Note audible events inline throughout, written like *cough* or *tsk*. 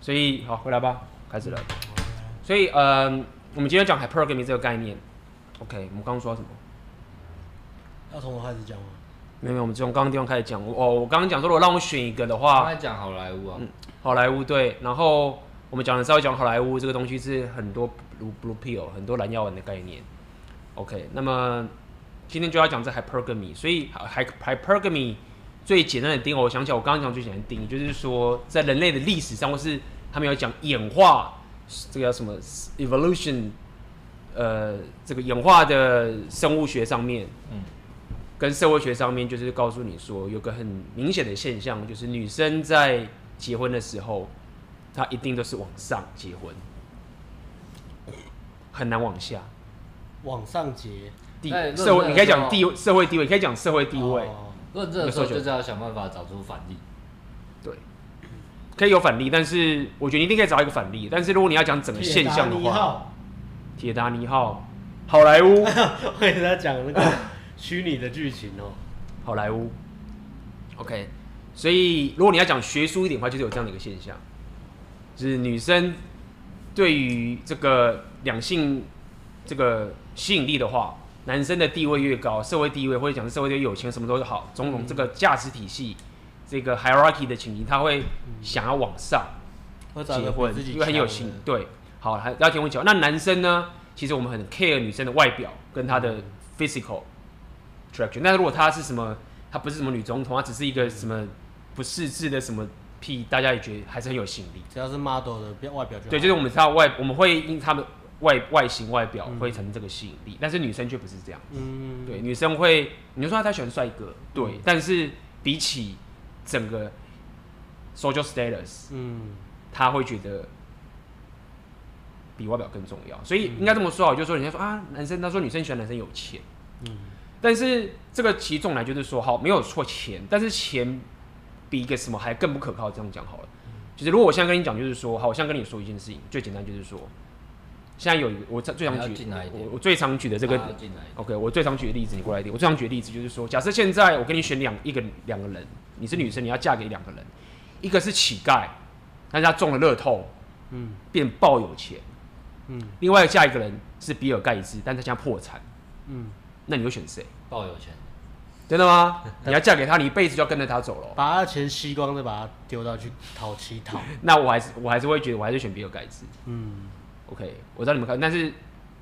所以好，回来吧，开始了。所以呃，我们今天讲 hypergamy 这个概念。OK，我们刚刚说什么？要从我开始讲吗？没有没有，我们从刚刚地方开始讲。哦，我刚刚讲说，如果让我选一个的话，刚才讲好莱坞啊，嗯，好莱坞对。然后我们讲的稍微讲好莱坞这个东西是很多 blue blue pill 很多蓝药丸的概念。OK，那么今天就要讲这 hypergamy，所以 hypergamy 最简单的定义，我想起来我刚刚讲最简单的定义，就是说在人类的历史上，或是他们有讲演化，这个叫什么 evolution，呃，这个演化的生物学上面，嗯，跟社会学上面，就是告诉你说，有个很明显的现象，就是女生在结婚的时候，她一定都是往上结婚，很难往下。往上结地社会，你可以讲地社会地位，你可以讲社会地位。论证的时候就是要想办法找出反例。对，可以有反例，但是我觉得你一定可以找一个反例。但是如果你要讲整个现象的话，铁达尼号、好莱坞，*laughs* 我给他讲那个 *laughs* 虚拟的剧情哦，好莱坞。OK，所以如果你要讲学术一点的话，就是有这样的一个现象，就是女生对于这个两性这个。吸引力的话，男生的地位越高，社会地位或者讲是社会地位有钱，什么都好，种种这个价值体系，嗯、这个 hierarchy 的情形，他会想要往上结婚，因为很有心。对，好，还要听我讲。那男生呢？其实我们很 care 女生的外表跟她的 physical attraction。那如果她是什么，她不是什么女总统，她只是一个什么不识字的什么屁，大家也觉得还是很有吸引力。只要是 model 的外表就对，就是我们知道外，我们会因他们。外外形外表会产生这个吸引力，嗯、但是女生却不是这样子。嗯，对，女生会，你就说她喜欢帅哥，对，嗯、但是比起整个 social status，嗯，她会觉得比外表更重要。所以应该这么说啊，就是说人家说啊，男生他说女生喜欢男生有钱，嗯，但是这个其中来就是说，好，没有错，钱，但是钱比一个什么还更不可靠。这样讲好了，嗯、就是如果我现在跟你讲，就是说，好，我现在跟你说一件事情，最简单就是说。现在有一个我最常举，我我最常举的这个，OK，我最常举的例子，你过来一点。我最常举的例子就是说，假设现在我给你选两一个两个人，你是女生，你要嫁给两个人，一个是乞丐，但是他中了乐透，嗯，变爆有钱，嗯，另外嫁一个人是比尔盖茨，但他现在破产，嗯，那你会选谁？爆有钱，真的吗？你要嫁给他，你一辈子就要跟着他走了，把他钱吸光，再把他丢到去讨乞讨。*laughs* 那我还是我还是会觉得，我还是选比尔盖茨，嗯。OK，我知道你们看，但是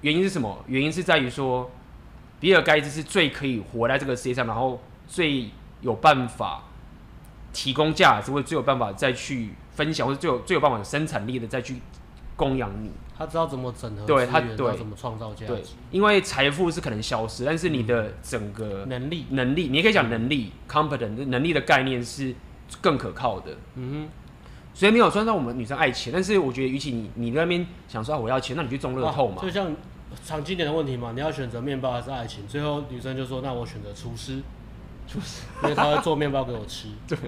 原因是什么？原因是在于说，比尔盖茨是最可以活在这个世界上，然后最有办法提供价值，或者最有办法再去分享，或者最有最有办法有生产力的再去供养你。他知道怎么整合，对他对怎么创造价值。对，因为财富是可能消失，但是你的整个能力能力，你也可以讲能力 competent 能力的概念是更可靠的。嗯哼。所以没有算到我们女生爱钱，但是我觉得，与其你你在那边想说我要钱，那你去中乐透嘛。就像常经典的问题嘛，你要选择面包还是爱情？最后女生就说：“那我选择厨师，厨师，因为他会做面包给我吃。”对。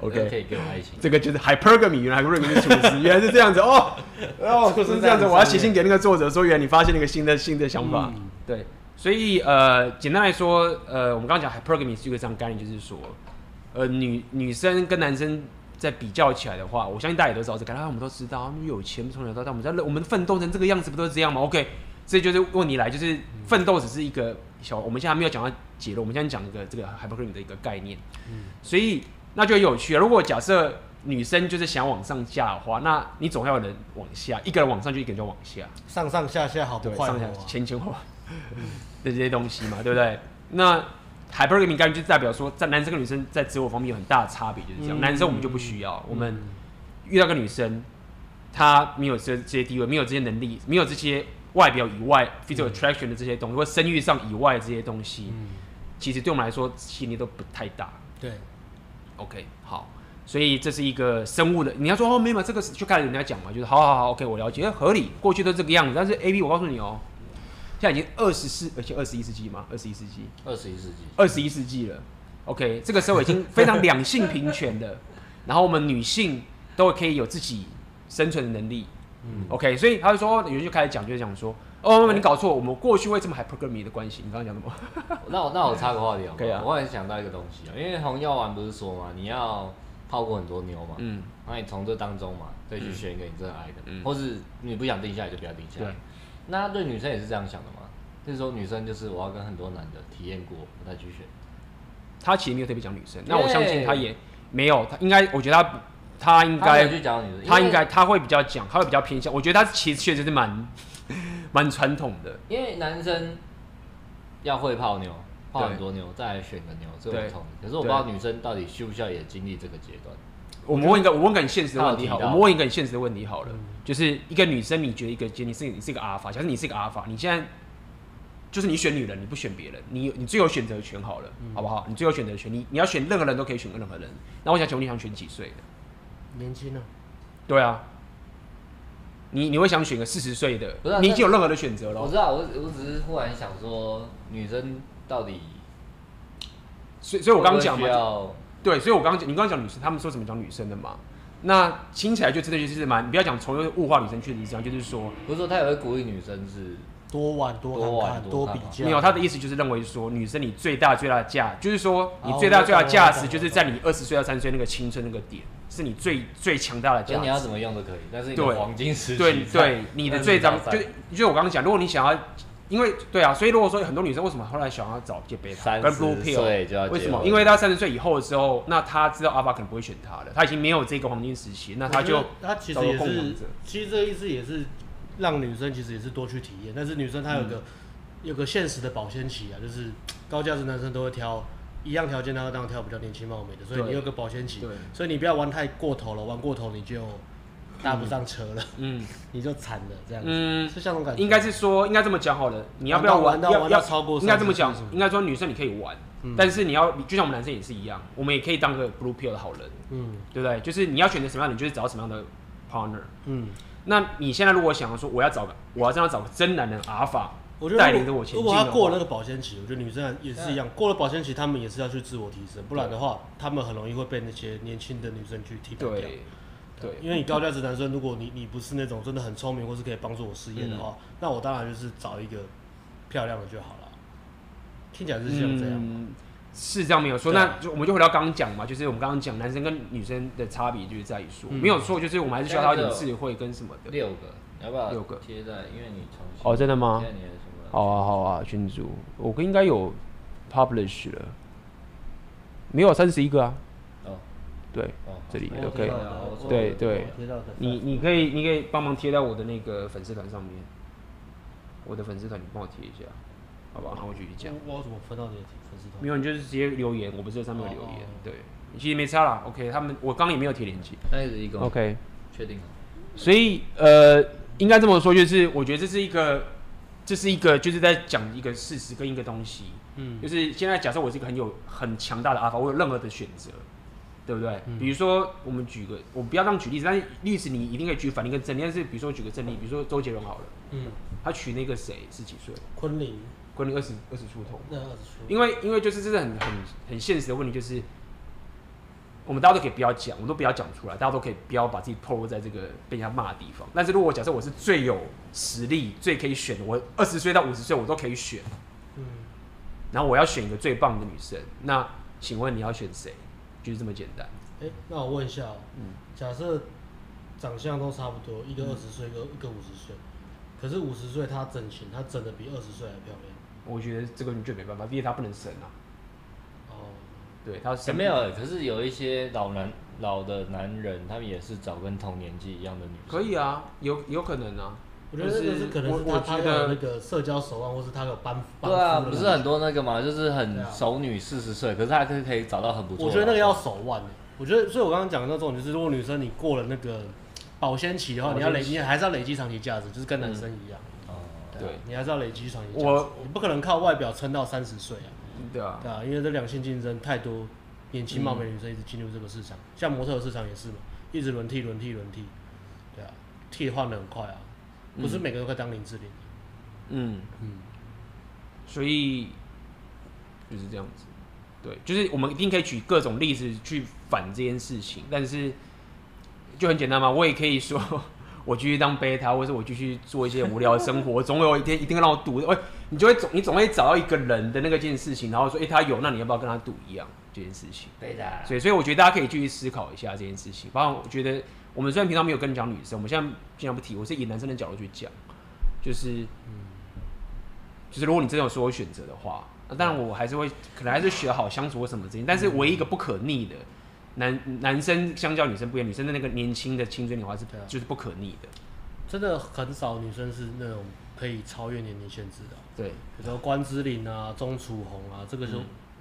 OK，可以给我爱情。这个就是 hypergamy，原来 hypergamy 是厨师，原来是这样子哦。*laughs* 哦，是这样子，我要写信给那个作者说，原来你发现了一个新的新的想法。嗯、对，所以呃，简单来说，呃，我们刚刚讲 hypergamy 是一个这样概念，就是说，呃，女女生跟男生。在比较起来的话，我相信大家也都知道这个，啊，我们都知道，有钱从小到大，我们在我们奋斗成这个样子，不都是这样吗？OK，这就是问题来，就是奋斗只是一个小，我们现在还没有讲到结论，我们现在讲一个这个 hypergamy 的一个概念，嗯，所以那就有趣了。如果假设女生就是想往上架的话，那你总要有人往下，一个人往上就一个人就往下，上上下下好不坏，上下前前后后的这些东西嘛，对不对？那 Hypergamy 概念就代表说，在男生跟女生在自我方面有很大的差别，就是这样。嗯、男生我们就不需要，嗯、我们遇到个女生，她没有这这些地位，没有这些能力，没有这些外表以外 physical attraction 的这些东西，嗯、或生育上以外的这些东西，嗯、其实对我们来说吸引力都不太大。对，OK，好，所以这是一个生物的。你要说哦，没有，这个是就看人家讲嘛，就是好好好，OK，我了解，合理，过去都这个样子。但是 AB，我告诉你哦。现在已经二十四，而且二十一世纪嘛，二十一世纪，二十一世纪，二十一世纪了。OK，这个社会已经非常两性平权的，*laughs* 然后我们女性都可以有自己生存的能力。嗯，OK，所以他就说，有人就开始讲，就是讲说，哦，你搞错，我们过去为什么 hypergamy 的关系？你刚刚讲什么？*laughs* 那我那我插个话题好，可以啊。我也想到一个东西啊，因为红药丸不是说嘛，你要泡过很多妞嘛，嗯，那你从这当中嘛，再去选一个你真的爱的，嗯、或是你不想定下来就不要定下来。对那对女生也是这样想的吗？就是说女生就是我要跟很多男的体验过，我再去选。他其实没有特别讲女生，那我相信他也没有，他应该，我觉得他他应该去讲女生，他应该他会比较讲，他会比较偏向。我觉得他其实确实是蛮 *laughs* 蛮传统的，因为男生要会泡妞，泡很多妞，再来选个妞，这我同。可是我不知道女生到底需不需要也经历这个阶段。我们问一个，我问个很现实的问题好，我们问一个很现实的问题好了，就是一个女生，你觉得一个你是你是一个阿尔法，假设你是一个阿尔法，你现在就是你选女人，你不选别人，你你最有选择权好了，好不好？你最有选择权，你你要选任何人都可以选任何人。那我想请问你想选几岁的？年轻啊？对啊，你你会想选个四十岁的？你已经有任何的选择了。我知道，我我只是忽然想说，女生到底，所以所以我刚刚讲嘛。对，所以我刚刚讲，你刚刚讲女生，他们说怎么讲女生的嘛？那听起来就真的就是蛮，你不要讲从物化女生，确实是这样，就是说，不是说他也会鼓励女生是多玩多看看多玩多比较。没有，他的意思就是认为说，女生你最大最大的价，就是说你最大最大的价值，就是在你二十岁到三十岁那个青春那个点，是你最最强大的价值。你要怎么用都可以，但是你的黄金时期对对，你的最张就就我刚刚讲，如果你想要。因为对啊，所以如果说很多女生为什么后来想要找接贝塔跟 blue pill，为什么？因为她三十岁以后的时候，那她知道阿爸可能不会选她了，她已经没有这个黄金时期，那她就她其实也是，其实这个意思也是让女生其实也是多去体验，但是女生她有个、嗯、有个现实的保鲜期啊，就是高价值男生都会挑一样条件，他会当挑比较年轻貌美的，所以你有个保鲜期，对。所以你不要玩太过头了，玩过头你就。搭不上车了，嗯，*laughs* 你就惨了，这样子，嗯，是像这种感觉。应该是说，应该这么讲好了，你要不要玩？要要超过？应该这么讲，应该说女生你可以玩，但是你要就像我们男生也是一样，我们也可以当个 blue pill 的好人，嗯，对不对？就是你要选择什么样的人，就是找什么样的 partner，嗯。那你现在如果想要说，我要找个，我要这样找个真男人阿尔法，我觉得带领着我前进。如果他过了那个保鲜期，我觉得女生也是一样，过了保鲜期，他们也是要去自我提升，不然的话，他们很容易会被那些年轻的女生去替代掉。对，因为你高价值男生，如果你你不是那种真的很聪明，或是可以帮助我事业的话，嗯、那我当然就是找一个漂亮的就好了。听起来是像这样、嗯，是这样没有错。啊、那就我们就回到刚刚讲嘛，就是我们刚刚讲男生跟女生的差别，就是在于说，嗯、没有错，就是我们还是需要他一点智慧跟什么的。六个，要不要六个贴在？因为你重新哦，真的吗？好啊，好啊，群主，我应该有 publish 了，没有三十一个啊。对，这里 OK，对对，你你可以你可以帮忙贴在我的那个粉丝团上面，我的粉丝团你帮我贴一下，好不好？那我继续讲。我怎么分到你的粉丝团？没有，你就是直接留言，我不是在上面有留言。对，其实没差啦。OK，他们我刚刚也没有贴链接。那是一个 OK，确定了。所以呃，应该这么说，就是我觉得这是一个，这是一个就是在讲一个事实跟一个东西。嗯，就是现在假设我是一个很有很强大的阿法，我有任何的选择。对不对？嗯、比如说，我们举个，我不要当举例子，但是例子你一定可以举反例跟正例。但是比如说，举个正例，比如说周杰伦好了，嗯，他娶那个谁是几岁？昆凌，昆凌二十二十出头。那二十出。因为因为就是这是很很很现实的问题，就是我们大家都可以不要讲，我们都不要讲出来，大家都可以不要把自己暴露在这个被人家骂的地方。但是如果假设我是最有实力、最可以选的，我二十岁到五十岁我都可以选，嗯，然后我要选一个最棒的女生，那请问你要选谁？就是这么简单。哎、欸，那我问一下哦、喔，嗯，假设长相都差不多，一个二十岁，一个一个五十岁，可是五十岁他整形，他整的比二十岁还漂亮。我觉得这个你就没办法，因为他不能生啊。哦，对，他没有，可是有一些老男老的男人，他们也是找跟同年纪一样的女生。可以啊，有有可能啊。我觉得这个是可能是他他的那个社交手腕，或是他有班。对啊，不是很多那个嘛，就是很熟女四十岁，可是他可以可以找到很不错。我觉得那个要手腕。我觉得，所以我刚刚讲的那种，就是如果女生你过了那个保鲜期的话，你要累，你还是要累积长期价值，就是跟男生一样。哦。对，你还是要累积长期价值。我你不可能靠外表撑到三十岁啊。对啊。对啊，因为这两性竞争太多，年轻貌美女生一直进入这个市场，像模特市场也是嘛，一直轮替轮替轮替。对啊，替换的很快啊。不是每个都可以当林志玲。嗯嗯，所以就是这样子。对，就是我们一定可以举各种例子去反这件事情，但是就很简单嘛。我也可以说，我继续当 beta，，或者是我继续做一些无聊的生活，*laughs* 总有一天一定会让我赌。哎，你就会总你总会找到一个人的那个件事情，然后说，哎，他有，那你要不要跟他赌一样？这件事情。对的。所以，所以我觉得大家可以继续思考一下这件事情。包括我觉得，我们虽然平常没有跟你讲女生，我们现在尽量不提，我是以男生的角度去讲，就是，就是如果你真的有所有选择的话，那当然我还是会，可能还是学好相处或什么之类。但是唯一一个不可逆的，男男生相较女生不一样，女生的那个年轻的青春年华是就是不可逆的。真的很少女生是那种可以超越年龄限制的。对，比如说关之琳啊、钟楚红啊，这个就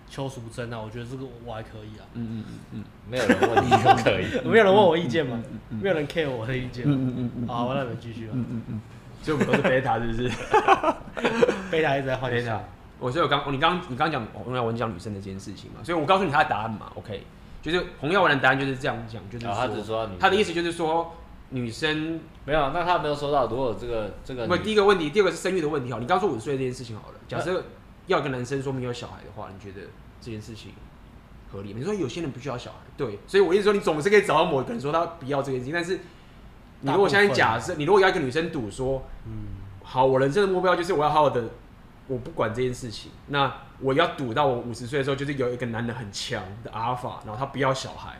邱淑贞啊，我觉得这个我还可以啊。嗯嗯嗯嗯，没有人问你就可以，*laughs* 没有人问我意见嘛？没有人 care 我的意见。嗯嗯嗯。好，我让你们继续吧。嗯嗯嗯。所以我们都是贝塔，是不是？*laughs* 贝塔一直在换贝塔。我所以我刚，你刚你刚讲洪耀文讲女生的这件事情嘛，所以我告诉你他的答案嘛，OK，就是洪耀文的答案就是这样讲，就是说，他只说他的意思就是说。女生没有，那他没有说到，如果这个这个，不，第一个问题，第二个是生育的问题。好，你刚说五十岁这件事情好了，假设要跟男生说没有小孩的话，你觉得这件事情合理吗？你说有些人不需要小孩，对，所以我意思说，你总是可以找到某一个人说他不要这件事情，但是你如果现在假设，你如果要一个女生赌说，嗯，好，我人生的目标就是我要好好的，我不管这件事情，那我要赌到我五十岁的时候，就是有一个男人很强的阿尔法，然后他不要小孩。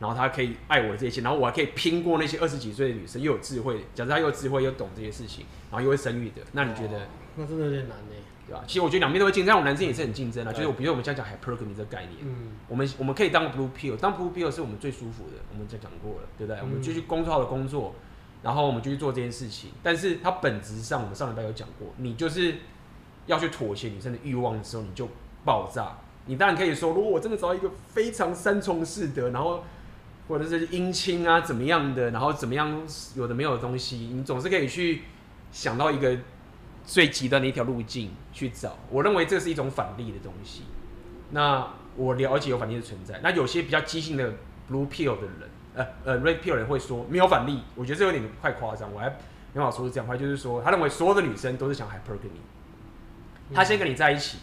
然后他可以爱我这些，然后我还可以拼过那些二十几岁的女生，又有智慧。假设他又有智慧又懂这些事情，然后又会生育的，那你觉得？那真的有点难呢，对吧？其实我觉得两边都会竞争，我们男生也是很竞争啊。就是我，比如说我们现在讲 hypergamy 这个概念，嗯，我们我们可以当 blue pill，当 blue pill 是我们最舒服的，我们就讲过了，对不对？嗯、我们就去工作好的工作，然后我们就去做这件事情。但是它本质上，我们上礼拜有讲过，你就是要去妥协女生的欲望的时候，你就爆炸。你当然可以说，如果我真的找到一个非常三从四德，然后。或者是姻亲啊，怎么样的，然后怎么样有的没有的东西，你总是可以去想到一个最极端的一条路径去找。我认为这是一种反例的东西。那我了解有反例的存在。那有些比较激进的 blue pill 的人，呃呃 red pill 人会说没有反例。我觉得这有点太夸张，我还没法说是这样话，就是说他认为所有的女生都是想 hypergamy，他先跟你在一起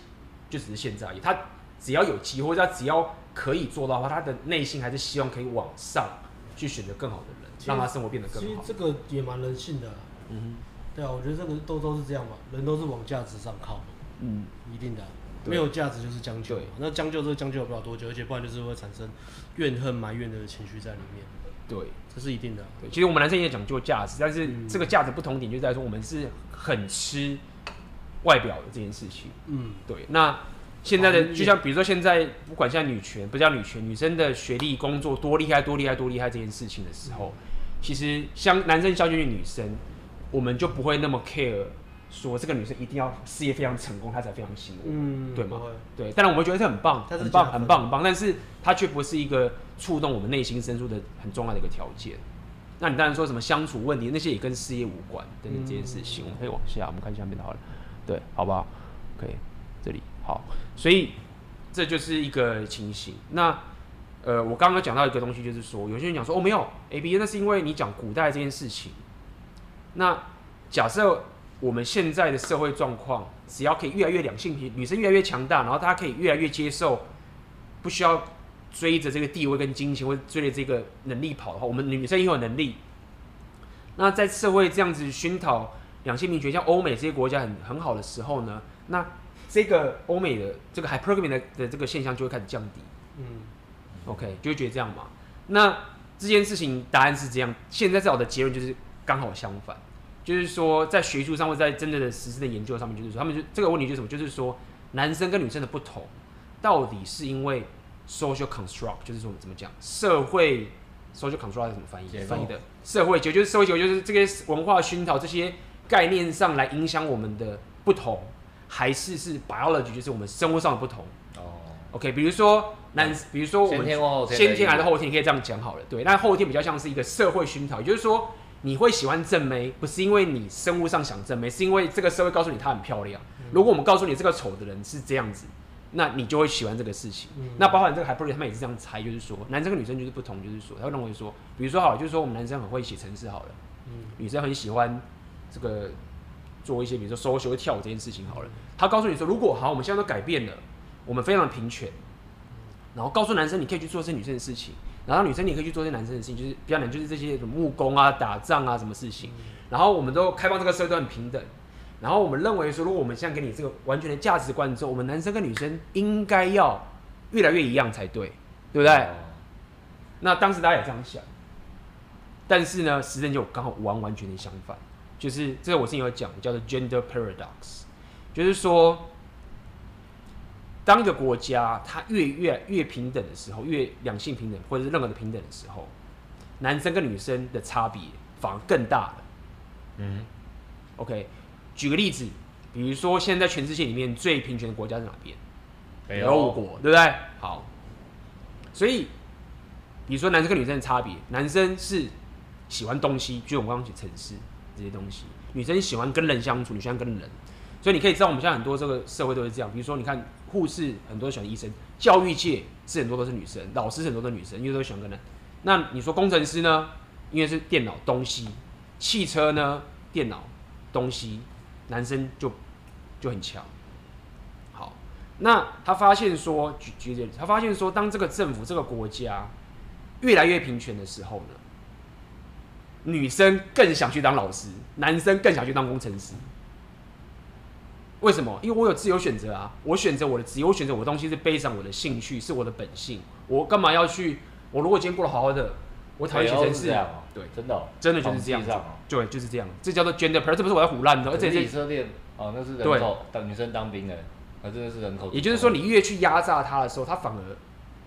就只是现在而已，他只要有机会，他只要。可以做到的话，他的内心还是希望可以往上去选择更好的人，实让他生活变得更好。其实这个也蛮人性的，嗯哼，对啊，我觉得这个都都是这样嘛，人都是往价值上靠嘛，嗯，一定的，对。没有价值就是将就，对。那将就这个将就不了多久，而且不然就是会产生怨恨、埋怨的情绪在里面，对，这是一定的。对，其实我们男生也讲究价值，但是这个价值不同点就在说我们是很吃外表的这件事情，嗯，对，那。现在的就像比如说现在不管像女权，不叫女权，女生的学历、工作多厉害、多厉害、多厉害这件事情的时候，其实像男生相对于女生，我们就不会那么 care 说这个女生一定要事业非常成功，她才非常吸引我，嗯，对吗？对，当然我们觉得这很棒，很棒，很棒，很棒，但是它却不是一个触动我们内心深处的很重要的一个条件。那你当然说什么相处问题，那些也跟事业无关等等这件事情，我们可以往下，我们看下面的好了，对，好不好？OK，这里。好，所以这就是一个情形。那呃，我刚刚讲到一个东西，就是说，有些人讲说，哦，没有，A B，那是因为你讲古代这件事情。那假设我们现在的社会状况，只要可以越来越两性平，女生越来越强大，然后大家可以越来越接受，不需要追着这个地位跟金钱，或者追着这个能力跑的话，我们女生也有能力。那在社会这样子熏陶两性平权，像欧美这些国家很很好的时候呢，那。这个欧美的这个 hypergamy 的的这个现象就会开始降低，嗯，OK，就会觉得这样嘛。那这件事情答案是这样，现在最好的结论就是刚好相反，就是说在学术上或在真正的实施的研究上面，就是说他们就这个问题就是什么？就是说男生跟女生的不同，到底是因为 social construct，就是说怎么讲社会 social construct 是怎么翻译？翻译的社会结构就是社会结构就是这些文化熏陶这些概念上来影响我们的不同。还是是 biology，就是我们生活上的不同。哦，OK，比如说男，比如说我们先天还是后天，可以这样讲好了。对，那后天比较像是一个社会熏陶，也就是说你会喜欢正妹，不是因为你生物上想正妹，是因为这个社会告诉你她很漂亮。如果我们告诉你这个丑的人是这样子，那你就会喜欢这个事情。那包含这个 hypergamy，他们也是这样猜，就是说男生跟女生就是不同，就是说他会认为说，比如说好了，就是说我们男生很会写程式好了，女生很喜欢这个。做一些，比如说收学会跳舞这件事情好了。他告诉你说，如果好，我们现在都改变了，我们非常的平权。然后告诉男生，你可以去做这些女生的事情，然后女生你也可以去做这些男生的事情，就是比较难，就是这些什么木工啊、打仗啊什么事情。然后我们都开放这个社会都很平等。然后我们认为说，如果我们现在给你这个完全的价值观之后，我们男生跟女生应该要越来越一样才对，对不对？哦、那当时大家也这样想，但是呢，实证就刚好完完全的相反，就是这个我之前有讲，叫做 gender paradox，就是说，当一个国家它越越越平等的时候，越两性平等或者是任何的平等的时候，男生跟女生的差别反而更大了。嗯，OK，举个例子，比如说现在全世界里面最平权的国家是哪边？北欧国，对不对？好，所以，比如说男生跟女生的差别，男生是喜欢东西，就我们刚刚讲城市这些东西；女生喜欢跟人相处，你喜欢跟人。所以你可以知道，我们现在很多这个社会都是这样。比如说，你看护士很多喜欢医生，教育界是很多都是女生，老师很多都是女生，因为都喜欢跟人。那你说工程师呢？因为是电脑东西，汽车呢？电脑东西，男生就就很强。好那他发现说，举举例，他发现说，当这个政府、这个国家越来越平权的时候呢，女生更想去当老师，男生更想去当工程师。为什么？因为我有自由选择啊！我选择我的职业，我选择我的东西是背上我的兴趣，是我的本性。我干嘛要去？我如果今天过得好好的，我讨厌写程式。对，真的、哦，真的就是这样子。对，就是这样。这叫做 gender parity，这不是我在胡乱的，而且以色列哦，那是人口等女生当兵的。啊，真的是人口。也就是说，你越去压榨他的时候，他反而，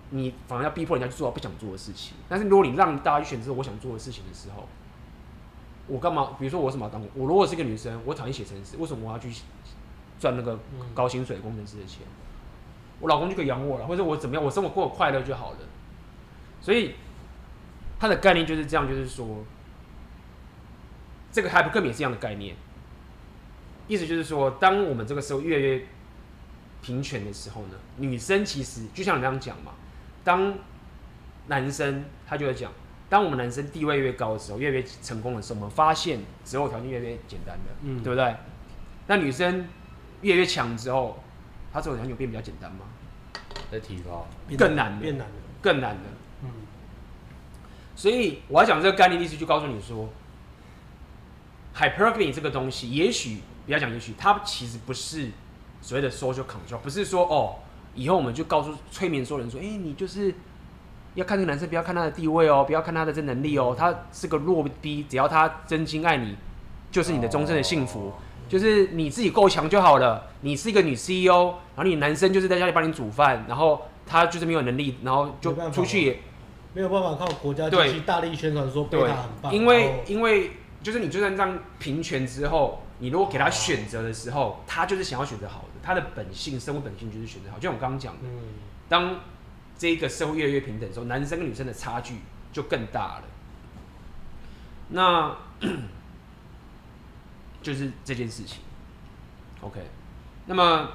你反而要逼迫人家去做他不想做的事情。但是如果你让大家去选择我想做的事情的时候，我干嘛？比如说我为什么要当？我如果是一个女生，我讨厌写程式，为什么我要去赚那个高薪水工程师的钱？我老公就可以养我了，或者我怎么样？我生活过得快乐就好了。所以他的概念就是这样，就是说，这个 hypergamy 也是这样的概念，意思就是说，当我们这个时候越来越平权的时候呢，女生其实就像你这样讲嘛，当男生他就会讲，当我们男生地位越高的时候，越来越成功的时候，我们发现择偶条件越来越简单的，嗯，对不对？那女生越来越强之后，她择偶条件有变比较简单吗？在提高，更难的，变难了，更难的，嗯。所以我要讲这个概念，意思就告诉你说，hypergamy 这个东西，也许不要讲，也许它其实不是。所谓的 social control 不是说哦，以后我们就告诉催眠所有人说，哎、欸，你就是要看这个男生，不要看他的地位哦，不要看他的这能力哦，他是个弱逼，只要他真心爱你，就是你的终身的幸福，就是你自己够强就好了。你是一个女 CEO，然后你男生就是在家里帮你煮饭，然后他就是没有能力，然后就出去也没，没有办法靠国家机器大力宣传说对他很棒，因为因为就是你就算这样平权之后，你如果给他选择的时候，他就是想要选择好的。他的本性，生活本性就是选择好，就像我刚刚讲的，当这个社会越来越平等的时候，男生跟女生的差距就更大了。那就是这件事情。OK，那么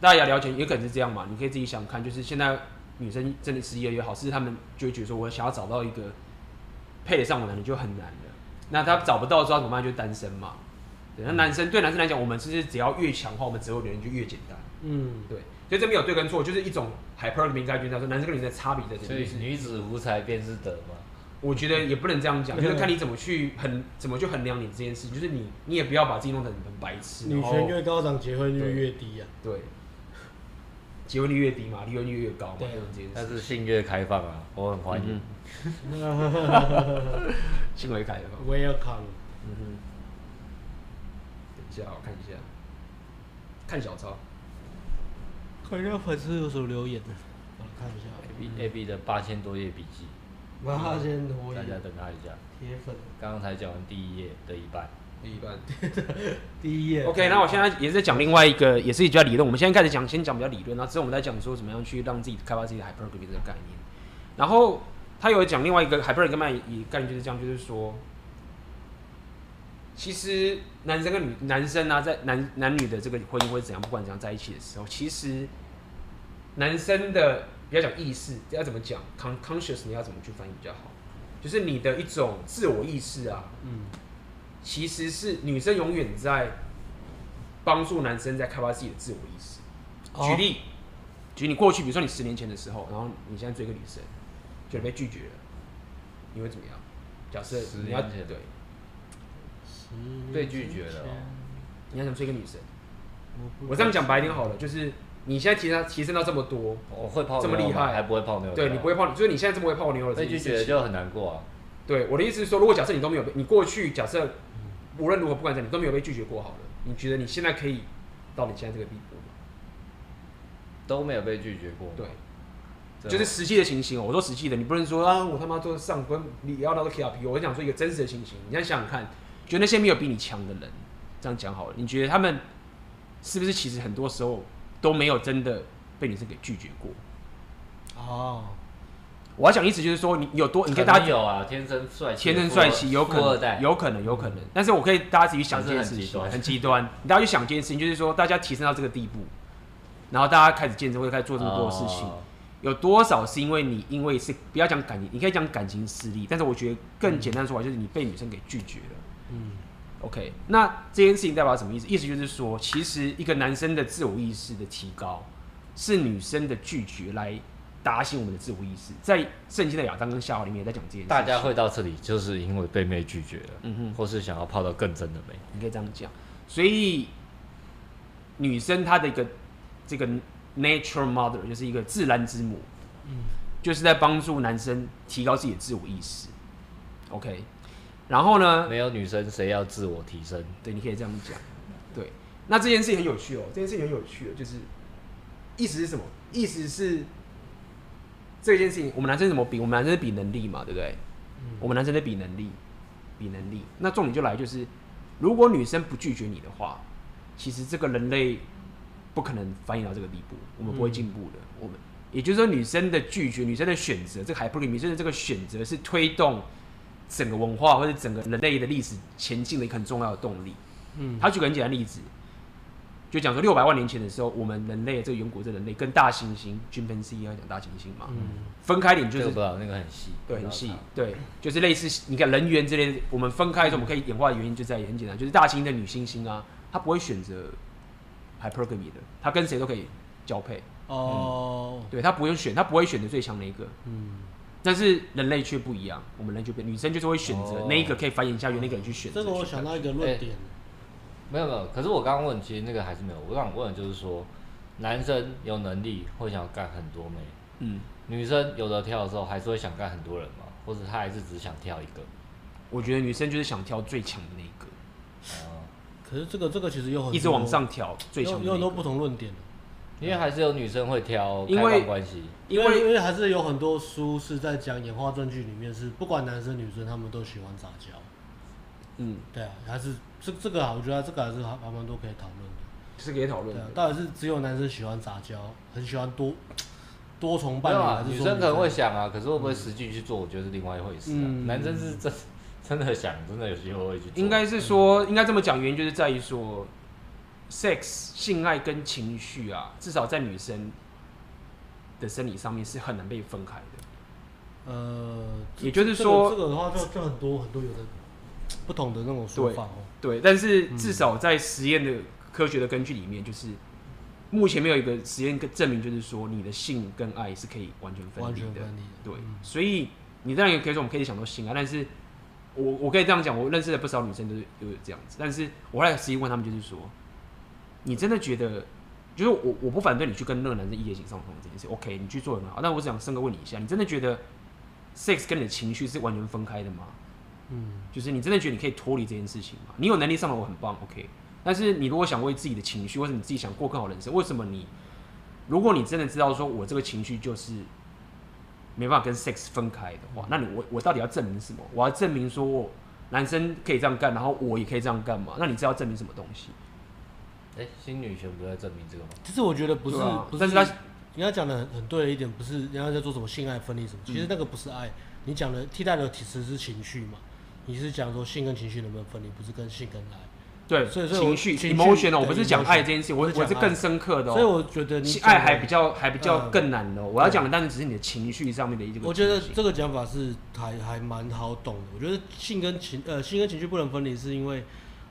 大家也要了解，也可能是这样嘛？你可以自己想看，就是现在女生真的是越来越好，是他们就会觉得说，我想要找到一个配得上我的男人就很难了。那他找不到之后怎么办？就单身嘛。那男生对男生来讲，我们其实只要越强化，我们择偶的人就越简单。嗯，对，所以这边有对跟错，就是一种 hypergamy 概念，他说男生跟女生的差别在这里。所以女子无才便是德嘛？我觉得也不能这样讲，就是看你怎么去衡，怎么去衡量你这件事，就是你你也不要把自己弄得很白痴。女权越高涨，结婚率越低啊。对，结婚率越低嘛，离婚率越高嘛。对，但是性越开放啊，我很欢迎。*laughs* 性为开放。Welcome。嗯哼。我看一下，看小抄，看一下粉丝有什么留言呢？我看一下，A B A B 的八千多页笔记，八千多页，大家等他一下。铁粉，刚刚才讲完第一页的一半，第一半，*laughs* 第一页。OK，那我现在也是在讲另外一个，也是比较理论。我们现在开始讲，先讲比较理论，然后之后我们再讲说怎么样去让自己开发自己的 hypergamy 这个概念。然后他有讲另外一个 hypergamy 概念就是这样，就是说。其实男生跟女男生啊，在男男女的这个婚姻或者怎样，不管怎样在一起的时候，其实男生的比较讲意识，要怎么讲 con conscious，你要怎么去翻译比较好？就是你的一种自我意识啊，嗯，其实是女生永远在帮助男生在开发自己的自我意识。举例，举你过去，比如说你十年前的时候，然后你现在追个女生，就被拒绝了，你会怎么样？假设你要对。被拒绝了，你要想追一个女生，我这样讲白一点好了，就是你现在提升提升到这么多，我会泡这么厉害，还不会泡妞？对，你不会泡妞，就是你现在这么会泡妞了，被拒绝就很难过啊。对，我的意思是说，如果假设你都没有被，你过去假设无论如何不管怎样，你都没有被拒绝过好了，你觉得你现在可以到你现在这个地步吗？都没有被拒绝过。对，就是实际的情形哦。我说实际的，你不能说啊，我他妈做上官，你要那个 KRP，我讲说一个真实的情形。你再想想看，觉得那些没有比你强的人，这样讲好了，你觉得他们是不是其实很多时候都没有真的被女生给拒绝过？哦。我要讲意思就是说，你有多，你可以大家有啊，天生帅气，天生帅气，有可能，有可能，有可能。但是我可以大家自己想这件事情，很极端。你大家去想这件事情，就是说，大家提升到这个地步，然后大家开始健身，会开始做这么多事情，有多少是因为你，因为是不要讲感情，你可以讲感情失利，但是我觉得更简单的说法就是你被女生给拒绝了。嗯，OK，那这件事情代表什么意思？意思就是说，其实一个男生的自我意识的提高，是女生的拒绝来。打醒我们的自我意识，在圣经的亚当跟夏娃里面也在讲这件事。大家会到这里，就是因为被妹拒绝了，嗯哼，或是想要泡到更真的妹，你可以这样讲。所以女生她的一个这个 nature mother 就是一个自然之母，嗯，就是在帮助男生提高自己的自我意识。OK，然后呢，没有女生谁要自我提升？对，你可以这样讲。对，那这件事情很有趣哦，这件事情很有趣的，就是意思是什么？意思是。这件事情，我们男生怎么比？我们男生是比能力嘛，对不对？嗯、我们男生在比能力，比能力。那重点就来就是，如果女生不拒绝你的话，其实这个人类不可能繁衍到这个地步，我们不会进步的。嗯、我们也就是说，女生的拒绝，女生的选择，这个还不女生的这个选择是推动整个文化或者整个人类的历史前进的一个很重要的动力。嗯，他举个很简单的例子。就讲说六百万年前的时候，我们人类这个远古这人类跟大猩猩 chimpanzee 要讲大猩猩嘛，嗯、分开点就是不知道那个很细，对，很细，对，就是类似你看人猿之类的，我们分开的时候，我们可以演化的原因就在于很简单，就是大猩猩的女猩猩啊，她不会选择 hypergamy 的，她跟谁都可以交配。哦、嗯，对，她不用选，她不会选择最强的一个，嗯，但是人类却不一样，我们人就变女生就是会选择那一个可以繁衍下去那个人去选择。这个我想到一个论点。欸没有没有，可是我刚刚问，其实那个还是没有。我想问的就是说，男生有能力会想干很多妹，嗯，女生有的跳的时候还是会想干很多人吗？或者她还是只想跳一个？我觉得女生就是想跳最强的那一个。哦、嗯，可是这个这个其实有很多一直往上挑最强，有很多不同论点。因为还是有女生会挑开放关系，因为因为还是有很多书是在讲演化证据里面是不管男生女生他们都喜欢杂交。嗯，对啊，还是这这个啊，我觉得这个还是还还蛮多可以讨论的，是可以讨论的。到底是只有男生喜欢杂交，很喜欢多 *laughs* 多重伴侣，啊，女生可能会想啊，可是会不会实际去做，我觉得是另外一回事啊。嗯、男生是真 *laughs* 真的想，真的有机会会去做。应该是说，应该这么讲，原因就是在于说，sex 性爱跟情绪啊，至少在女生的生理上面是很难被分开的。呃，也就是说，这个的话就就很多很多有的。不同的那种说法哦，对，但是至少在实验的科学的根据里面，就是目前没有一个实验证明，就是说你的性跟爱是可以完全分离的。对，所以你当然也可以说我们可以想到性爱，但是我我可以这样讲，我认识的不少女生都是都是这样子，但是我后来实际问他们，就是说，你真的觉得，就是我我不反对你去跟那个男生一夜情上床这件事，OK，你去做很好，但我只想深刻问你一下，你真的觉得 sex 跟你的情绪是完全分开的吗？嗯，就是你真的觉得你可以脱离这件事情吗？你有能力上来，我很棒，OK。但是你如果想为自己的情绪，或者你自己想过更好人生，为什么你？如果你真的知道说我这个情绪就是没办法跟 sex 分开的话，那你我我到底要证明什么？我要证明说我男生可以这样干，然后我也可以这样干嘛？那你知道证明什么东西？哎、欸，新女权不在证明这个吗？其实我觉得不是，啊、不是。但是他人家讲的很很对的一点，不是人家在做什么性爱分离什么，其实那个不是爱，你讲的替代的其实是情绪嘛。你是讲说性跟情绪能不能分离？不是跟性跟爱。对，所以情绪 emotion 呢？我不是讲爱这件事，我我是更深刻的。所以我觉得你爱还比较还比较更难的。我要讲的，但是只是你的情绪上面的一个。我觉得这个讲法是还还蛮好懂的。我觉得性跟情呃性跟情绪不能分离，是因为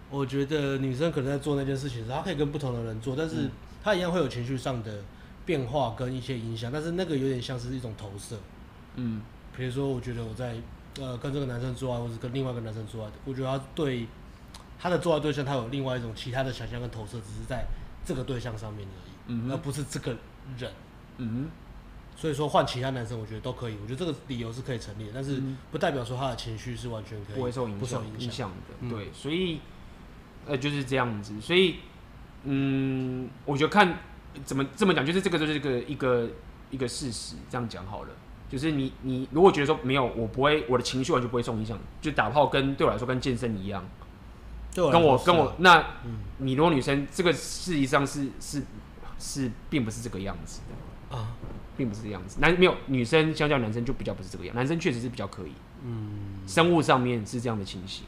我觉得女生可能在做那件事情时，她可以跟不同的人做，但是她一样会有情绪上的变化跟一些影响。但是那个有点像是一种投射。嗯，比如说，我觉得我在。呃，跟这个男生做爱，或者跟另外一个男生做爱，我觉得他对他的做爱对象，他有另外一种其他的想象跟投射，只是在这个对象上面而已。嗯，而不是这个人，嗯，所以说换其他男生，我觉得都可以，我觉得这个理由是可以成立的，但是不代表说他的情绪是完全可以不会受影响、影响的，嗯、对，所以呃就是这样子，所以嗯，我觉得看怎么这么讲，就是这个就是一个一个一个事实，这样讲好了。就是你，你如果觉得说没有，我不会，我的情绪完全不会受影响，就打炮跟对我来说跟健身一样，我跟我跟我那，嗯、你如果女生这个事实上是是是并不是这个样子的啊，并不是这样子，男没有女生相较男生就比较不是这个样，男生确实是比较可以，嗯，生物上面是这样的情形，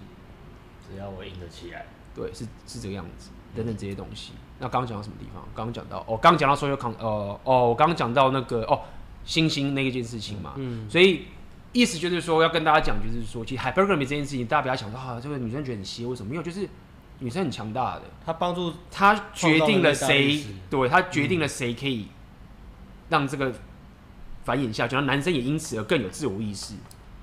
只要我硬得起来，对，是是这个样子，等等这些东西。那刚刚讲到什么地方？刚刚讲到哦，刚刚讲到说有抗，呃，哦，我刚刚讲到那个哦。星星那一件事情嘛，嗯，所以意思就是说要跟大家讲，就是说其实 hypergamy 这件事情，大家不要想说啊，这个女生觉得很邪，为什么没有？就是女生很强大的，她帮助她决定了谁，对，她决定了谁可以让这个繁衍下去，然后男生也因此而更有自我意识。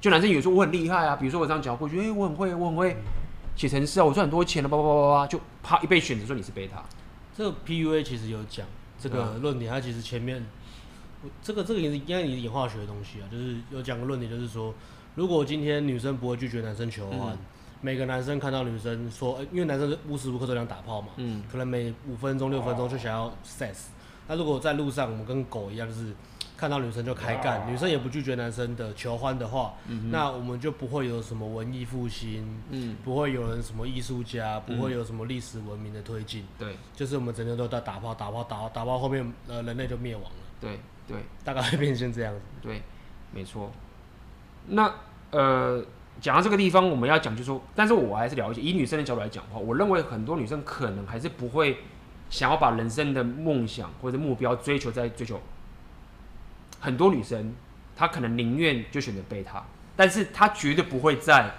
就男生有时候我很厉害啊，比如说我这样讲过去，哎，我很会，我很会写程式啊，我赚很多钱了，叭叭叭叭叭，就啪一被选择说你是贝塔。这个 PUA 其实有讲这个论点，它其实前面。这个这个也是应该也是演化学的东西啊，就是有讲个论点，就是说，如果今天女生不会拒绝男生求欢，嗯、每个男生看到女生说，因为男生无时无刻都想打炮嘛，嗯，可能每五分钟六分钟就想要 sex，那如果在路上我们跟狗一样，就是看到女生就开干，女生也不拒绝男生的求欢的话，嗯、那我们就不会有什么文艺复兴，嗯，不会有人什么艺术家，不会有什么历史文明的推进，对，就是我们整天都在打炮打炮打炮打炮，后面呃人类就灭亡了，对。对，大概会变成这样子。对，没错。那呃，讲到这个地方，我们要讲就是说，但是我还是了解，以女生的角度来讲的话，我认为很多女生可能还是不会想要把人生的梦想或者目标追求在追求。很多女生她可能宁愿就选择贝塔，但是她绝对不会在。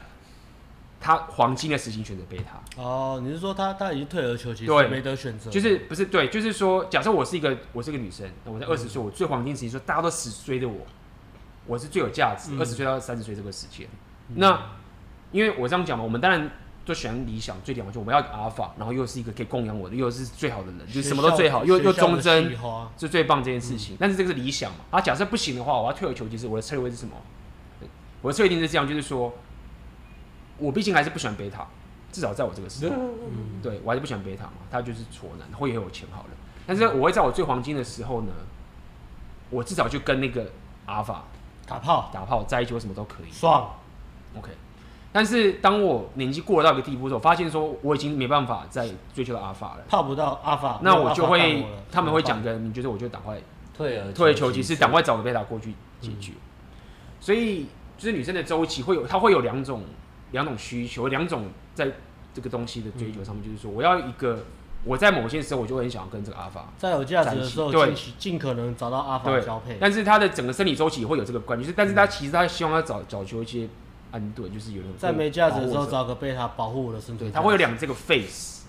她黄金的时期选择贝塔哦，你是说他他已经退而求其次，对，没得选择，就是不是对，就是说，假设我是一个我是一个女生，我在二十岁，我最黄金时期说大家都死追着我，我是最有价值，二十岁到三十岁这个时间。嗯、那因为我这样讲嘛，我们当然都喜欢理想最点，就我们要阿尔法，然后又是一个可以供养我的，又是最好的人，就什么都最好，又又忠贞，是最棒这件事情。嗯、但是这个是理想嘛，啊，假设不行的话，我要退而求其次，我的策略会是什么？我的策略一定是这样，就是说。我毕竟还是不喜欢贝塔，至少在我这个时候，嗯、对我还是不喜欢贝塔嘛，他就是挫男，会很有钱好了。但是我会在我最黄金的时候呢，我至少就跟那个阿法打炮打炮在一起，我什么都可以爽。OK，但是当我年纪过了到一个地步的时候，发现说我已经没办法再追求到阿法了，泡不到阿法，那我就会他们会讲个，你觉得我就赶快退而退而求其次，赶快找个贝塔过去解决。嗯、所以就是女生的周期会有，她会有两种。两种需求，两种在这个东西的追求上面，就是说，我要一个，我在某些时候，我就很想要跟这个阿法在有价值的时候，对，尽可能找到阿法交配。但是他的整个生理周期也会有这个关系，就是，但是他其实他希望他找找求一些安顿，就是有人在没价值的时候找个贝塔保护我的身体。他会有两这个 face，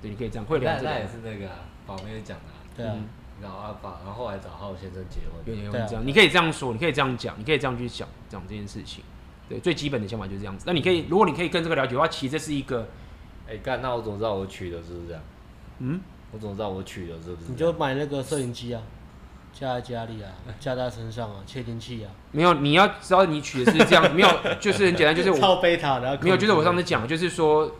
对，你可以这样，会两这个。那也是那个宝妹讲的，对啊，找阿法，然后后来找浩先生结婚，有点这样，你可以这样说，你可以这样讲，你可以这样去想讲这件事情。对，最基本的想法就是这样子。那你可以，如果你可以跟这个了解的话，其实这是一个，哎、欸，干，那我怎么知道我娶的是不是这样？嗯，我怎么知道我娶的是不是？你就买那个摄影机啊，架在家里啊，加在身上啊，*laughs* 窃听器啊。没有，你要知道你取的是这样，没有，*laughs* 就是很简单，就是我 *laughs* 超贝塔的。没有，就是我上次讲，就是说，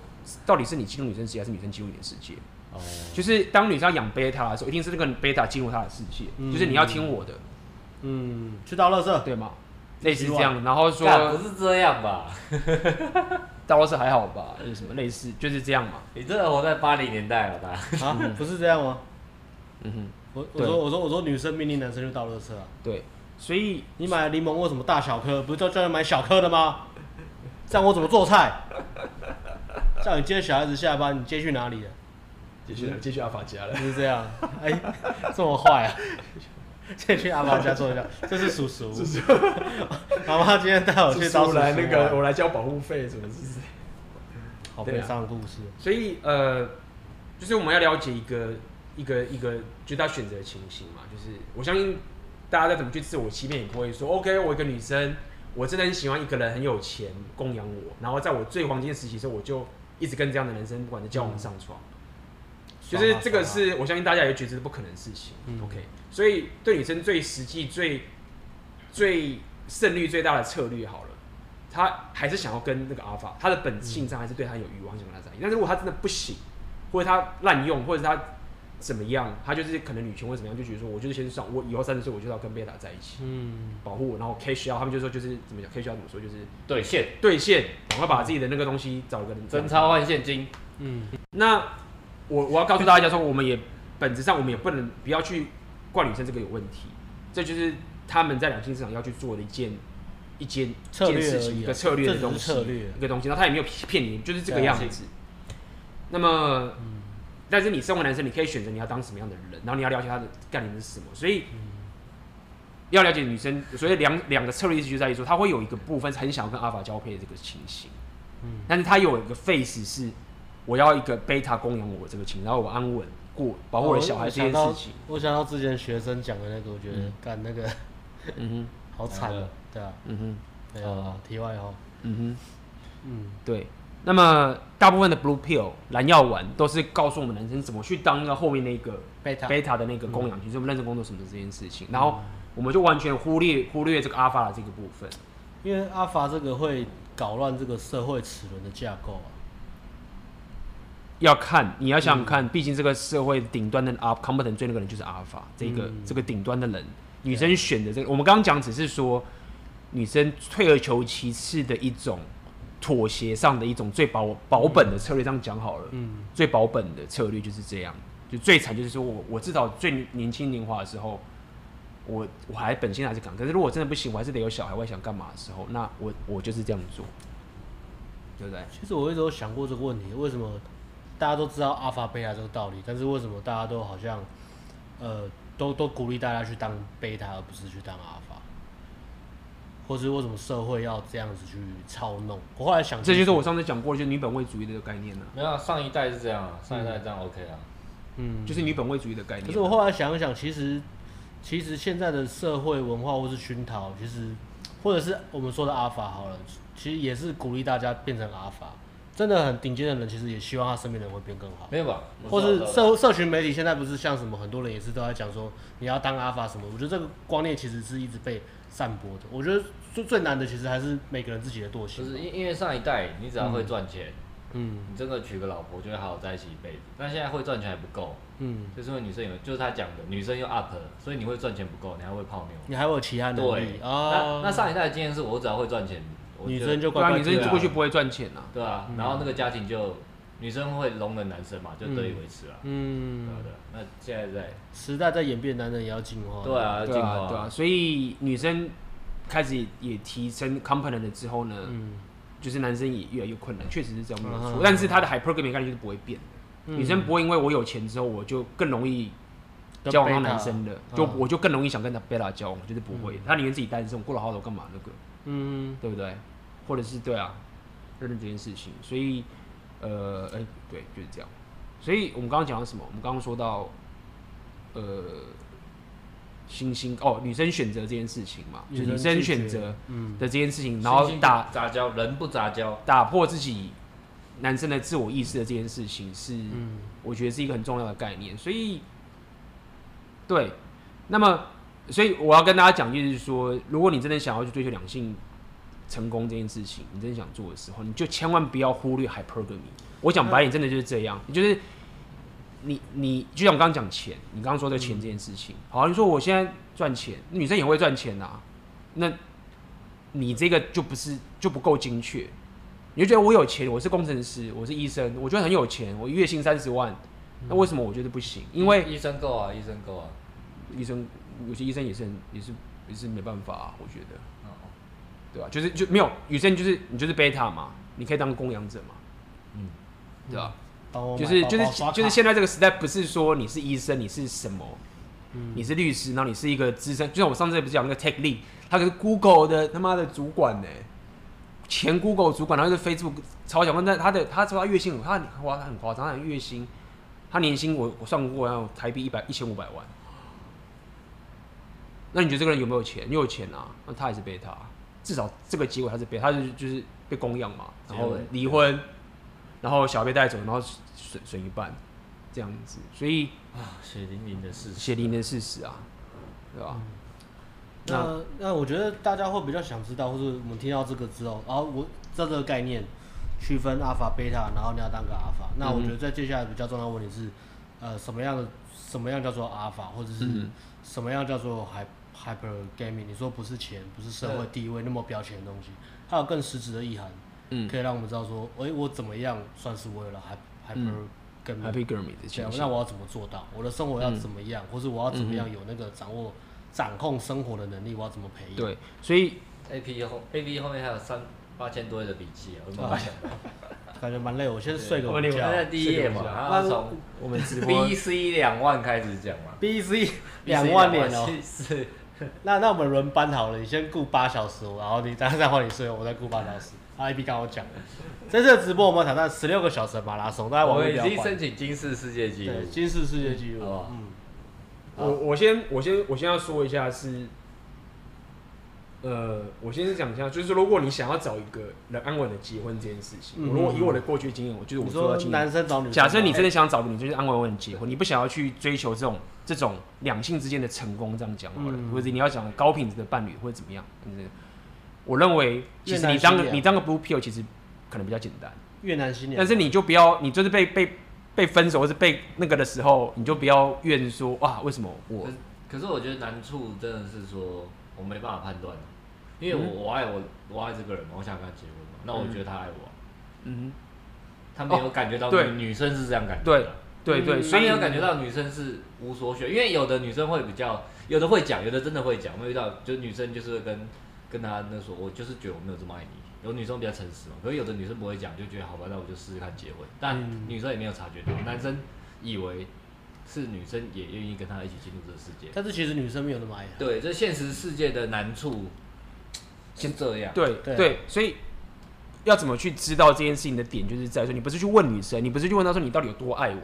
到底是你进入女生世界，还是女生进入你的世界？哦。就是当女生要养贝塔的时候，一定是那个贝塔进入她的世界，嗯、就是你要听我的。嗯，去倒垃圾，对吗？类似这样，然后说不是这样吧？倒是还好吧？有什么类似就是这样嘛？你真的活在八零年代了吧？啊，不是这样吗？嗯哼，我我说我说我说女生命令男生就倒垃圾啊？对，所以你买柠檬为什么大小颗？不是叫叫你买小颗的吗？这样我怎么做菜？*laughs* 叫你接小孩子下班，你接去哪里了？接去接去阿法家了？就是这样？哎，这么坏啊？*laughs* 先去阿妈家坐一下，这是叔叔。叔叔，*laughs* 妈妈今天带我去招叔来那个，我来交保护费，什么是？好悲伤的故事。所以呃，就是我们要了解一个一个一个，就他选择的情形嘛。就是我相信大家再怎么去自我欺骗，也不会说 OK，我一个女生，我真的很喜欢一个人很有钱供养我，然后在我最黄金的时期的时候，我就一直跟这样的男生不管是交往上床。就是这个是我相信大家也觉得是不可能的事情。嗯、OK，所以对女生最实际、最最胜率最大的策略好了，他还是想要跟那个阿法，他的本性上还是对他有欲望，想跟他在一起。但是如果他真的不行，或者他滥用，或者他怎么样，他就是可能女权或怎么样，就觉得说，我就是先上，我以后三十岁我就要跟贝塔在一起，嗯，保护我，然后 cash out，他们就说就是怎么讲，cash out 怎么说，就是兑现。兑现，赶快把自己的那个东西找一个人真钞换现金，嗯，那我我要告诉大家说，我们也本质上我们也不能不要去怪女生这个有问题，这就是他们在两性市场要去做的一件一件策略事情，一个策略的东西，一个东西，然后他也没有骗你，就是这个样子。那么，嗯，但是你身为男生，你可以选择你要当什么样的人，然后你要了解他的概念是什么。所以，要了解女生，所以两两个策略意思就在于说，他会有一个部分很想要跟阿法交配的这个情形，嗯，但是他有一个 face 是我要一个贝塔供养我这个情，然后我安稳过保护我的小孩这件事情。我想到之前学生讲的那个，我觉得干那个，嗯哼，*laughs* 好惨啊，对啊，嗯哼，对啊，题外话，嗯哼，嗯，对。那么大部分的 blue pill 蓝药丸都是告诉我们男生怎么去当那个后面那个贝塔贝塔的那个供养其实我们认真工作什么的这件事情，然后我们就完全忽略忽略这个阿法的这个部分，因为阿法这个会搞乱这个社会齿轮的架构啊。要看你要想想看，毕竟这个社会顶端的阿 competent 最那个人就是阿法，这个这个顶端的人，女生选的这个，我们刚刚讲只是说女生退而求其次的一种。妥协上的一种最保保本的策略，这样讲好了。嗯，最保本的策略就是这样，就最惨就是说我我至少最年轻年华的时候，我我还本性还是敢，可是如果真的不行，我还是得有小孩，我还想干嘛的时候，那我我就是这样做，对不对？其实我一直有想过这个问题，为什么大家都知道阿法贝塔这个道理，但是为什么大家都好像呃都都鼓励大家去当贝塔，而不是去当阿法？或是为什么社会要这样子去操弄？我后来想，这就是我上次讲过，就是女本位主义的概念了。没有，啊上一代是这样，上一代这样 OK 啊。嗯，就是女本位主义的概念。可是我后来想一想，其实其实现在的社会文化或是熏陶，其实或者是我们说的阿法好了，其实也是鼓励大家变成阿法。真的很顶尖的人，其实也希望他身边的人会变更好。没有吧？或是社社群媒体现在不是像什么，很多人也是都在讲说你要当阿法什么。我觉得这个观念其实是一直被散播的。我觉得。最最难的其实还是每个人自己的惰性。就是因因为上一代，你只要会赚钱，嗯，你真的娶个老婆就会好好在一起一辈子。但现在会赚钱还不够，嗯，就是因为女生有，就是他讲的，女生又 up，所以你会赚钱不够，你还会泡妞，你还会有其他能力。对，那那上一代的经验是我只要会赚钱，女生就乖乖，女生过去不会赚钱啊，对啊，然后那个家庭就女生会容忍男生嘛，就得以维持了，嗯，对的。那现在在时代在演变，男人也要进化，对啊，进化，对啊，所以女生。开始也提升 component 了之后呢，嗯，就是男生也越来越困难，确实是这样没有错。嗯、但是他的 hypergamy 概念就是不会变的，嗯、女生不会因为我有钱之后我就更容易交往到男生的，就我就更容易想跟他贝塔交往，就是不会。嗯、他宁愿自己单身，我过了好久干嘛那个，嗯，对不对？或者是对啊，认认这件事情。所以，呃，哎、欸，对，就是这样。所以我们刚刚讲到什么？我们刚刚说到，呃。星星哦，女生选择这件事情嘛，就女生选择的这件事情，然后打杂交人不杂交，打破自己男生的自我意识的这件事情是，我觉得是一个很重要的概念。所以，对，那么，所以我要跟大家讲，就是说，如果你真的想要去追求两性成功这件事情，你真的想做的时候，你就千万不要忽略 hypergamy。我讲白点，真的就是这样，就是。你你就像我刚刚讲钱，你刚刚说的钱这件事情，嗯、好，你说我现在赚钱，女生也会赚钱呐、啊，那你这个就不是就不够精确，你就觉得我有钱，我是工程师，我是医生，我觉得很有钱，我月薪三十万，那为什么我觉得不行？因为医生够啊，医生够啊，医生有些医生也是很也是也是没办法啊，我觉得，哦，对吧？就是就没有女生就是你就是贝塔嘛，你可以当供养者嘛，嗯，对吧？就是就是就是现在这个时代，不是说你是医生，你是什么？嗯、你是律师，然后你是一个资深，就像我上次不是讲那个 Tech Lead，他是 Google 的他妈的主管呢，前 Google 主管，然后是 Facebook 超小，但他的他说他月薪，他哇他很夸张，他月薪，他年薪我我算过要台币一百一千五百万。那你觉得这个人有没有钱？你有钱啊，那他也是被他，至少这个结果他是贝塔，他是就是被供养嘛，然后离婚。然后小孩被带走，然后损损一半，这样子，所以啊，血淋淋的事实，血淋淋的事实啊，对吧？嗯那那我觉得大家会比较想知道，或者我们听到这个之后，然后我这个概念区分阿尔法、贝塔，然后你要当个阿尔法。那我觉得在接下来比较重要的问题是，呃，什么样的什么样叫做阿尔法，或者是什么样叫做 hyper gaming？你说不是钱，不是社会地位那么标签的东西，它有更实质的意涵，嗯，可以让我们知道说，哎，我怎么样算是为了 hyper hyper gaming 的钱？那我要怎么做到？我的生活要怎么样，或是我要怎么样有那个掌握？掌控生活的能力，我要怎么培养？对，所以 A P 后 A P 后面还有三八千多页的笔记啊，我怎么想感觉蛮累，我先睡个午觉。在第一页嘛，然后从我们直播 B C 两万开始讲嘛，*laughs* B C 两万年哦，是。那那我们轮班好了，你先顾八小时，然后你等下再换你睡，我再顾八小时。A P 刚我讲，这次直播我们挑战十六个小时的马拉松，大家我们已经申请金氏世界纪录，金氏世界纪录，嗯。我我先我先我先要说一下是，呃，我先讲一下，就是如果你想要找一个人安稳的结婚这件事情，如果以我的过去经验，我就是我说男生找女生，假设你真的想找个女生，就是安稳稳结婚，你不想要去追求这种这种两性之间的成功，这样讲好了，或者你要讲高品质的伴侣或者怎么样，我认为其实你当个你当个 blue pill 其实可能比较简单，越南新娘，但是你就不要，你就是被被。被分手或是被那个的时候，你就不要怨说哇，为什么我？可是我觉得难处真的是说我没办法判断，因为我我爱我我爱这个人嘛，我想跟他结婚嘛，那我觉得他爱我，嗯，他没有感觉到女生是这样感觉，对对对，所以没有感觉到女生是无所选，因为有的女生会比较，有的会讲，有的真的会讲，我遇到就女生就是跟跟他那说，我就是觉得我没有这么爱你。有女生比较诚实嘛，可是有的女生不会讲，就觉得好吧，那我就试试看结婚。但女生也没有察觉到，男生以为是女生也愿意跟他一起进入这个世界。但是其实女生没有那么爱他。对，这现实世界的难处，先这样。对对，对，所以要怎么去知道这件事情的点，就是在说你不是去问女生，你不是去问她说你到底有多爱我。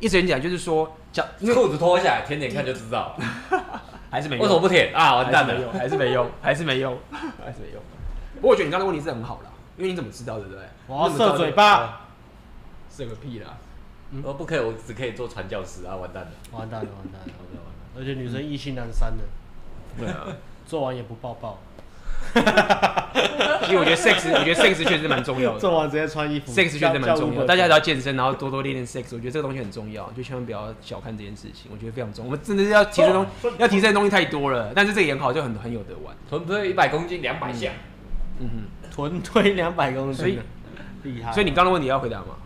一直讲就是说，讲裤子脱下来舔舔看就知道，*laughs* 还是没用。为什么不舔啊？完蛋了，还是没用，*laughs* 还是没用，还是没用。不过我觉得你刚才问题是很好的，因为你怎么知道对不对？我要射嘴巴，射个屁啦！我不可以，我只可以做传教士啊！完蛋了，完蛋了，完蛋了，完蛋了！而且女生意兴阑珊的，对啊，做完也不抱抱。*laughs* 其实我觉得 *laughs* sex，我觉得 sex 确实蛮重要的。做完直接穿衣服，sex 确实蛮重要。大家都要健身，然后多多练练 sex。我觉得这个东西很重要，就千万不要小看这件事情。我觉得非常重要。我们真的是要提升东，要提升的东西太多了。但是这个也很好，就很很有得玩。臀推一百公斤，两百下。嗯哼，臀推两百公斤，所以厉害。所以你刚刚的问题要回答吗？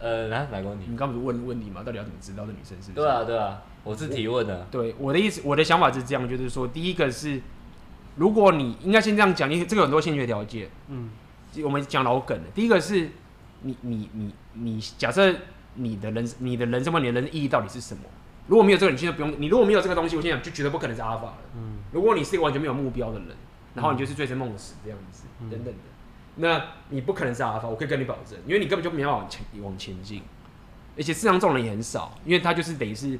呃，来，哪个问题？你刚不是问问题吗？到底要怎么知道这女生是？对啊，对啊，我是提问的。对，我的意思，我的想法是这样，就是说，第一个是，如果你应该先这样讲，你这个有很多先决条件。嗯，我们讲老梗的，第一个是你，你，你，你，假设你的人，你的人生观，你的人生意义到底是什么？如果没有这个，你现在不用。你如果没有这个东西，我现在就绝对不可能是阿法了。嗯，如果你是一个完全没有目标的人。然后你就是醉生梦死这样子，嗯、等等的，那你不可能是阿法，我可以跟你保证，因为你根本就没有往前往前进，而且世上这种人也很少，因为他就是等于是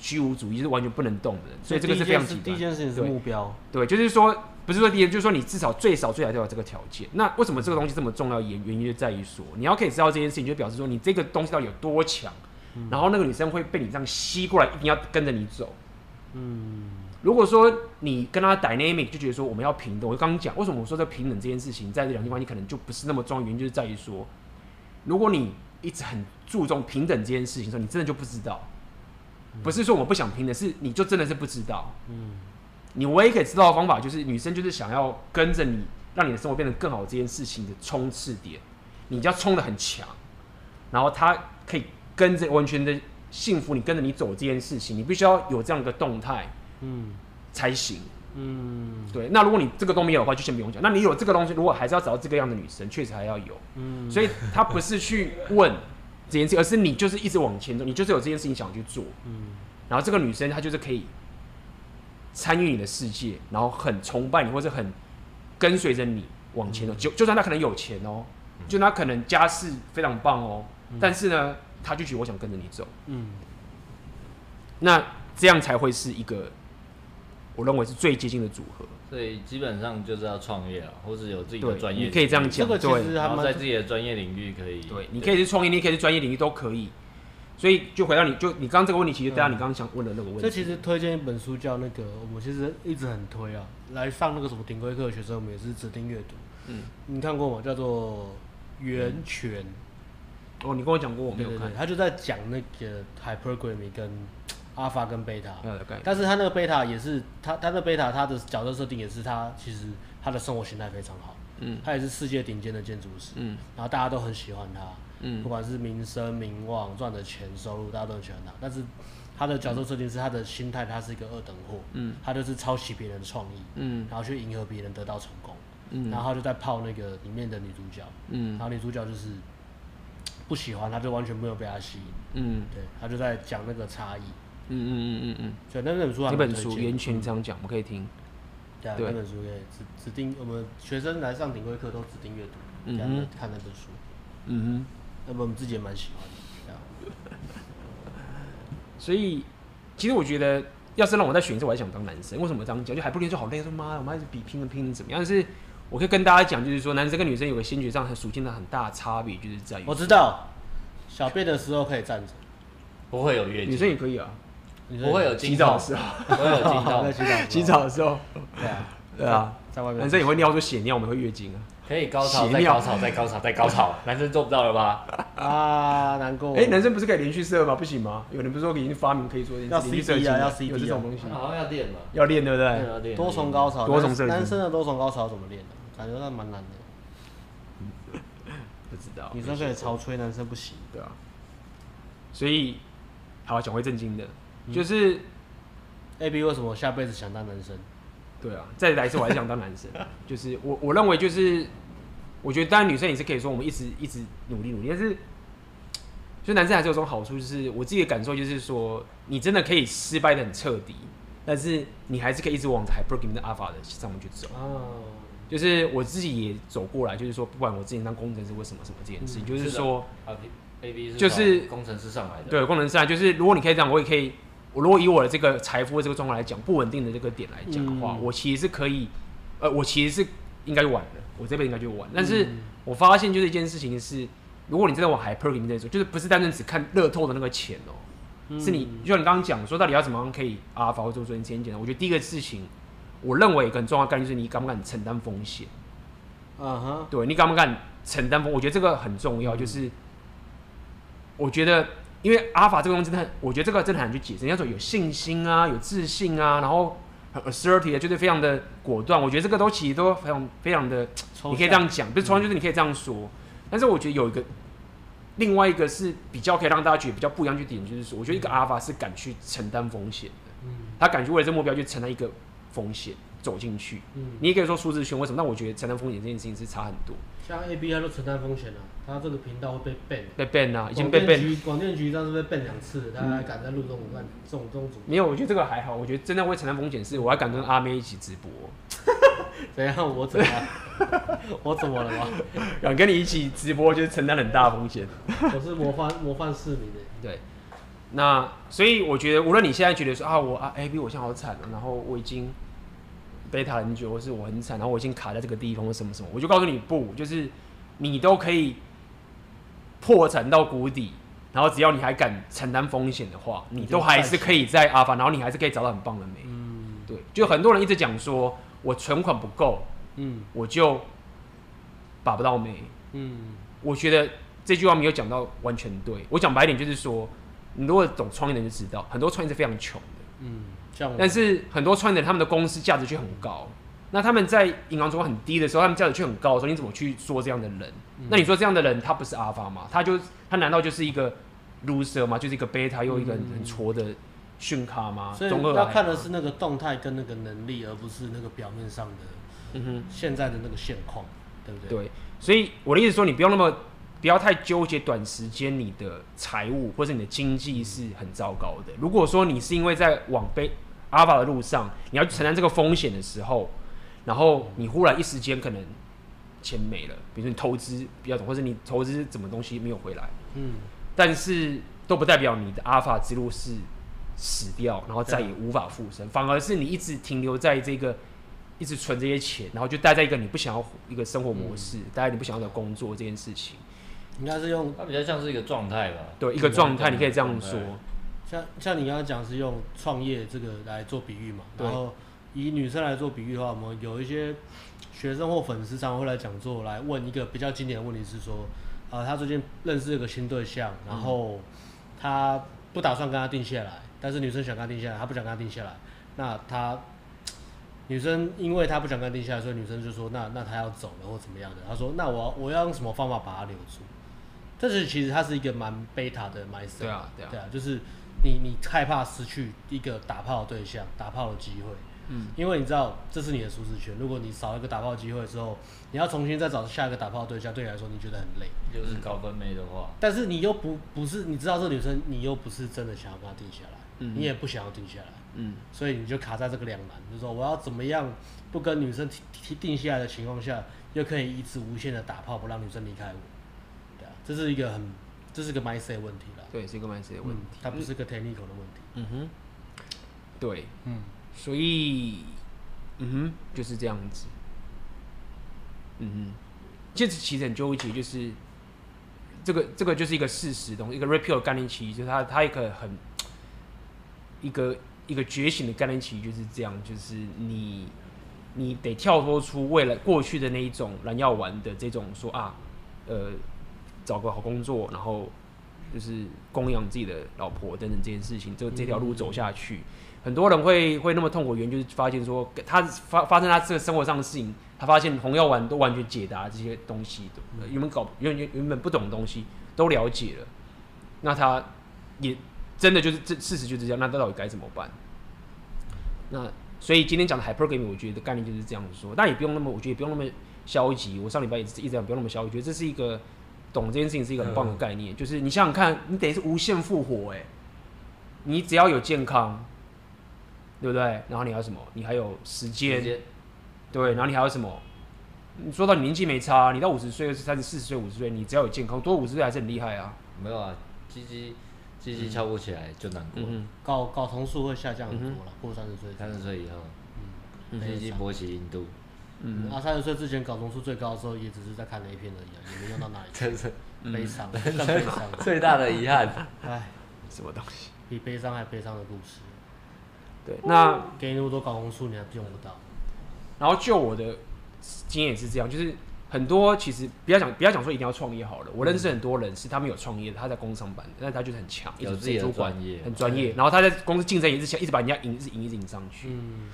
虚无主义，是完全不能动的，所以这个是非常极端。第一件事情是目标，对，对，就是说不是说第一，就是说你至少最少最少都有这个条件。那为什么这个东西这么重要？原原因就在于说，你要可以知道这件事情，就表示说你这个东西到底有多强，嗯、然后那个女生会被你这样吸过来，一定要跟着你走，嗯。如果说你跟她 dynamic 就觉得说我们要平等，我刚刚讲为什么我说这平等这件事情在这两性关系可能就不是那么重要，原因就是在于说，如果你一直很注重平等这件事情的时候，你真的就不知道，不是说我不想拼的，是你就真的是不知道。嗯，你唯一可以知道的方法就是女生就是想要跟着你，让你的生活变得更好这件事情的冲刺点，你就要冲的很强，然后她可以跟着完全的幸福，你跟着你走这件事情，你必须要有这样一个动态。嗯，才行。嗯，对。那如果你这个都没有的话，就先不用讲。那你有这个东西，如果还是要找到这个样的女生，确实还要有。嗯，所以他不是去问这件事，而是你就是一直往前走，你就是有这件事情想去做。嗯，然后这个女生她就是可以参与你的世界，然后很崇拜你，或者很跟随着你往前走。就就算她可能有钱哦，就她可能家世非常棒哦，但是呢，她就觉得我想跟着你走。嗯，那这样才会是一个。我认为是最接近的组合，所以基本上就是要创业啊，或者有自己的专业，你可以这样讲。这个其实他们在自己的专业领域可以，对，你可以去创业，你可以去专业领域都可以。所以就回到你就你刚刚这个问题，其实大家你刚刚想问的那个问题。这其实推荐一本书叫那个，我们其实一直很推啊，来上那个什么顶规课的学生，我们也是指定阅读。嗯，你看过吗？叫做《源泉》。哦，你跟我讲过，我没有看。他就在讲那个 hypergamy 跟 alpha 跟 beta。但是他那个 beta 也是他他那 beta 他的角色设定也是他其实他的生活形态非常好。嗯。他也是世界顶尖的建筑师。嗯。然后大家都很喜欢他。嗯，不管是名声、名望、赚的钱、收入，大家都很喜欢他。但是他的角色设定是他的心态，他是一个二等货。嗯，他就是抄袭别人的创意，嗯，然后去迎合别人得到成功。嗯，然后他就在泡那个里面的女主角。嗯，然后女主角就是不喜欢他，就完全没有被他吸引。嗯，对，他就在讲那个差异。嗯嗯嗯嗯嗯。所以那本书还，那本书源泉这样讲，我们可以听。对啊，那本书可以指指定我们学生来上顶规课都指定阅读，这样看那本书。嗯哼。那么我们自己也蛮喜欢的，*laughs* 所以其实我觉得，要是让我再选一次，我还想当男生。为什么这样讲？就还不如就好累，说妈，我们还是比拼了拼了怎么样？但是我可以跟大家讲，就是说男生跟女生有个先决上和属性的很大的差别，就是在于我知道小便的时候可以站着，不会有月经。女生也可以啊，不会有 *laughs* *laughs* 洗澡的时候，不会有经痛，洗澡的时候，对啊，对啊，在外面，男生也会尿出血尿，我们会月经啊。可以高潮，再高潮，再高潮，再高潮。*laughs* 男生做不到了吧？啊，难过。哎，男生不是可以连续射吗？不行吗？有人不是说已经发明可以做连续射精啊？要 CD 有这种东西？好像要练嘛。要练对不对？多重高潮，多重射精。男生的多重高潮怎么练呢？感觉那蛮难的。不知道。女生可以潮吹，男生不行，对啊。所以，好讲回正经的，就是 A B 为什么下辈子想当男生？对啊，再来一次我还是想当男生。*laughs* 就是我我认为就是。我觉得当然女生也是可以说我们一直一直努力努力，但是，就男生还是有种好处，就是我自己的感受就是说，你真的可以失败的很彻底，但是你还是可以一直往 hypergamy 的 alpha 的上面去走。哦，就是我自己也走过来，就是说不管我之前当工程师或什么什么这件事情，嗯、就是说，A B 就是工程师上来的，对，工程师上来，就是如果你可以这样，我也可以，我如果以我的这个财富的这个状况来讲，不稳定的这个点来讲的话，嗯、我其实是可以，呃，我其实是应该晚了。我这辈子应该就晚，但是我发现就是一件事情是，如果你真的往 hypergamy 那种，就是不是单纯只看乐透的那个钱哦、是你就像你刚刚讲说，到底要怎么样可以 alpha 或者做做先简单？我觉得第一个事情，我认为很重要的概念就是你敢不敢承担风险。嗯哼，对，你敢不敢承担风？我觉得这个很重要，就是我觉得因为 alpha 这个东西真的很，我觉得这个真的很难去解释。人家说有信心啊，有自信啊，然后。很 assertive，就是非常的果断。我觉得这个都其实都非常非常的，你可以这样讲，不是抽象，就是你可以这样说。嗯、但是我觉得有一个另外一个是比较可以让大家觉得比较不一样的点，就是说，我觉得一个 alpha 是敢去承担风险的，嗯、他敢去为了这个目标去承担一个风险走进去。嗯、你也可以说数字圈为什么？但我觉得承担风险这件事情是差很多。像 A B I 都承担风险了，他这个频道会被 ban，被 ban 啊，已经被 ban。广电局当时被 ban 两次，他还敢在录这种烂这种这种主。没有，我觉得这个还好。我觉得真的会承担风险是，我还敢跟阿妹一起直播。*laughs* 怎样？我怎么？*laughs* 我怎么了吗？*laughs* 敢跟你一起直播，就是承担很大风险。我是模范模范市民的。对。那所以我觉得，无论你现在觉得说啊，我啊 A B 我现在好惨了，然后我已经。贝塔很久，或是我很惨，然后我已经卡在这个地方，或什么什么，我就告诉你不，就是你都可以破产到谷底，然后只要你还敢承担风险的话，你都还是可以在阿法，然后你还是可以找到很棒的美。嗯，对，就很多人一直讲说我存款不够，嗯，我就把不到美。嗯，我觉得这句话没有讲到完全对。我讲白一点就是说，你如果懂创业的人就知道，很多创业是非常穷的。嗯。但是很多创业者他们的公司价值却很高，那他们在银行中很低的时候，他们价值却很高的时候，你怎么去说这样的人？嗯、那你说这样的人他不是 alpha 吗？他就他难道就是一个 loser 吗？就是一个 beta 又一个很挫的逊咖吗？所以要看的是那个动态跟那个能力，而不是那个表面上的，嗯哼，现在的那个现况，对不对？对，所以我的意思说，你不用那么。不要太纠结短时间你的财务或者你的经济是很糟糕的。如果说你是因为在往背 alpha 的路上，你要承担这个风险的时候，然后你忽然一时间可能钱没了，比如说你投资比较懂，或者你投资什么东西没有回来，嗯，但是都不代表你的 alpha 之路是死掉，然后再也无法复生，反而是你一直停留在这个。一直存这些钱，然后就待在一个你不想要一个生活模式，待在你不想要的工作这件事情，应该是用它比较像是一个状态吧？对，一个状态，你可以这样说。像像你刚刚讲是用创业这个来做比喻嘛？然后以女生来做比喻的话，我们有一些学生或粉丝常常会来讲座，来问一个比较经典的问题是说，啊，他最近认识一个新对象，然后他不打算跟他定下来，但是女生想跟他定下来，他不想跟他定下来，那他女生因为他不想跟他定下来，所以女生就说，那那他要走了或怎么样的？他说，那我我要用什么方法把他留住？这是其实他是一个蛮贝塔的 mindset，对啊，对啊，对啊，就是。你你害怕失去一个打炮的对象，打炮的机会，嗯，因为你知道这是你的舒适圈。如果你少一个打炮机会之后，你要重新再找下一个打炮对象，对你来说你觉得很累。就是高分妹的话，但是你又不不是，你知道这个女生，你又不是真的想要跟她定下来，嗯，你也不想要定下来，嗯，所以你就卡在这个两难，就是说我要怎么样不跟女生提定下来的情况下，又可以一直无限的打炮，不让女生离开我，对啊，这是一个很。这是个 mindset 问题了，对，是一个 mindset 问题，嗯，它不是个 technical 的问题。嗯哼，对，嗯，所以，嗯哼，就是这样子。嗯哼，其实其实很纠结，就是这个这个就是一个事实东西，一个 Red Pill 概念期，就是它它一个很一个一个觉醒的概念期，就是这样，就是你你得跳脱出未来过去的那一种蓝药丸的这种说啊，呃。找个好工作，然后就是供养自己的老婆等等这件事情，这这条路走下去，嗯、很多人会会那么痛苦，原因就是发现说他发发生他这个生活上的事情，他发现红药丸都完全解答这些东西的，嗯、原本搞原原原本不懂的东西都了解了，那他也真的就是这事实就是这样，那他到底该怎么办？那所以今天讲的 Hypergamy，我觉得概念就是这样子说，但也不用那么，我觉得也不用那么消极。我上礼拜也是一直讲不用那么消极，我觉得这是一个。懂这件事情是一个很棒的概念，嗯、就是你想想看，你等于是无限复活哎，你只要有健康，对不对？然后你还有什么？你还有时间，对，然后你还有什么？你说到你年纪没差，你到五十岁、三十、四十岁、五十岁，你只要有健康，多五十岁还是很厉害啊。没有啊，鸡鸡鸡鸡翘不起来就难过，睾睾酮素会下降很多了，过三十岁，三十岁以后，嗯，鸡鸡勃起印度。嗯，啊，三十岁之前睾酮素最高的时候，也只是在看 A 片而已，也没用到哪里去。真是悲伤，真的悲伤。*laughs* 最大的遗憾，哎，*laughs* 什么东西？比悲伤还悲伤的故事。对，那给你那么多睾酮素，你还用不到。然后就我的经验也是这样，就是很多其实不要讲不要讲说一定要创业好了，我认识很多人是他们有创业的，他在工商班，但是他就是很强，一直自己的专业，很专业，然后他在公司竞争也是强，一直把人家赢，一直赢，一直赢上去。嗯。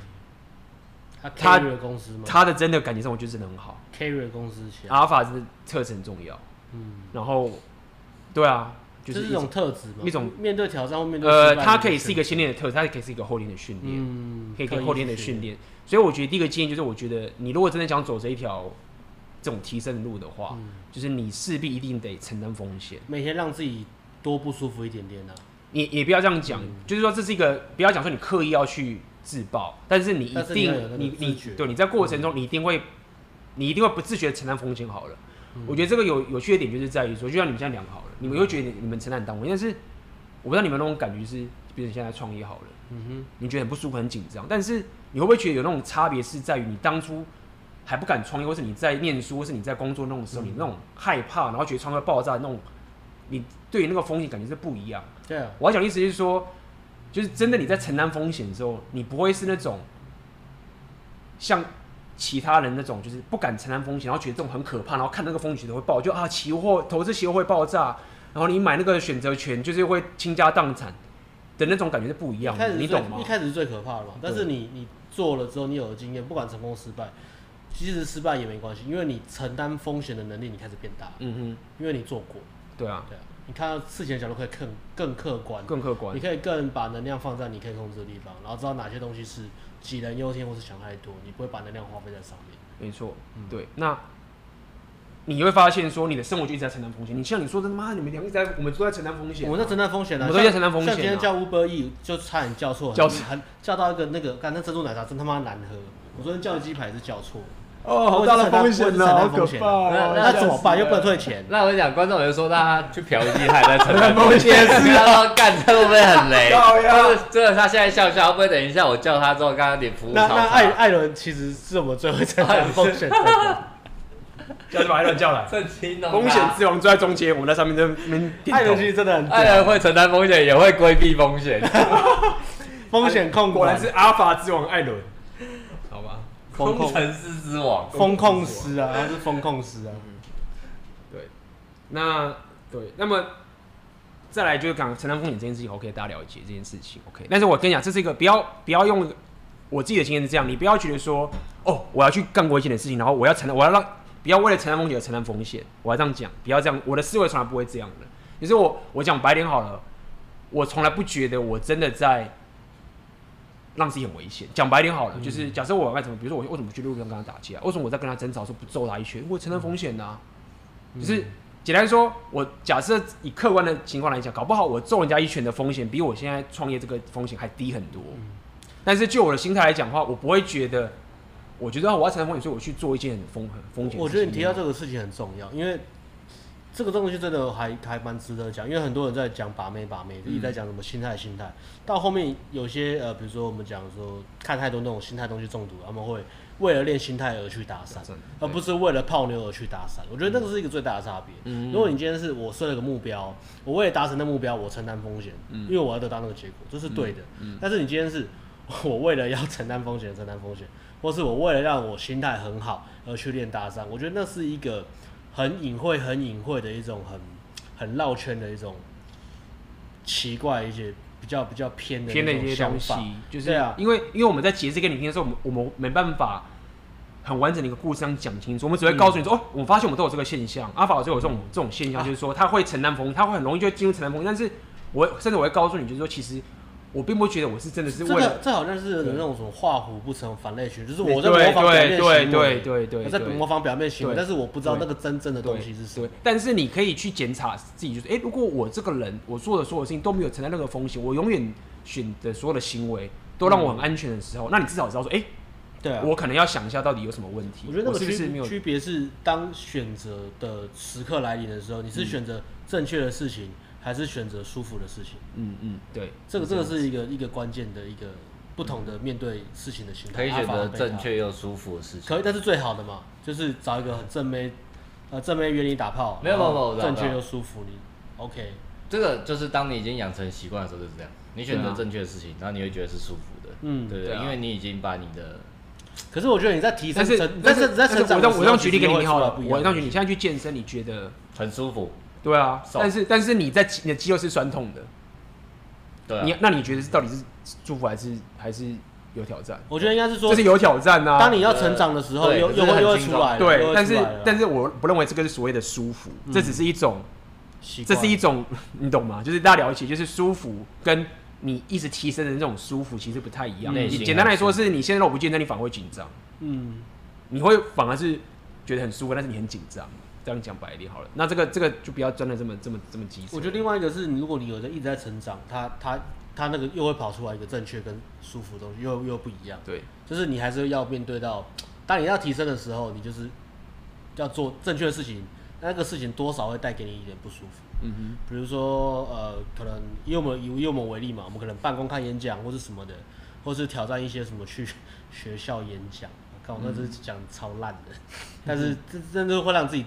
他的公司吗？他的真的感情生活就是真的很好。Carry 公司起来，阿尔法是特质很重要。嗯，然后，对啊，就是一种特质嘛，一种面对挑战或面对呃，它可以是一个先天的特质，它也可以是一个后天的训练，嗯，可以可以后天的训练。所以我觉得第一个建议就是，我觉得你如果真的想走这一条这种提升的路的话，就是你势必一定得承担风险，每天让自己多不舒服一点点呢。你也不要这样讲，就是说这是一个不要讲说你刻意要去。自爆，但是你一定，你你对，你在过程中你一定会，你一定会不自觉的承担风险。好了，我觉得这个有有趣的点就是在于说，就像你们现在两个好了，你们会觉得你们承担很大风险，但是我不知道你们那种感觉是，比如你现在创业好了，嗯哼，你觉得很不舒服、很紧张，但是你会不会觉得有那种差别是在于你当初还不敢创业，或是你在念书，或是你在工作那种时候，你那种害怕，然后觉得创业爆炸那种，你对于那个风险感觉是不一样。对啊，我要讲的意思就是说。就是真的，你在承担风险的时候，你不会是那种像其他人那种，就是不敢承担风险，然后觉得这种很可怕，然后看那个风险都会爆，就啊，期货投资期货会爆炸，然后你买那个选择权就是会倾家荡产的那种感觉是不一样的，你懂吗？一开始是最可怕的嘛，但是你你做了之后，你有了经验，不管成功失败，其实失败也没关系，因为你承担风险的能力你开始变大，嗯哼，因为你做过，对啊，对啊。你看到事情的角度可以更更客观，更客观。你可以更把能量放在你可以控制的地方，然后知道哪些东西是杞人忧天或是想太多，你不会把能量花费在上面。没错，嗯，对。那你会发现说，你的生活就一直在承担风险。你像你说的妈，你们两个在，我们都在承担风险，啊。我们在承担风险啊，我们都在承担风险，啊。像今天叫 Uber E 就差点叫错，叫很叫到一个那个，刚才珍珠奶茶真他妈难喝。我昨天叫的鸡排是叫错。哦，好大的风险呢，好可怕！那怎么办？又不能退钱。那我讲，观众有说他去嫖妓，还在承担风险，*laughs* 不要干，他会不会很雷？就是真的，他现在笑笑，会不会等一下我叫他之后，刚刚点服务？那那艾艾伦其实是我们最会承担风险的。*laughs* 叫什么？艾伦叫来。正经风险之王坐在中间，我们在上面这边。艾伦其实真的很，艾伦会承担风险，也会规避风险。*laughs* 风险控果然是阿法之王艾伦。好吧，工程师之王，*laughs* 风控师啊，他是风控师啊。对，那对，那么。再来就是讲承担风险这件事情，OK，大家了解这件事情，OK。但是我跟你讲，这是一个不要不要用我自己的经验是这样，你不要觉得说，哦，我要去干过一件的事情，然后我要承担，我要让不要为了承担风险而承担风险，我要这样讲，不要这样，我的思维从来不会这样的。就是我我讲白点好了，我从来不觉得我真的在让自己很危险。讲白点好了，嗯、就是假设我干什么，比如说我为什么去路上跟他打架，为什么我在跟他争吵说不揍他一拳，我承担风险呐，就是。嗯简单说，我假设以客观的情况来讲，搞不好我揍人家一拳的风险比我现在创业这个风险还低很多。嗯、但是就我的心态来讲的话，我不会觉得，我觉得我要承担风险，所以我去做一件很风很风险。我觉得你提到这个事情很重要，因为这个东西真的还还蛮值得讲，因为很多人在讲把妹把妹，一直在讲什么心态心态，到后面有些呃，比如说我们讲说看太多那种心态东西中毒，他们会。为了练心态而去搭讪，而不是为了泡妞而去搭讪。我觉得那个是一个最大的差别。嗯、如果你今天是我设了个目标，我为了达成那目标，我承担风险，嗯、因为我要得到那个结果，这是对的。嗯嗯、但是你今天是 *laughs* 我为了要承担风险承担风险，或是我为了让我心态很好而去练搭讪，我觉得那是一个很隐晦、很隐晦的一种很很绕圈的一种奇怪一些。比较比较偏的偏的一些东西，就是啊，因为因为我们在解释给你听的时候，我们我们没办法很完整的一个故事这样讲清楚，我们只会告诉你说，嗯、哦，我发现我们都有这个现象，阿法老师有这种、嗯、这种现象，就是说他会承担风险，他会很容易就进入承担风险，但是我甚至我会告诉你，就是说其实。我并不觉得我是真的是为了，这好像是那种什么画虎不成反类犬，就是我在模仿表面行为，对对对，我在模仿表面行为，但是我不知道那个真正的东西是什么。但是你可以去检查自己，就是哎，如果我这个人我做的所有事情都没有承担任何风险，我永远选的所有的行为都让我很安全的时候，那你至少知道说，哎，对啊，我可能要想一下到底有什么问题。我觉得那个区区别是，当选择的时刻来临的时候，你是选择正确的事情。还是选择舒服的事情。嗯嗯，对，这个这个是一个一个关键的一个不同的面对事情的心态。可以选择正确又舒服的事情。可以，但是最好的嘛，就是找一个很正妹，呃，正妹约你打炮，没有没有，正确又舒服你。OK，这个就是当你已经养成习惯的时候就是这样，你选择正确的事情，然后你会觉得是舒服的。嗯，对对，因为你已经把你的。可是我觉得你在提升，但是但是但是我这样我这样举例给你听好了，我用举例，你现在去健身，你觉得很舒服。对啊，但是但是你在你的肌肉是酸痛的，对，你那你觉得是到底是舒服还是还是有挑战？我觉得应该是说这是有挑战啊。当你要成长的时候，又又会又会出来。对，但是但是我不认为这个是所谓的舒服，这只是一种，这是一种，*laughs* 你懂吗？就是大家了解，就是舒服跟你一直提升的那种舒服其实不太一样。你简单来说，是你现在我不健身，你反而会紧张。嗯，你会反而是觉得很舒服，但是你很紧张。这样讲白一点好了，那这个这个就不要钻的这么这么这么基础。我觉得另外一个是，如果你有的一直在成长，他他他那个又会跑出来一个正确跟舒服的东西，又又不一样。对，就是你还是要面对到，当你要提升的时候，你就是要做正确的事情，那个事情多少会带给你一点不舒服。嗯哼，比如说呃，可能以我们以以我们为例嘛，我们可能办公看演讲或是什么的，或是挑战一些什么去 *laughs* 学校演讲，看我那是讲超烂的，嗯、但是这真的会让自己。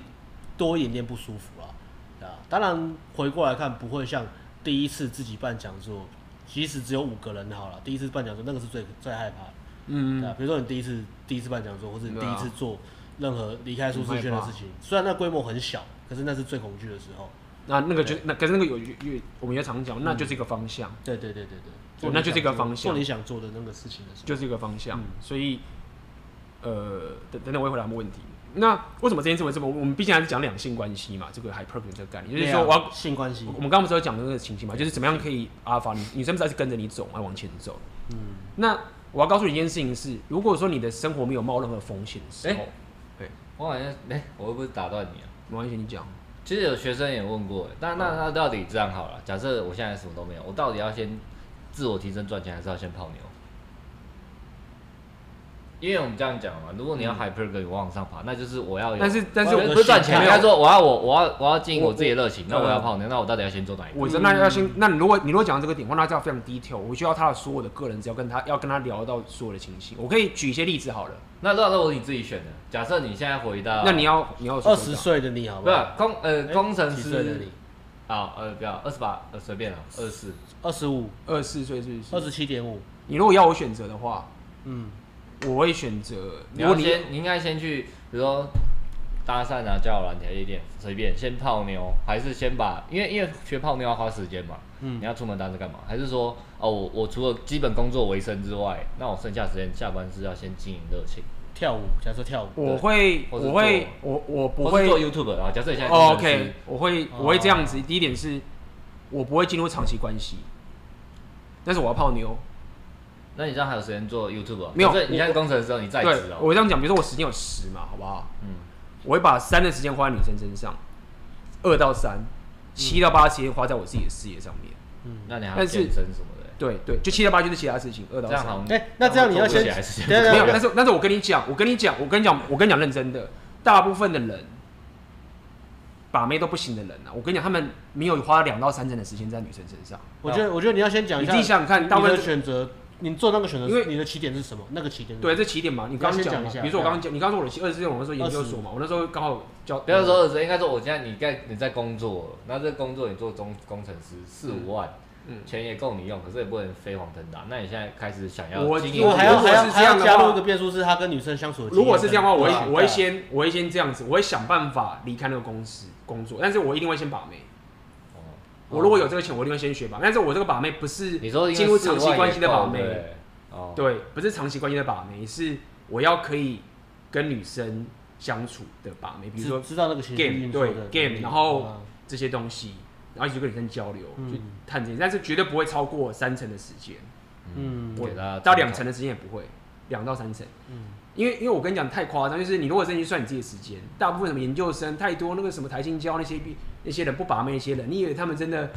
多一点点不舒服了，啊，当然回过来看不会像第一次自己办讲座，即使只有五个人好了，第一次办讲座那个是最最害怕的，嗯，啊，比如说你第一次第一次办讲座，或者你第一次做任何离开舒适圈的事情，虽然那规模很小，可是那是最恐惧的时候。那那个就那可是那个有有我们也常讲，那就是一个方向。对对对对对，那就是一个方向，做你想做的那个事情的时候，就是一个方向。所以，呃，等等等，我一会来问问题。那为什么这件事为什么？我们毕竟还是讲两性关系嘛，这个 hypergamy 这个概念，就是说我要性关系。我们刚刚不是有讲的那个情形嘛，就是怎么样可以 alpha 女女生不是跟着你走，要往前走。嗯。那我要告诉你一件事情是，如果说你的生活没有冒任何风险的时候，对，我好像哎，我又不是打断你啊？没关系，你讲。其实有学生也问过，那那那到底这样好了？假设我现在什么都没有，我到底要先自我提升赚钱，还是要先泡妞？因为我们这样讲嘛，如果你要 hyper 往上爬，那就是我要有，但是但是我不是赚钱，应该说我要我我要我要经营我自己的热情，那我要泡妞，那我到底要先做哪一步？我真的要先，那如果你如果讲到这个点的话，那这样非常 detail，我需要他的所有的个人，只要跟他要跟他聊到所有的情形。我可以举一些例子好了。那那那我你自己选的，假设你现在回到，那你要你要二十岁的你好不好？不是工呃工程师的你，好呃不要二十八呃随便了，二十四二十五二十四岁是二十七点五。你如果要我选择的话，嗯。我会选择。你要先，你应该先去，比如说搭讪啊，交友软件一点，随便先泡妞，还是先把，因为因为学泡妞要花时间嘛。嗯。你要出门当时干嘛？还是说，哦，我我除了基本工作为生之外，那我剩下时间下班是要先经营热情，跳舞，假设跳舞。我会，我会，我我不会做 YouTube 啊。假设你现在。OK，我会我会这样子。第一点是，我不会进入长期关系，但是我要泡妞。那你这样还有时间做 YouTube？没有，你现在工程的时候，你在职哦。我这样讲，比如说我时间有十嘛，好不好？嗯。我会把三的时间花在女生身上，二到三，七到八时间花在我自己的事业上面。嗯。那你还要健身什么的？对对，就七到八就是其他事情，二到三。哎，那这样你要先没有，但是但是我跟你讲，我跟你讲，我跟你讲，我跟你讲认真的，大部分的人把妹都不行的人啊，我跟你讲，他们没有花两到三成的时间在女生身上。我觉得，我觉得你要先讲一下，你自己想想看，大部分选择。你做那个选择，因为你的起点是什么？那个起点对，这起点嘛。你刚刚讲一下，比如说我刚刚讲，你刚说我的二十四岁，我那时候研究所嘛，我那时候刚好教。不要说二十，应该说我现在你在你在工作，那这工作你做中工程师四五万，嗯，钱也够你用，可是也不能飞黄腾达。那你现在开始想要，我我还要还要还要加入一个变数，是他跟女生相处的。如果是这样的话，我会我会先我会先这样子，我会想办法离开那个公司工作，但是我一定会先把妹。我如果有这个钱，我一定会先学把妹，但是我这个把妹不是进入长期关系的把妹。哦，对，不是长期关系的把妹，是我要可以跟女生相处的把妹，比如说知道那个 game，对 game，然后这些东西，然后一直跟女生交流，就探这些，但是绝对不会超过三成的时间，嗯，我到两成的时间也不会，两到三成，嗯，因为因为我跟你讲太夸张，就是你如果真去算你自己的时间，大部分什么研究生太多，那个什么台新交那些那些人不把妹那些人，你以为他们真的？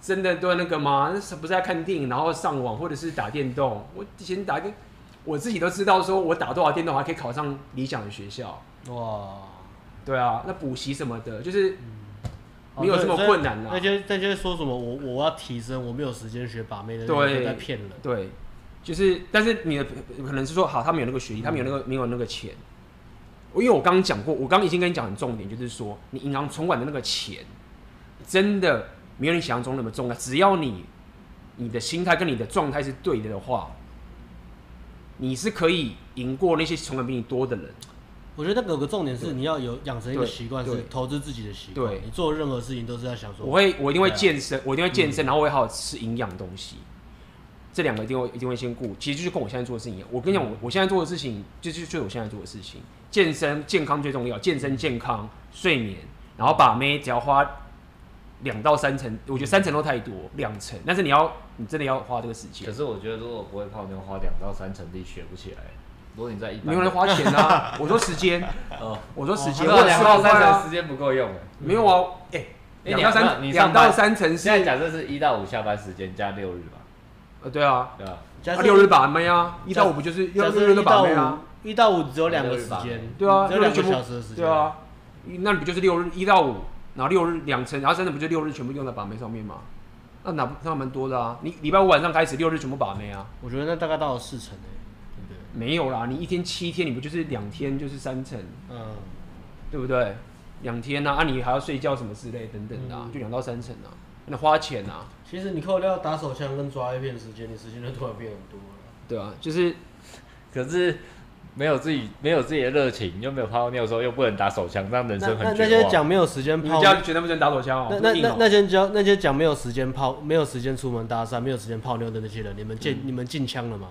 真的都那个吗？那是不是在看电影，然后上网或者是打电动？我以前打电，我自己都知道，说我打多少电动还可以考上理想的学校。哇，对啊，那补习什么的，就是没有这么困难了。那些那些说什么我我要提升，我没有时间学把妹的，对，在骗人。对，就是，但是你的可能是说，好，他们有那个学历，他们有那个没有那个钱。因为我刚刚讲过，我刚刚已经跟你讲很重点，就是说，你银行存款的那个钱，真的。没有你想象中那么重要，只要你你的心态跟你的状态是对的的话，你是可以赢过那些存款比你多的人。我觉得那个有个重点是你要有养成一个习惯，是投资自己的习惯。对，你做任何事情都是在想说，我会我一定会健身，我一定会健身，然后我会好好吃营养东西。这两个一定会一定会先顾，其实就是跟我现在做的事情一样。我跟你讲，我我现在做的事情就就就是我现在做的事情，健身健康最重要，健身健康睡眠，然后把妹只要花。两到三成，我觉得三成都太多，两成。但是你要，你真的要花这个时间。可是我觉得，如果不会泡妞，花两到三成力学不起来。如果你在一般，没有人花钱啊。我说时间，*laughs* 哦，我说时间，我两到三成时间不够用。没有啊，哎，两到三，两到三成是。现在假设是一到五下班时间加六日吧。呃，对啊，对啊，加六日把妹啊，一到五不就是六日都把妹啊？一到五只有两个时间，对啊，只有两个小时的时间，对啊，那你不就是六日一到五？然后六日两成，然后真的不就六日全部用在把妹上面吗？那哪那蛮多的啊！你礼拜五晚上开始，六日全部把妹啊？我觉得那大概到了四成诶，对不对？没有啦，你一天七天，你不就是两天就是三成？嗯，对不对？两天啊，啊你还要睡觉什么之类等等的，啊，嗯、就两到三成啊，那花钱啊。其实你扣掉打手枪跟抓 A 片时间，你时间就突然变很多了。对啊，就是，可是。没有自己没有自己的热情，又没有泡妞的时候，又不能打手枪，这样人生很绝望。那些讲没有时间泡，你家绝对不能打手枪哦。那那那那些讲那些讲没有时间泡，没有时间出门搭讪，没有时间泡妞的那些人，你们进你们进枪了吗？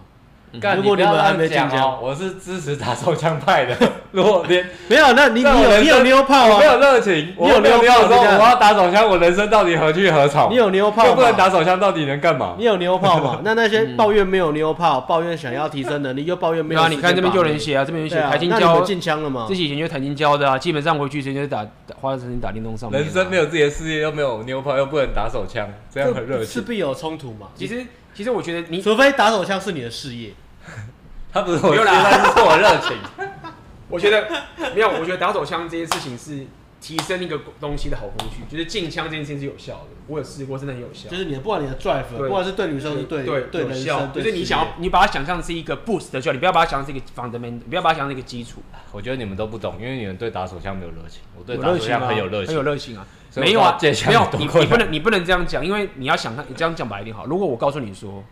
如果你们还没进枪，我是支持打手枪派的。*laughs* 如果连 *laughs* 没有，那你你有你有妞炮吗？没有热情，你有妞炮的时候，我要打手枪，我人生到底何去何从？你有妞泡吗？又不能打手枪，到底能干嘛？你有妞炮吗？*laughs* 那那些抱怨没有妞炮，抱怨想要提升能力，又抱怨没有。你看这边就有人写啊，这边写台清交。那你们进枪了吗？自？己以前就台清交的啊，基本上回去直接打花时间打电动上面。人生没有自己的事业，又没有妞炮，又不能打手枪，这样很热情。势必有冲突嘛？其实其实我觉得你除非打手枪是你的事业。*laughs* 他不是我热，他是我热情。*laughs* 我觉得没有，我觉得打手枪这件事情是提升一个东西的好工具，就是进枪这件事情是有效的。我有试过，真的很有效。就是你的不管你的 drive，不管是对女生是对对对有效，就是你想要你把它想象是一个 boost 的效，你不要把它想象是一个 fundamental，不要把它想象是一个基础。我觉得你们都不懂，因为你们对打手枪没有热情。我对打手枪很有热情，很有热情啊。没有啊，没有，你你不能你不能这样讲，因为你要想看，你这样讲白一点好。如果我告诉你说，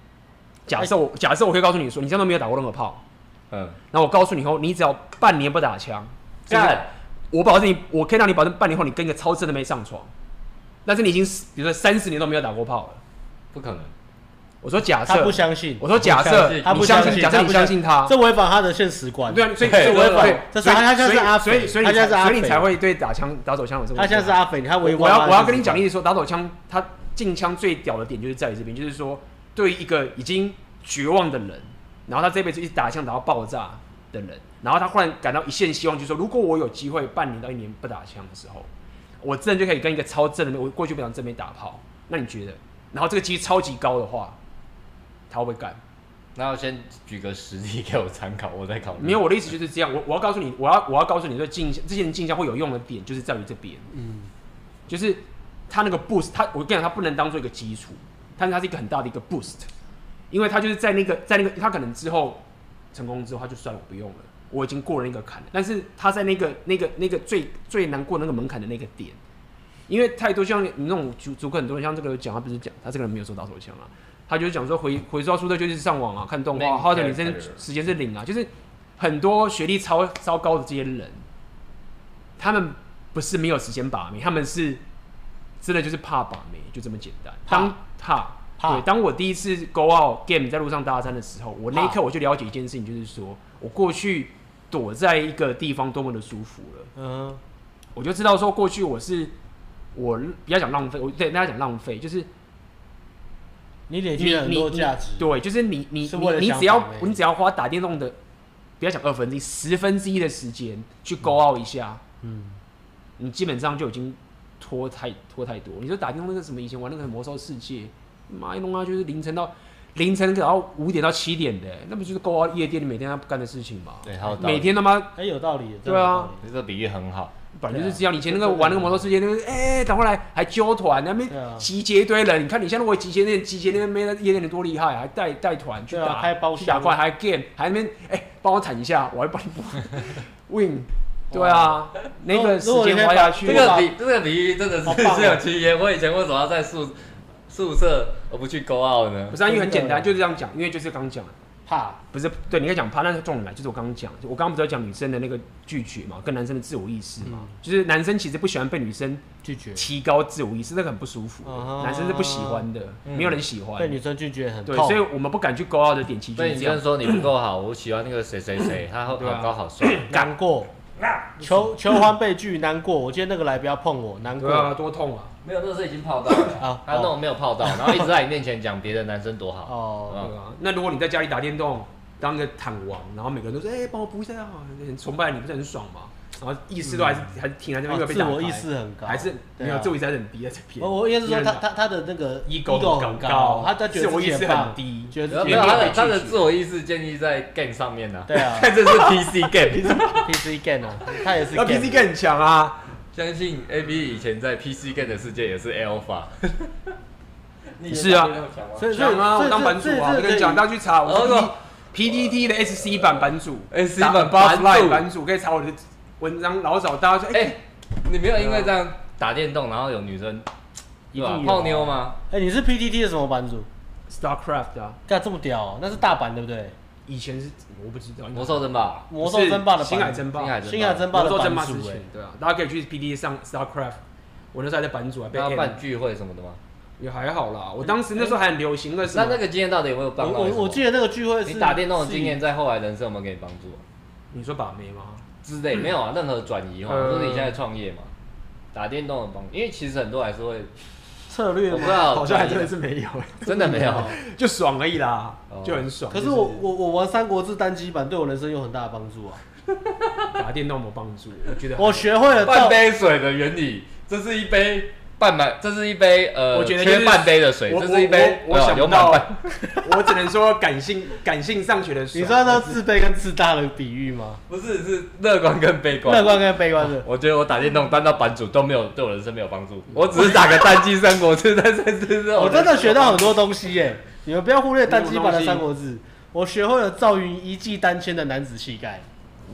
假设我假设我可以告诉你说，你这样都没有打过任何炮，嗯，那我告诉你以后，你只要半年不打枪。干！我保证你，我可以让你保证半年后你跟一个超正的妹上床，但是你已经比如说三十年都没有打过炮了，不可能。我说假设，他不相信。我说假设，他不相信。假设你不相信他，这违反他的现实观。对啊，所以这违反。这是他现在是阿所以所以所以你才会对打枪打手枪有这么。他现在是阿肥，他违。我要我要跟你讲，意思说打手枪，他进枪最屌的点就是在于这边，就是说对于一个已经绝望的人，然后他这辈子一直打枪打到爆炸的人。然后他忽然感到一线希望，就是说，如果我有机会半年到一年不打枪的时候，我真的就可以跟一个超正的，我过去不想正面打炮。那你觉得？然后这个机率超级高的话，他会不会干？那我先举个实例给我参考，我再考虑。没有，我的意思就是这样。我我要告诉你，我要我要告诉你说，镜这些人镜像会有用的点，就是在于这边。嗯，就是他那个 boost，他我跟你讲，他不能当做一个基础，但是它是一个很大的一个 boost，因为他就是在那个在那个他可能之后成功之后，他就算了，我不用了。我已经过了那个坎了，但是他在那个、那个、那个最最难过那个门槛的那个点，因为太多像你那种足足够很多人，像这个讲，他不是讲他这个人没有收打手枪啊，他就是讲说回回收书的就是上网啊看动画，或者你真时间是零啊，就是很多学历超超高的这些人，他们不是没有时间把妹，他们是真的就是怕把妹，就这么简单。当怕。怕。对，当我第一次 go out game 在路上搭讪的时候，我那一刻我就了解一件事情，就是说我过去。躲在一个地方多么的舒服了，嗯，我就知道说过去我是我比较讲浪费，我对大家讲浪费，就是你累积了很多价值，对，就是你你你你只要你只要花打电动的，不要讲二分之一，十分之一的时间去 go out 一下，嗯，你基本上就已经拖太拖太多。你说打电动那个什么以前玩那个魔兽世界，妈一弄啊就是凌晨到。凌晨然后五点到七点的，那不就是 go 夜店里每天要干的事情吗？对，还有每天他妈很有道理。对啊，这个比喻很好。本来就是这样，以前那个玩那个魔兽世界，那个哎，等回来还揪团，那边集结一堆人。你看你现在如果集结那集结那边没在夜店的多厉害，还带带团去打，还包去打怪，还 game，还那边哎帮我铲一下，我还帮你 *laughs* win。对啊，那个时间花下去，这个比这个比喻真的是是有区别。我以前为什么要在宿？宿舍而不去 go out 呢？不是，因为很简单，就是这样讲。因为就是刚刚讲，怕。不是对，你可以讲怕，但是重点来就是我刚刚讲，我刚刚不是在讲女生的那个拒绝嘛，跟男生的自我意识嘛，就是男生其实不喜欢被女生拒绝，提高自我意识那个很不舒服，男生是不喜欢的，没有人喜欢。被女生拒绝很对，所以我们不敢去勾傲的点其实就是这样。女生说你不够好，我喜欢那个谁谁谁，他好高好帅，*coughs* 难过，求求欢被拒难过，我今天那个来不要碰我，难过多痛啊！没有，那是已经泡到了 *coughs* 啊！他那种没有泡到，*laughs* 然后一直在你面前讲别的男生多好哦。对啊，那如果你在家里打电动，当个躺王，然后每个人都说：“哎，帮我补一下啊！”很崇拜你，不是很爽吗？然后意识都还是还是停在这边，自我意识很高，还是没有自我意识还是很低在这边。我我应该是说他他他的那个 ego 很高，他他自我意识很低，觉得没有他的他的自我意识建立在 game 上面呢。对啊，*laughs* 这是 PC *laughs* game，PC game 啊，他也是。那 PC game 很强啊。相信 A B 以前在 P C game 的世界也是 Alpha，*laughs* 你是啊，所以所以我当版主啊，我跟你讲，大家去查我是 P D T 的 S C 版版主，S C 版版主可以查我的文章老早，大家说哎，你没有因为这样打电动，然后有女生泡妞吗？哎，你是 P T T 的什么版主？Starcraft 啊，干这么屌，那是大版对不对？以前是我不知道，魔兽争霸，魔兽争霸的星海争霸，星海争霸的版主哎，对啊，大家可以去 P D 上 Starcraft，我那时候还在版主啊，要办聚会什么的吗？也还好啦，我当时那时候还很流行的是，那那个经验到底有没有帮助？我我记得那个聚会，你打电动的经验在后来人生有没有给你帮助？你说把妹吗？之类没有啊，任何转移哈，就是你现在创业嘛，打电动的帮，因为其实很多还是会。策略不知道？好像还真的是没有，*laughs* 真的没有，*laughs* 就爽而已啦，就很爽。可是我我我玩三国志单机版对我人生有很大的帮助啊！*laughs* 打电动有没有帮助？我觉得我学会了半杯水的原理，这是一杯半满，这是一杯呃，我觉得缺半杯的水，这是一杯我想不到，*laughs* 我只能说感性感性上学的水。你知道那自卑跟自大的比喻吗？不是，是乐观跟悲观。乐观跟悲观的。我觉得我打电动当到版主都没有对我人生没有帮助，我只是打个单机三国志，但是我真的学到很多东西耶。你们不要忽略单机版的三国志，我学会了赵云一骑单千的男子气概。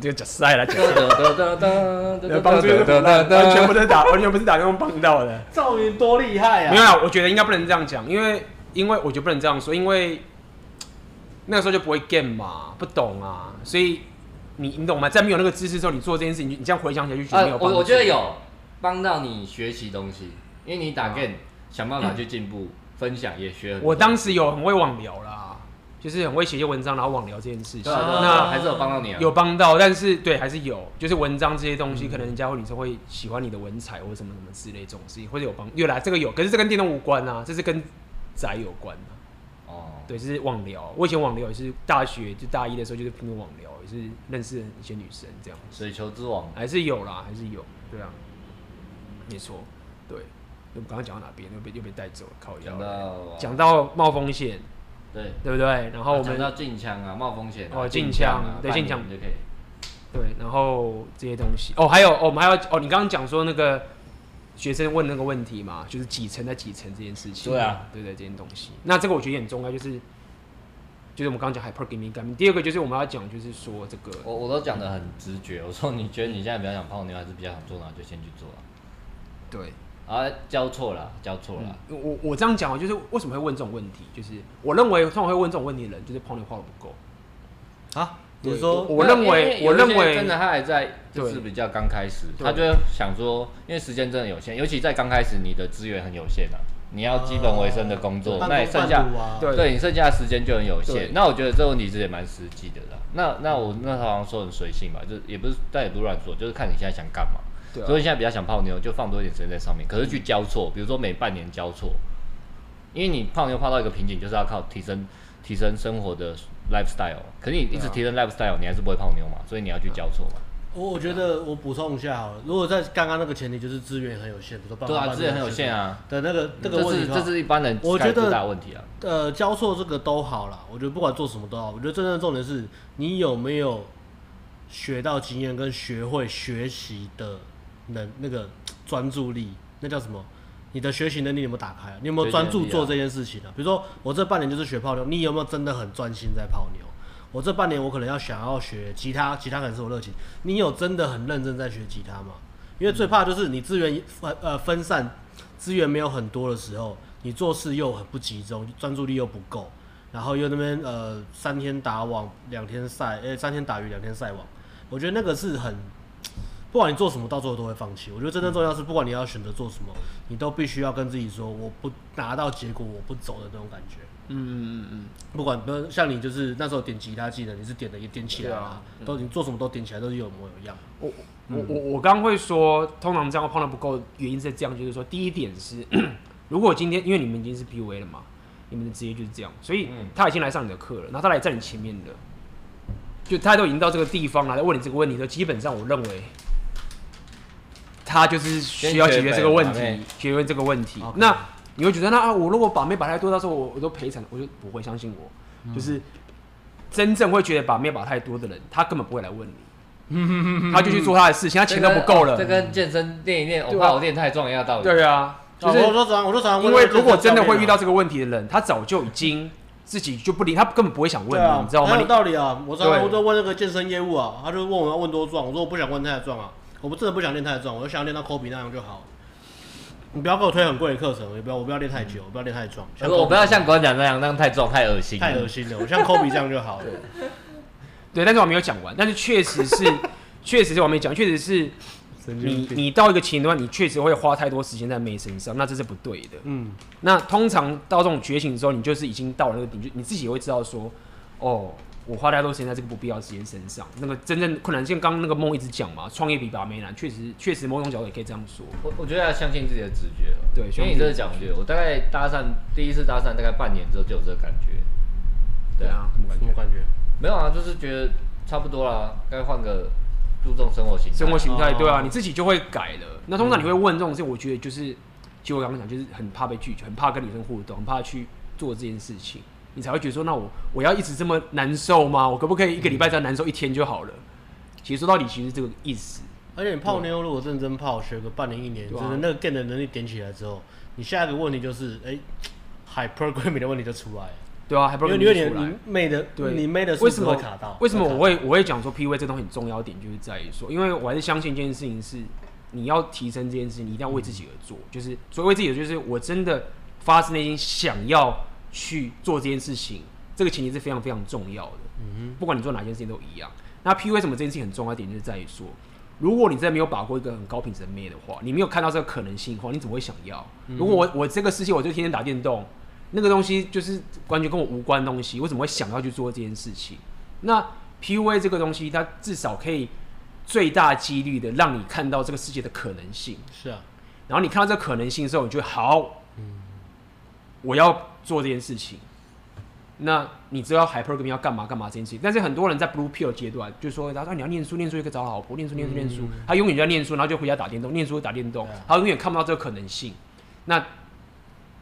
这个假赛了，*laughs* 假赛。帮助完全不是打，完全不是打用帮到的。赵云多厉害啊！没有啊，我觉得应该不能这样讲，因为因为我觉得不能这样说，因为那个时候就不会 game 嘛，不懂啊，所以你你懂吗？在没有那个知识的时候，你做这件事情，你这样回想起来就觉得没有帮助。我我觉得有帮到你学习东西，因为你打 game 想办法去进步，分享也学很多。我当时有很会网聊啦。就是很会写一些文章，然后网聊这件事情，啊、那还是有帮到你啊？有帮到，但是对还是有，就是文章这些东西，嗯、可能人家或女生会喜欢你的文采或什么什么之类这种事情，或者有帮。原来这个有，可是这跟电动无关啊，这是跟宅有关啊。哦，对，就是网聊。我以前网聊也是大学就大一的时候，就是拼命网聊，也是认识一些女生这样。水球之王还是有啦，还是有。对啊，没错。对，我们刚刚讲到哪边？又被又被带走了，靠腰。讲到讲到冒风险。对，对不对？然后我们要进枪啊，冒风险哦，进枪，对，进枪就可以。对，然后这些东西哦，还有哦，我们还要哦，你刚刚讲说那个学生问那个问题嘛，就是几层在几层这件事情。对啊，对对，这件东西。那这个我觉得很重要，就是就是我们刚刚讲 hypergamy。第二个就是我们要讲，就是说这个，我我都讲的很直觉。我说你觉得你现在比较想泡妞，还是比较想做哪，就先去做啊。对。啊，交错了，交错了。嗯、我我这样讲啊，就是为什么会问这种问题？就是我认为通常会问这种问题的人，就是泡妞泡的不够啊。比如说，我认为，我认为真的他还在，就是比较刚开始，他就想说，因为时间真的有限，尤其在刚开始，你的资源很有限啊，你要基本维生的工作，呃、那你剩下，对，对你剩下的时间就很有限。那我觉得这个问题其实也蛮实际的啦。那那我那好像说很随性吧，就也不是，但也不是乱说，就是看你现在想干嘛。啊、所以现在比较想泡妞，就放多一点时间在上面。可是去交错，比如说每半年交错，因为你泡妞泡到一个瓶颈，就是要靠提升提升生活的 lifestyle。可是你一直提升 lifestyle，你还是不会泡妞嘛，所以你要去交错嘛。我我觉得我补充一下好了，如果在刚刚那个前提就是资源很有限，比如说对啊，资源很有限啊的那个这个问题，这是一般人我觉得最大问题啊。呃，交错这个都好了，我觉得不管做什么都好。我觉得真正的重点是你有没有学到经验跟学会学习的。能那个专注力，那叫什么？你的学习能力有没有打开啊？你有没有专注做这件事情啊？比如说，我这半年就是学泡妞，你有没有真的很专心在泡妞？我这半年我可能要想要学吉他，吉他可能是我热情，你有真的很认真在学吉他吗？因为最怕就是你资源分呃分散，资源没有很多的时候，你做事又很不集中，专注力又不够，然后又那边呃三天打网两天晒，诶三天打鱼两天晒网，我觉得那个是很。不管你做什么，到最后都会放弃。我觉得真正重要是，不管你要选择做什么，你都必须要跟自己说，我不拿到结果，我不走的那种感觉。嗯嗯嗯嗯。不管，比如像你，就是那时候点吉他技能，你是点的也点起来啊，都你做什么都点起来，都是有模有样。我我我我刚会说，通常这样碰到不够，原因是这样，就是说，第一点是，*clears throat* 如果今天因为你们已经是 PUA 了嘛，你们的职业就是这样，所以他已经来上你的课了，然后他来在你前面的，就他都已经到这个地方了，来问你这个问题，的基本上我认为。他就是需要解决这个问题，解决这个问题。那你会觉得，那啊，我如果把妹把太多，到时候我我都赔惨，我就不会相信我。就是真正会觉得把妹把太多的人，他根本不会来问你，*laughs* 他就去做他的事情，他钱都不够了。这跟健身练一练，我怕我练太壮一样道理。对啊，就是我说常，我说常，因为如果真的会遇到这个问题的人，他早就已经自己就不理，他根本不会想问你，你知道吗？很有道理啊，我常常我都问那个健身业务啊，他就问我要问多壮，我说我不想问太壮啊。我不真的不想练太重，我就想要练到科比那样就好。你不要给我推很贵的课程，也不要我不要练太久，我不要练太壮。我不要像馆长那样，那样太重太恶心。太恶心了，我像科比这样就好了。对，*laughs* 但是我没有讲完。但是确实是，确实是我没讲，确实是你你到一个前段，你确实会花太多时间在妹身上，那这是不对的。嗯。那通常到这种觉醒的时候，你就是已经到了那个顶，就你自己也会知道说，哦。我花太多时间在这个不必要的时间身上，那个真正困难，像刚刚那个梦一直讲嘛，创业比把妹难，确实确实某种角度也可以这样说。我我觉得要相信自己的直觉。对，因为你这个讲，我觉得我大概搭讪第一次搭讪大概半年之后就有这个感觉。对啊，什么感觉？什么感觉？没有啊，就是觉得差不多啦，该换个注重生活形态。生活形态，对啊，你自己就会改了。那通常你会问这种事，我觉得就是就我刚刚讲，就是很怕被拒绝，很怕跟女生互动，很怕去做这件事情，你才会觉得说，那我我要一直这么难受吗？我可不可以一个礼拜只要难受一天就好了？其实说到底，其实这个意思。而且你泡妞如果认真泡，学个半年一年，就是那个 game 的能力点起来之后，你下一个问题就是，哎、欸、，hypergamy 的问题就出来了。对啊，因为因为你妹的，对，你妹的为什么会卡到？为什么我会我会讲说 PUA 这东西很重要点，就是在于说，因为我还是相信一件事情是，你要提升这件事情，你一定要为自己而做。嗯、就是所谓为自己的，就是我真的发自内心想要去做这件事情，这个前提是非常非常重要的。嗯哼，不管你做哪件事情都一样。那 PUA 什么这件事情很重要的点，就是在于说，如果你真的没有把握一个很高品质的妹的话，你没有看到这个可能性的话，你怎么会想要？嗯、如果我我这个世界我就天天打电动。那个东西就是完全跟我无关的东西，我怎么会想要去做这件事情？那 PUA 这个东西，它至少可以最大几率的让你看到这个世界的可能性。是啊，然后你看到这个可能性的时候，你就好，嗯，我要做这件事情。那你知道 Hypergamy 要干嘛干嘛这件事情？但是很多人在 Blue Pill 阶段就说，他说你要念书，念书就可以找老婆，念书念书念书，嗯、他永远在念书，然后就回家打电动，念书打电动，他永远看不到这个可能性。那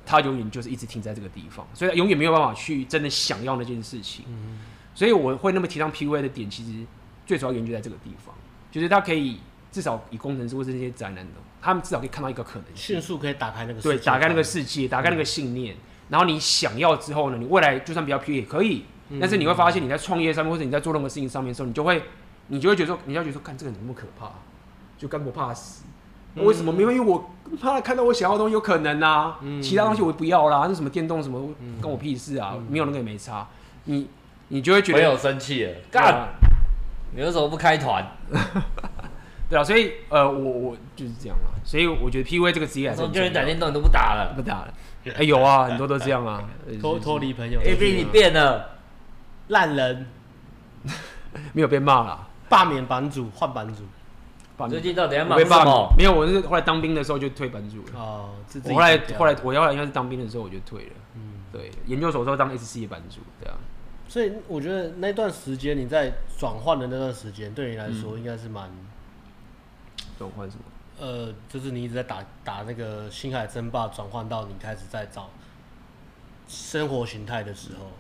他永远就是一直停在这个地方，所以他永远没有办法去真的想要那件事情。嗯，所以我会那么提倡 PUA 的点，其实最主要原因就在这个地方，就是他可以至少以工程师或是那些宅男的，他们至少可以看到一个可能性，迅速可以打开那个对，打开那个世界，打开那个信念。嗯、然后你想要之后呢，你未来就算比较 PUA 也可以，嗯、但是你会发现你在创业上面或者你在做任何事情上面的时候，你就会你就会觉得说，你要觉得说，干这个人那么可怕，就干不怕死。为什么？因为我怕看到我想要的东西有可能啊，嗯、其他东西我不要啦。那什么电动什么，嗯、跟我屁事啊！嗯、没有那个也没差。你你就会觉得没有生气了，干！啊、你为什么不开团？*laughs* 对啊，所以呃，我我就是这样啊。所以我觉得 PUA 这个职业我叫你打电动你都不打了，不打了。哎、欸，有啊，很多都这样啊，*laughs* 脱脱离朋友。A B 你变了，烂人，*laughs* 没有被骂了，罢免版主，换版主。最近到底要骂什么？没有，我是后来当兵的时候就退版主了。哦，我后来后来我后来应该是当兵的时候我就退了。嗯，对，研究所时候当 SC 的班主，对啊。所以我觉得那段时间你在转换的那段时间，对你来说应该是蛮转换什么？呃，就是你一直在打打那个星海争霸，转换到你开始在找生活形态的时候，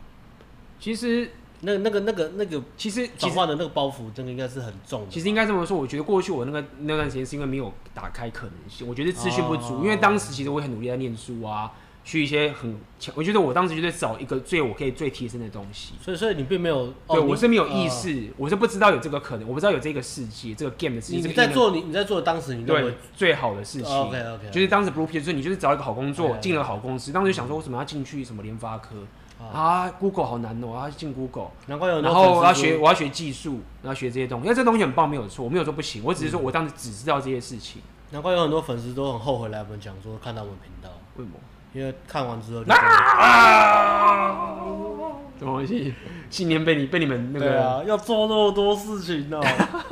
其实。那那个那个那个，其实转换的那个包袱，真的应该是很重。其实应该这么说，我觉得过去我那个那段时间是因为没有打开可能性，我觉得资讯不足。因为当时其实我也很努力在念书啊，去一些很强，我觉得我当时就在找一个最我可以最提升的东西。所以所以你并没有，对我是没有意识，我是不知道有这个可能，我不知道有这个世界，这个 game 的世界。你在做你你在做当时你认为最好的事情，OK OK，就是当时 Blue 是你就是找一个好工作，进了好公司，当时就想说为什么要进去什么联发科。啊，Google 好难哦，我要进 Google，难怪有。然后我要学，我要学技术，然后学这些东西，因为这东西很棒，没有错，我没有说不行，我只是说我当时只知道这些事情。难怪有很多粉丝都很后悔来我们讲说看到我们频道，为什么？因为看完之后，啊，*laughs* 怎么回事？信念被你被你们那个，对啊，要做那么多事情哦，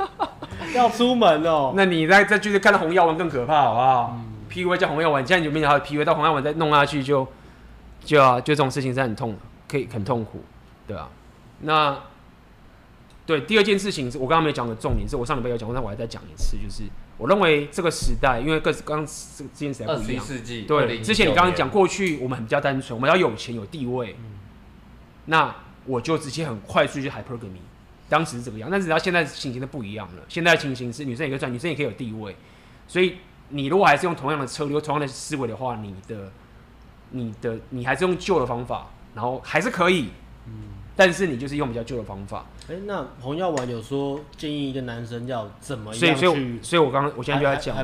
*laughs* 要出门哦。那你再再继续看到红药丸更可怕，好不好？PUA 叫红药丸，现在就没有还有 PUA 到红药丸再弄下去就。就啊，就这种事情是很痛，可以很痛苦，对啊。那对第二件事情是我刚刚没有讲的重点，是我上礼拜有讲过，但我还再讲一次，就是我认为这个时代，因为各刚这件事还不一样。世纪对，之前你刚刚讲过去我们很比较单纯，我们要有钱有地位，嗯、那我就直接很快速去 Hypergamy，当时是这个样，但是到现在情形都不一样了。现在的情形是女生也可以赚，女生也可以有地位，所以你如果还是用同样的策略、同样的思维的话，你的。你的你还是用旧的方法，然后还是可以，嗯，但是你就是用比较旧的方法。哎、欸，那红药丸有说建议一个男生要怎么样去？所以，所以，所以我刚刚我现在就要讲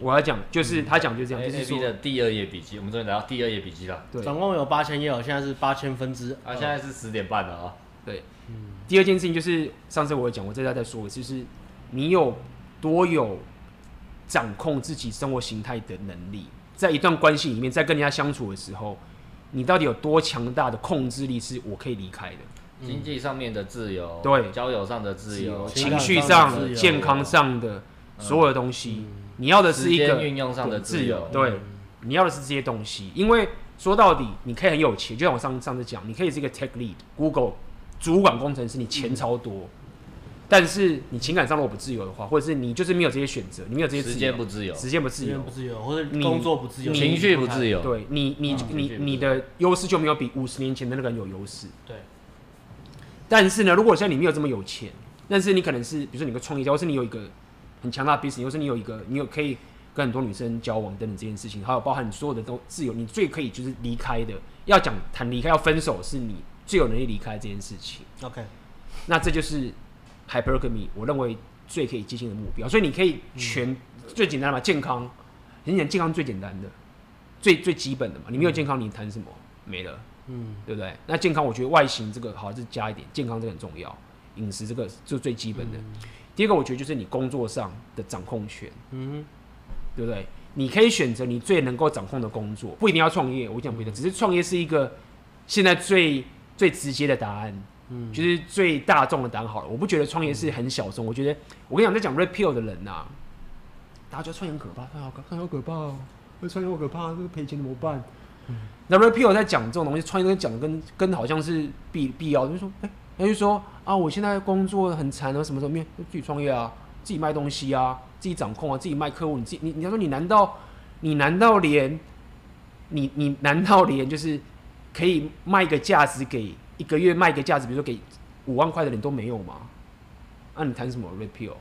我要讲就是他讲就是这样，嗯、就是说的第二页笔记，我们终于来到第二页笔记了。对，总共有八千页哦，现在是八千分之，啊，现在是十点半了啊。对，嗯，第二件事情就是上次我有讲，我这再再说，就是你有多有掌控自己生活形态的能力。在一段关系里面，在跟人家相处的时候，你到底有多强大的控制力？是我可以离开的。经济上面的自由，对，交友上的自由，情绪上、健康上的所有的东西，你要的是一个运用上的自由。对，你要的是这些东西。因为说到底，你可以很有钱，就像我上上次讲，你可以是一个 tech lead，Google 主管工程师，你钱超多，但是你情感上如果不自由的话，或者是你就是没有这些选择，你没有这些时间不自由，时间不自由，不自由，或者工作不自由，情绪不自由，对你你你你的优势就没有比五十年前的那个人有优势。对。但是呢，如果现在你没有这么有钱，但是你可能是比如说你个创业家，或是你有一个很强大的 business，或是你有一个你有可以跟很多女生交往等等这件事情，还有包含你所有的都自由，你最可以就是离开的，要讲谈离开要分手，是你最有能力离开这件事情。OK，那这就是 hypergamy，我认为最可以接近的目标。所以你可以全、嗯、最简单的嘛，健康，很简单，健康最简单的，最最基本的嘛。你没有健康，你谈什么？没了。嗯，对不对？那健康，我觉得外形这个好，是加一点，健康这个很重要。饮食这个是最基本的。嗯、第二个，我觉得就是你工作上的掌控权，嗯，对不对？你可以选择你最能够掌控的工作，不一定要创业。我讲不一定，只是创业是一个现在最最直接的答案，嗯，就是最大众的答案。好了，我不觉得创业是很小众。我觉得我跟你讲，在讲 Red Pill 的人呐、啊，大家觉得创业很可怕，创业好，创业好可怕哦，创业好可怕，这个赔钱怎么办？那 Red Pill 在讲这种东西，创业跟讲的跟跟好像是必必要的，就是说，哎、欸，他就说啊，我现在工作很惨啊，什么什么，自己创业啊，自己卖东西啊，自己掌控啊，自己卖客户，你自己，你你要说你难道你难道连你你难道连就是可以卖个价值给一个月卖一个价值，比如说给五万块的人都没有吗？那、啊、你谈什么 Red Pill？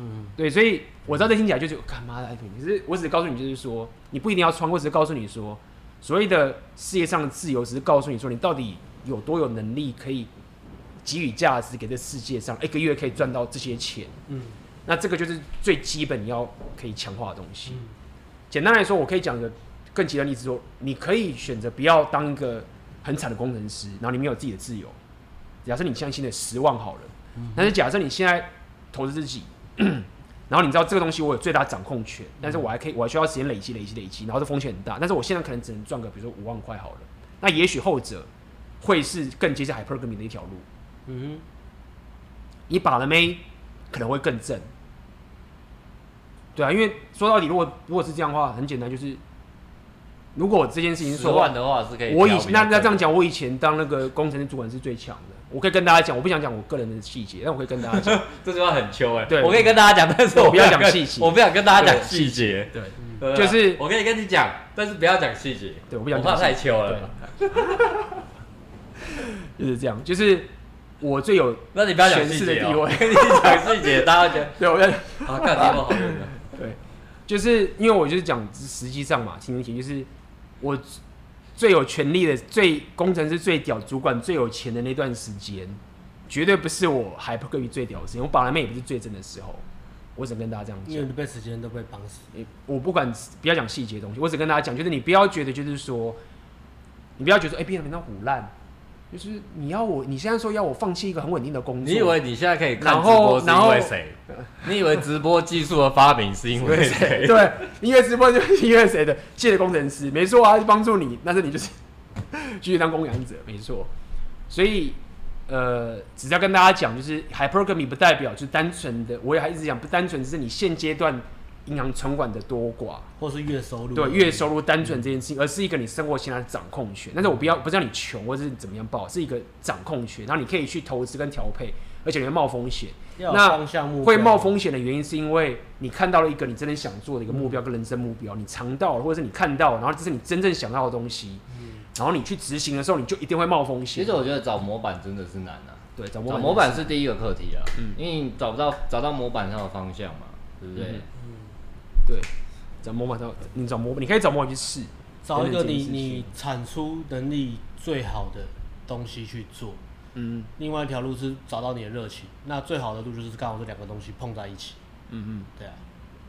嗯，对，所以我知道这听起来就是干嘛的，可是我只是告诉你，就是说你不一定要穿，我只是告诉你说。所谓的事业上的自由，只是告诉你说，你到底有多有能力可以给予价值给这世界上，一个月可以赚到这些钱。嗯，那这个就是最基本你要可以强化的东西。嗯，简单来说，我可以讲一个更极端例子，说你可以选择不要当一个很惨的工程师，然后你没有自己的自由。假设你相信的十万好了，但是假设你现在投资自己。*clears throat* 然后你知道这个东西我有最大掌控权，但是我还可以，我还需要时间累积、累积、累积，然后这风险很大。但是我现在可能只能赚个，比如说五万块好了。那也许后者会是更接近 hypergamy 的一条路。嗯哼，你把了没？可能会更正。对啊，因为说到底，如果如果是这样的话，很简单，就是如果这件事情说的话是可以。我以那那这样讲，我以前当那个工程师主管是最强的。我可以跟大家讲，我不想讲我个人的细节，但我可以跟大家讲，*laughs* 这句话很秋哎。对，我可以跟大家讲，但是我不要讲细节，*laughs* 我不想跟大家讲细节。对，就是我可以跟你讲，但是不要讲细节。对，我不想讲，我怕太秋了。*laughs* 就是这样，就是我最有那你不要讲细节我。跟你讲细节，大家觉得对，我要啊，看你有好用的。对，就是因为我就是讲实际上嘛，听明显就是我。最有权力的、最工程师最屌、主管最有钱的那段时间，绝对不是我 hypergamy 最屌的时间。我把来妹也不是最真的时候。我只跟大家这样讲，因为被时间都被绑死。我不管，不要讲细节的东西，我只跟大家讲，就是你不要觉得，就是说，你不要觉得，哎、欸，别人那唬烂。就是你要我，你现在说要我放弃一个很稳定的工作，你以为你现在可以看直播是因为谁？你以为直播技术的发明是因为谁？*laughs* 对，因为直播就是因为谁的？谢的工程师，没错啊，帮助你，但是你就是 *laughs* 继续当供养者，没错。所以，呃，只是要跟大家讲，就是 hypergamy 不代表就是单纯的，我也还一直讲，不单纯只是你现阶段。银行存款的多寡，或是月收入，对月收入单纯这件事情，而是一个你生活现在的掌控权。但是我不要，不是让你穷，或者是怎么样报，是一个掌控权。然后你可以去投资跟调配，而且你会冒风险。那会冒风险的原因，是因为你看到了一个你真的想做的一个目标跟人生目标，你尝到了，或者是你看到，然后这是你真正想要的东西，然后你去执行的时候，你就一定会冒风险。其实我觉得找模板真的是难啊。对，找模板是第一个课题啊，因为你找不到找到模板上的方向嘛，对不对？对，找模板，找你找模板，你可以找模板去试，找一个你你产出能力最好的东西去做。嗯，另外一条路是找到你的热情，那最好的路就是刚好这两个东西碰在一起。嗯嗯，对啊，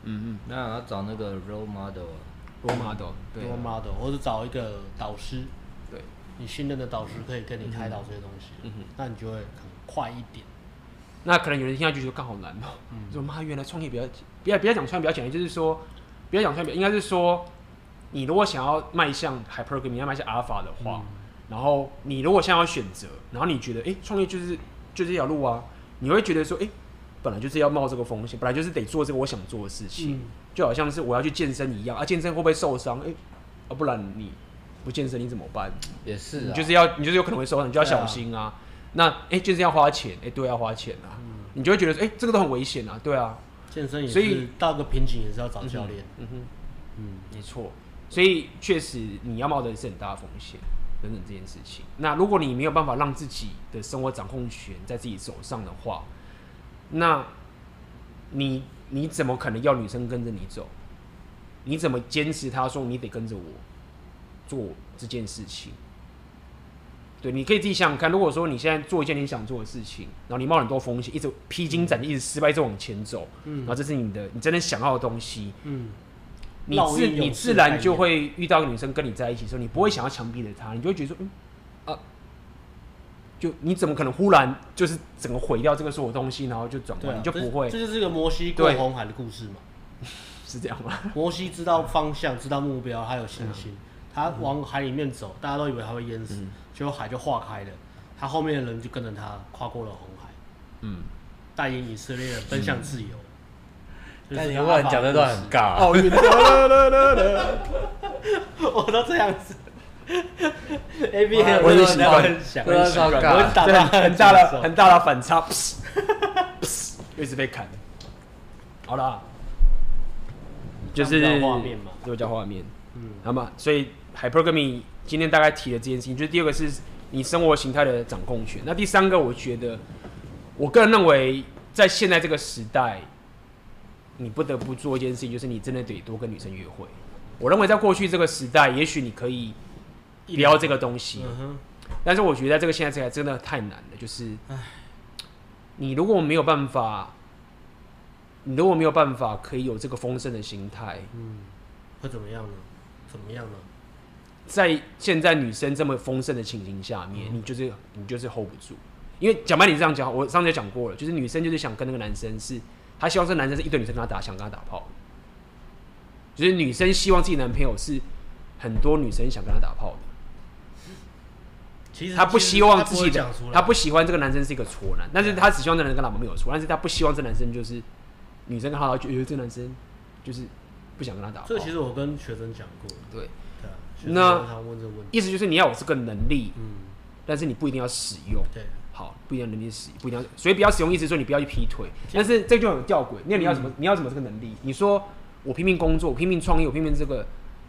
嗯嗯，那要找那个 role model，role model，对，role model，或者找一个导师，对，你信任的导师可以跟你开导这些东西，嗯哼，那你就会很快一点。那可能有人听下去就刚好难哦，说妈原来创业比较，不要不要讲创业比较简单，就是说，不要讲创业，应该是说，你如果想要迈向 hypergamy，你要迈向 alpha 的话，嗯、然后你如果想要选择，然后你觉得，哎、欸，创业就是就这条路啊，你会觉得说，哎、欸，本来就是要冒这个风险，本来就是得做这个我想做的事情，嗯、就好像是我要去健身一样，啊，健身会不会受伤？哎、欸，啊，不然你不健身你怎么办？也是，你就是要你就是有可能会受伤，你就要小心啊。那哎，就是要花钱，哎，对，要花钱啊。你就会觉得哎、欸，这个都很危险啊，对啊。健身也是所以到个瓶颈也是要找教练。嗯哼，嗯，没错。所以确实你要冒的是很大的风险等等这件事情。那如果你没有办法让自己的生活掌控权在自己手上的话，那你你怎么可能要女生跟着你走？你怎么坚持她说你得跟着我做这件事情？对，你可以自己想想看。如果说你现在做一件你想做的事情，然后你冒很多风险，一直披荆斩棘，一直失败，一直往前走，嗯，然后这是你的，你真的想要的东西，嗯，你自你自然就会遇到女生跟你在一起的时候，你不会想要强逼着她，你就会觉得说，嗯，啊，就你怎么可能忽然就是整个毁掉这个所有东西，然后就转弯，啊、你就不会。这就是个摩西过红海的故事嘛，*laughs* 是这样吗？摩西知道方向，知道目标，他有信心。嗯他往海里面走，大家都以为他会淹死，结果海就化开了，他后面的人就跟着他跨过了红海，嗯，带领以色列人奔向自由。但你忽然讲的都很尬，奥运，*laughs* 我都这样子，*laughs* A B A 我也喜欢，我也喜欢，我打到很大的很大的反差，一直被砍。好了，就是画面嘛，就叫画面，嗯，好嘛，所以。Hypergamy 今天大概提了这件事情，就是第二个是你生活形态的掌控权。那第三个，我觉得，我个人认为，在现在这个时代，你不得不做一件事情，就是你真的得多跟女生约会。我认为在过去这个时代，也许你可以聊这个东西，但是我觉得在这个现在这个真的太难了。就是，你如果没有办法，你如果没有办法可以有这个丰盛的心态，嗯，会怎么样呢？怎么样呢？在现在女生这么丰盛的情形下面，你就是你就是 hold 不住，因为讲白你这样讲，我上次就讲过了，就是女生就是想跟那个男生是，她希望这男生是一堆女生跟她打，想跟他打炮，就是女生希望自己男朋友是很多女生想跟他打炮的，其实她不希望自己的，她不喜欢这个男生是一个挫男，但是她只希望这男生跟老婆没有错，但是她不希望这男生就是女生跟他觉得这个男生就是不想跟他打炮。这其实我跟学生讲过，对。那意思就是你要有这个能力，嗯，但是你不一定要使用，对，好，不一定要能力使，不一定要，所以不要使用，意思说你不要去劈腿，但是这就很吊诡。那你要什么？你要什么这个能力？你说我拼命工作，我拼命创业，我拼命这个，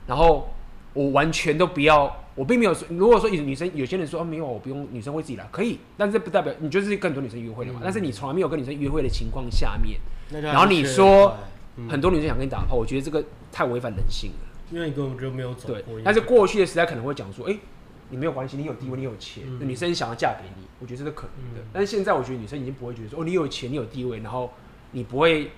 然后我完全都不要，我并没有说，如果说女生有些人说没有，我不用，女生会自己来，可以，但是不代表你就是跟很多女生约会了嘛。但是你从来没有跟女生约会的情况下面，然后你说很多女生想跟你打炮，我觉得这个太违反人性了。因为你根本就没有走过。对，但是过去的时代可能会讲说，哎、欸，你没有关系，你有地位，你有钱，嗯、女生想要嫁给你，我觉得这是可能的。嗯、但是现在我觉得女生已经不会觉得说，哦，你有钱，你有地位，然后你不会，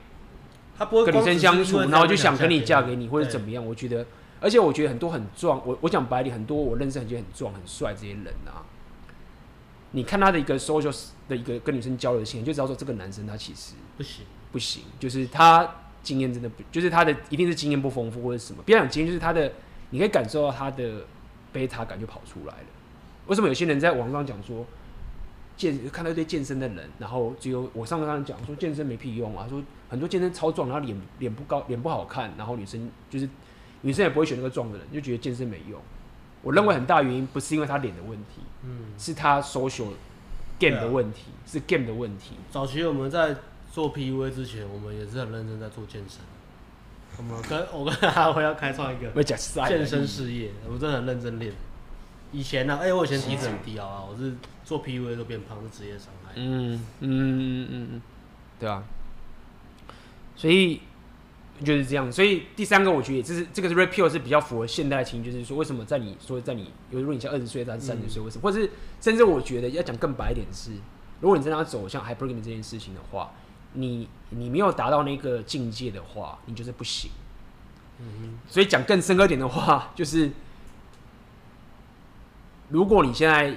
她不会跟女生相处，然后就想跟你嫁给你或者怎么样。我觉得，而且我觉得很多很壮，我我讲白里，很多我认识很多很壮很帅这些人啊，你看他的一个 social 的一个跟女生交流的经验，就知道说这个男生他其实不行不行，就是他。经验真的不，就是他的一定是经验不丰富或者什么。别讲经验，就是他的，你可以感受到他的贝塔感就跑出来了。为什么有些人在网上讲说健看到一堆健身的人，然后只有我上次讲说健身没屁用啊，说很多健身超壮，然后脸脸不高，脸不好看，然后女生就是女生也不会选那个壮的人，就觉得健身没用。我认为很大原因不是因为他脸的问题，嗯，是他 social game 的问题，啊、是 game 的问题。早期我们在。做 PUA 之前，我们也是很认真在做健身。我们跟我跟阿辉要开创一个健身事业，我们真的很认真练。以前呢、啊，哎、欸，我以前体脂很低啊，我是做 PUA 都变胖，是职业伤害。嗯嗯嗯嗯嗯，对啊。所以就是这样。所以第三个，我觉得这是这个是 Pill 是比较符合现代情，就是说为什么在你说在你，如果你像二十岁到三十岁，为什么？或者是甚至我觉得要讲更白一点是，如果你真的要走向 Hypergamy 这件事情的话。你你没有达到那个境界的话，你就是不行。嗯哼。所以讲更深刻点的话，*laughs* 就是如果你现在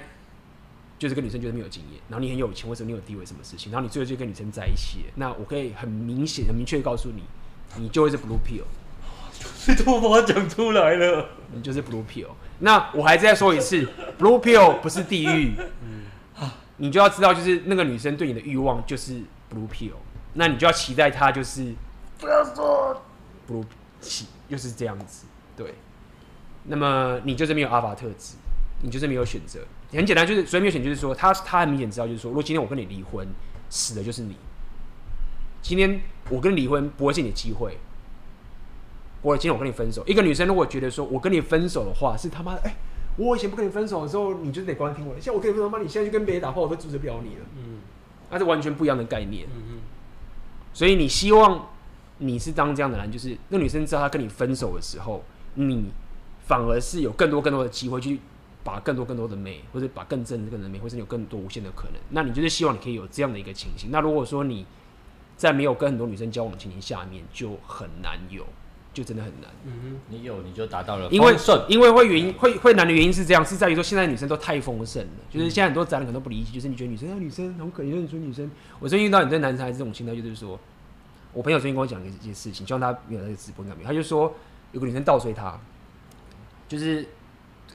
就是跟女生觉得没有经验，然后你很有钱或者你有地位，什么事情，然后你最后就跟女生在一起，那我可以很明显、很明确的告诉你，你就会是 blue pill。你怎么把我讲出来了？你就是 blue pill。那我还再说一次，blue pill 不是地狱。*laughs* 嗯。你就要知道，就是那个女生对你的欲望就是 blue pill。那你就要期待他就是不要说 blue，起，又是这样子，对。那么你就是没有阿法特质，你就是没有选择。很简单，就是所以没有选，就是说他他很明显知道，就是说，如果今天我跟你离婚，死的就是你。今天我跟你离婚不会是你的机会。我今天我跟你分手，一个女生如果觉得说我跟你分手的话是他妈的，哎、我以前不跟你分手的时候，你就得乖听我的。像我跟你分手，妈，你现在就跟别人打炮，我都阻止不了你了。嗯，那是完全不一样的概念。嗯嗯。所以你希望你是当这样的人，就是那女生知道她跟你分手的时候，你反而是有更多更多的机会去把更多更多的美，或者把更正更的美，或者有更多无限的可能。那你就是希望你可以有这样的一个情形。那如果说你在没有跟很多女生交往的情形下面，就很难有。就真的很难。嗯哼，你有你就达到了。因为因为会原因会会难的原因是这样，是在于说现在女生都太丰盛了，就是现在很多宅男可能都不理解，就是你觉得女生啊女生好可怜，你说女生，我最近遇到你对男生还是这种心态，就是说，我朋友最近跟我讲一件事情，希望他没有那个直播上面，他就说有个女生倒追他，就是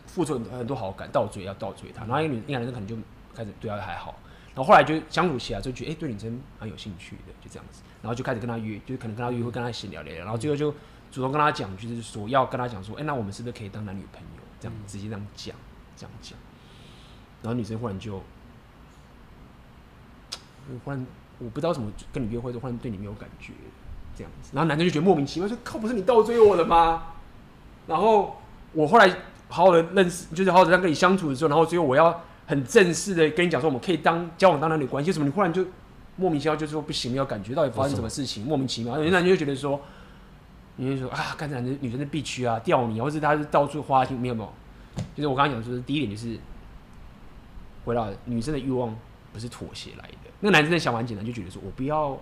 付出很多很多好感，倒追要倒追他，然后一个女一个男生可能就开始对他还好，然后后来就相处起来就觉得哎、欸、对女生蛮有兴趣的，就这样子，然后就开始跟他约，就是可能跟他约会跟他闲聊聊，然后最后就。主动跟他讲，就是说要跟他讲说，哎、那我们是不是可以当男女朋友？这样直接这样讲，这样讲。然后女生忽然就，我 *tsk* 忽然我不知道什么跟你约会，就忽然对你没有感觉，这样子。然后男生就觉得莫名其妙，说靠，不是你倒追我的吗？然后我后来好好的认识，就是好好的这样跟你相处的时候，然后最后我要很正式的跟你讲说，我们可以当交往当男女关系，为什么？你忽然就莫名其妙就说不行，没有感觉，到底发生什么事情？莫名其妙，有些男生就觉得说。你就说啊，刚才女生的必须啊，钓你，或是他是到处花心，没有没有。就是我刚刚讲，说第一点就是，回到女生的欲望不是妥协来的。那个男生的想法很简单，就觉得说我不要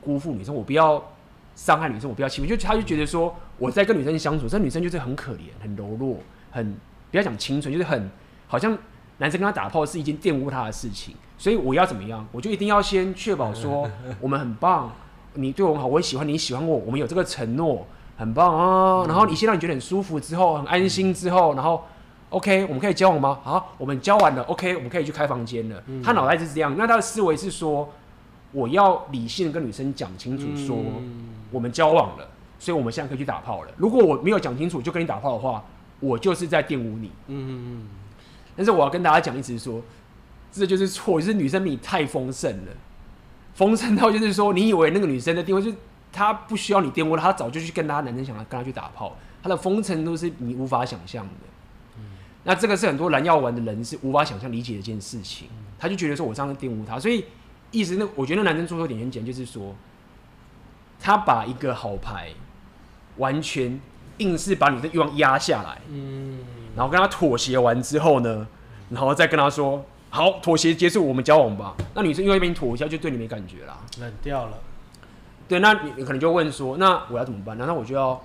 辜负女生，我不要伤害女生，我不要欺负。就他就觉得说我在跟女生相处，这女生就是很可怜、很柔弱、很不要讲清纯，就是很好像男生跟他打炮是一件玷污他的事情。所以我要怎么样？我就一定要先确保说我们很棒。你对我很好，我也喜欢你，喜欢我，我们有这个承诺，很棒啊。然后你先让你觉得很舒服之后，很安心之后，然后 OK，我们可以交往吗？好，我们交完了，OK，我们可以去开房间了。他脑袋是这样，那他的思维是说，我要理性的跟女生讲清楚，说我们交往了，所以我们现在可以去打炮了。如果我没有讲清楚就跟你打炮的话，我就是在玷污你。嗯嗯嗯。但是我要跟大家讲，一直说，这就是错，就是女生比你太丰盛了。丰盛到就是说，你以为那个女生的地位，就是她不需要你玷污她，她早就去跟她男生想要跟她去打炮，她的丰盛都是你无法想象的。嗯、那这个是很多蓝药丸的人是无法想象理解的一件事情，他就觉得说我这样玷污她，所以意思那我觉得那男生做错点很简单，就是说他把一个好牌完全硬是把你的欲望压下来，嗯，然后跟他妥协完之后呢，然后再跟他说。好，妥协结束，我们交往吧。那女生因为被你妥协，就对你没感觉啦，冷掉了。对，那你可能就问说，那我要怎么办？难道我就要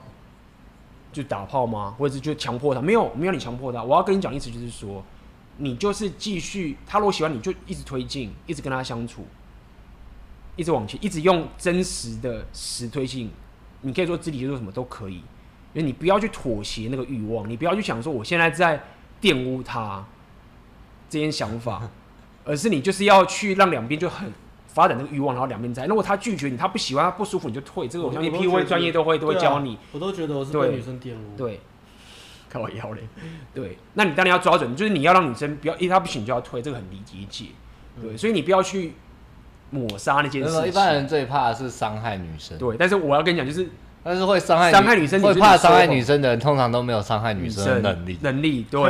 就打炮吗？或者是就强迫他？没有，没有你强迫他。我要跟你讲意思就是说，你就是继续，他如果喜欢你就一直推进，一直跟他相处，一直往前，一直用真实的实推进。你可以说肢体接触什么都可以，因为你不要去妥协那个欲望，你不要去想说我现在在玷污他。这些想法，*laughs* 而是你就是要去让两边就很发展这个欲望，然后两边在。如果他拒绝你，他不喜欢，他不舒服，你就退。这个我相信 PUA 专业都会都会教你。我都觉得我是被女生玷污。对，*laughs* 开我腰嘞。对，那你当然要抓准，就是你要让女生不要，因为她不行就要退，这个很理解。对，所以你不要去抹杀那件事情。一般人最怕的是伤害女生。对，但是我要跟你讲，就是。但是会伤害伤害女生，会怕伤害女生的人，通常都没有伤害女生的能力。能力对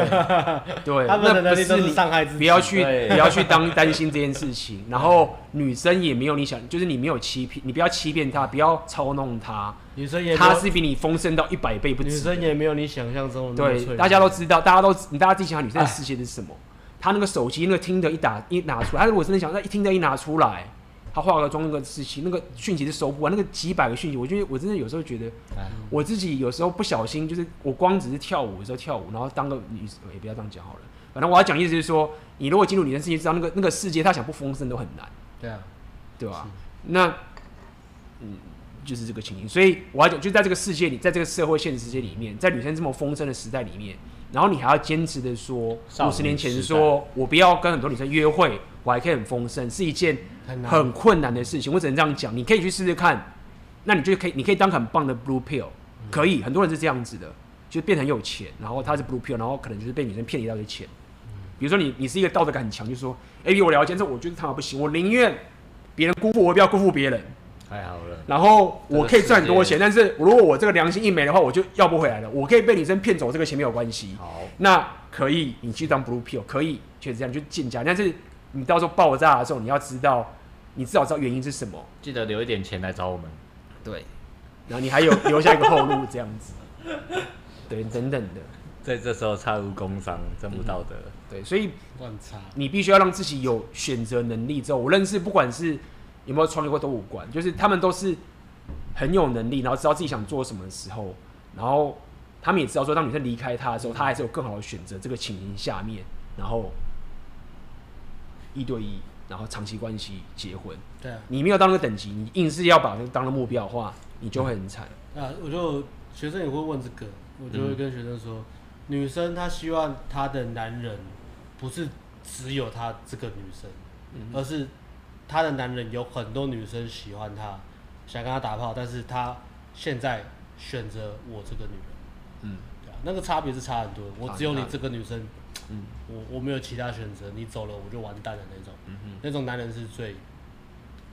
*laughs* 对，他们的能力都是伤害自己。不要去不要去当担心这件事情。然后女生也没有你想，就是你没有欺骗，你不要欺骗她，不要操弄她。女生也她是比你丰盛到一百倍不止。女生也没有你想象中的。对，大家都知道，大家都你大家自己想想，女生的世界是什么？她那个手机那个听的一打一拿出来，她如果真的想，那一听的一拿出来。他化个妆那个事情，那个讯息是收不完，那个几百个讯息，我觉得我真的有时候觉得，我自己有时候不小心，就是我光只是跳舞的时候跳舞，然后当个女，也不要这样讲好了。反正我要讲意思就是说，你如果进入女生世界，知道那个那个世界，他想不丰盛都很难。对啊，对吧？那，嗯，就是这个情形。所以我要讲，就在这个世界里，在这个社会现实世界里面，在女生这么丰盛的时代里面，然后你还要坚持的说，五十年前说我不要跟很多女生约会。我还可以很丰盛，是一件很困难的事情。我只能这样讲，你可以去试试看。那你就可以，你可以当很棒的 blue pill，可以。很多人是这样子的，就变成很有钱，然后他是 blue pill，然后可能就是被女生骗了一大堆钱。比如说你，你是一个道德感很强，就是说，哎，我了解，这我觉得他妈不行，我宁愿别人辜负我，不要辜负别人。太好了。然后我可以赚很多钱，但是如果我这个良心一没的话，我就要不回来了。我可以被女生骗走，这个钱没有关系。好，那可以，你去当 blue pill，可以，就是这样，去进价。但是你到时候爆炸的时候，你要知道，你至少知道原因是什么。记得留一点钱来找我们。对。然后你还有留下一个后路，这样子。对，等等的。在这时候插入工伤，真不道德。嗯、对，所以你必须要让自己有选择能力。之后，我认识不管是有没有创业过都无关，就是他们都是很有能力，然后知道自己想做什么的时候，然后他们也知道说，当女生离开他的时候，他还是有更好的选择。这个情形下面，然后一对一，然后长期关系结婚。对啊，你没有到那个等级，你硬是要把这个当了目标的话，你就会很惨。啊，我就学生也会问这个，我就会跟学生说。嗯女生她希望她的男人不是只有她这个女生，嗯、而是她的男人有很多女生喜欢他，想跟他打炮，但是他现在选择我这个女人，嗯，对啊，那个差别是差很多。我只有你这个女生，嗯，我我没有其他选择，你走了我就完蛋的那种，嗯哼，那种男人是最，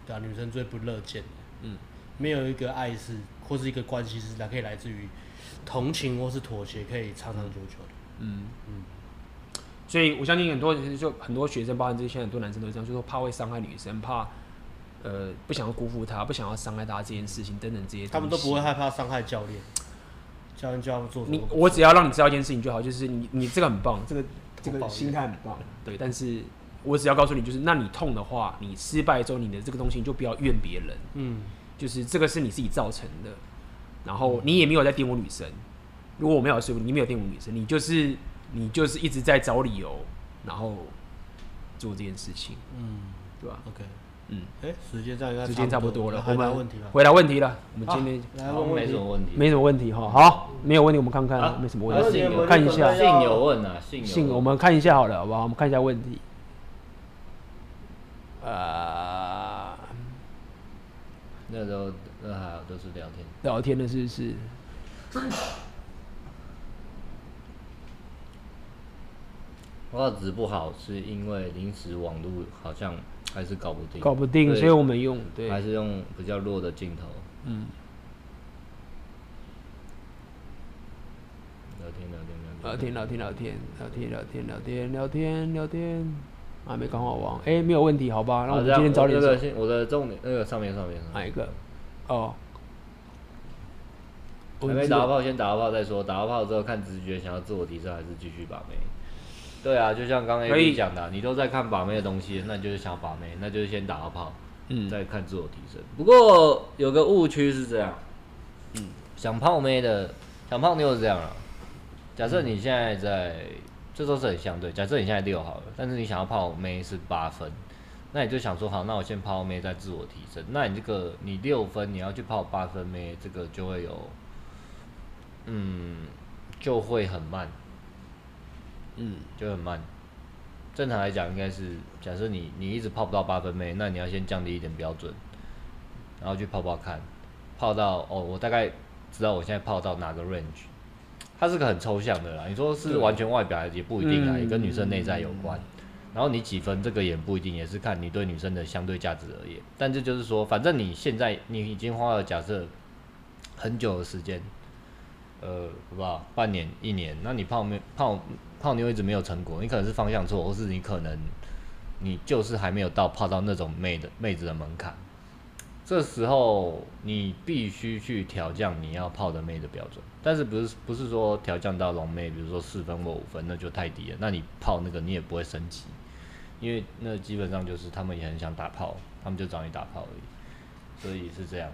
对啊，女生最不乐见的，嗯，没有一个爱是或是一个关系是来可以来自于。同情或是妥协可以长长久久的，嗯。嗯，所以我相信很多人就很多学生，包括这些很多男生都这样，就说怕会伤害女生，怕呃不想要辜负她，不想要伤害她这件事情等等这些，他们都不会害怕伤害教练，教练就要做你，我只要让你知道一件事情就好，就是你你这个很棒，这个这个心态很棒，对，但是我只要告诉你，就是那你痛的话，你失败之后，你的这个东西你就不要怨别人，嗯，就是这个是你自己造成的。然后你也没有在玷污女生，如果我没有说服你，你没有玷污女生，你就是你就是一直在找理由，然后做这件事情，嗯，对吧？OK，嗯，哎，时间差时间差不多了，回答问题了，回答问题了，我们今天来问没什么问题，没什么问题哈，好，没有问题，我们看看没什么问题，看一下，信有问啊，信信我们看一下好了，好不好？我们看一下问题，啊，那时候。那还有都是聊天，聊天的是不是？*laughs* 画质不好，是因为临时网络好像还是搞不定，搞不定，所以我们用对，还是用比较弱的镜头。嗯。聊天聊天聊天聊天聊天聊天聊天聊天聊天，还没刚好忘，哎，没有问题，好吧？那我们今天早点走。我的重点那个上面上面哪一个？哦，还没打到炮，先打到炮再说。打到炮之后看直觉，想要自我提升还是继续把妹？对啊，就像刚刚 A B 讲的，你都在看把妹的东西，那你就是想把妹，那就是先打个炮，嗯，再看自我提升。不过有个误区是这样，嗯，想泡妹的，想泡妞是这样啊。假设你现在在，这都是很相对。假设你现在六好了，但是你想要泡妹是八分。那你就想说好，那我先泡妹再自我提升。那你这个你六分，你要去泡八分妹，这个就会有，嗯，就会很慢，嗯，就很慢。正常来讲，应该是假设你你一直泡不到八分妹，那你要先降低一点标准，然后去泡泡看，泡到哦，我大概知道我现在泡到哪个 range。它是个很抽象的啦，你说是完全外表也不一定啊，也跟女生内在有关。然后你几分，这个也不一定，也是看你对女生的相对价值而言。但这就是说，反正你现在你已经花了假设很久的时间，呃，好不好？半年、一年，那你泡妹泡泡妞一直没有成果，你可能是方向错，或是你可能你就是还没有到泡到那种妹的妹子的门槛。这时候你必须去调降你要泡的妹的标准，但是不是不是说调降到龙妹，比如说四分或五分，那就太低了。那你泡那个你也不会升级。因为那基本上就是他们也很想打炮，他们就找你打炮而已，所以是这样。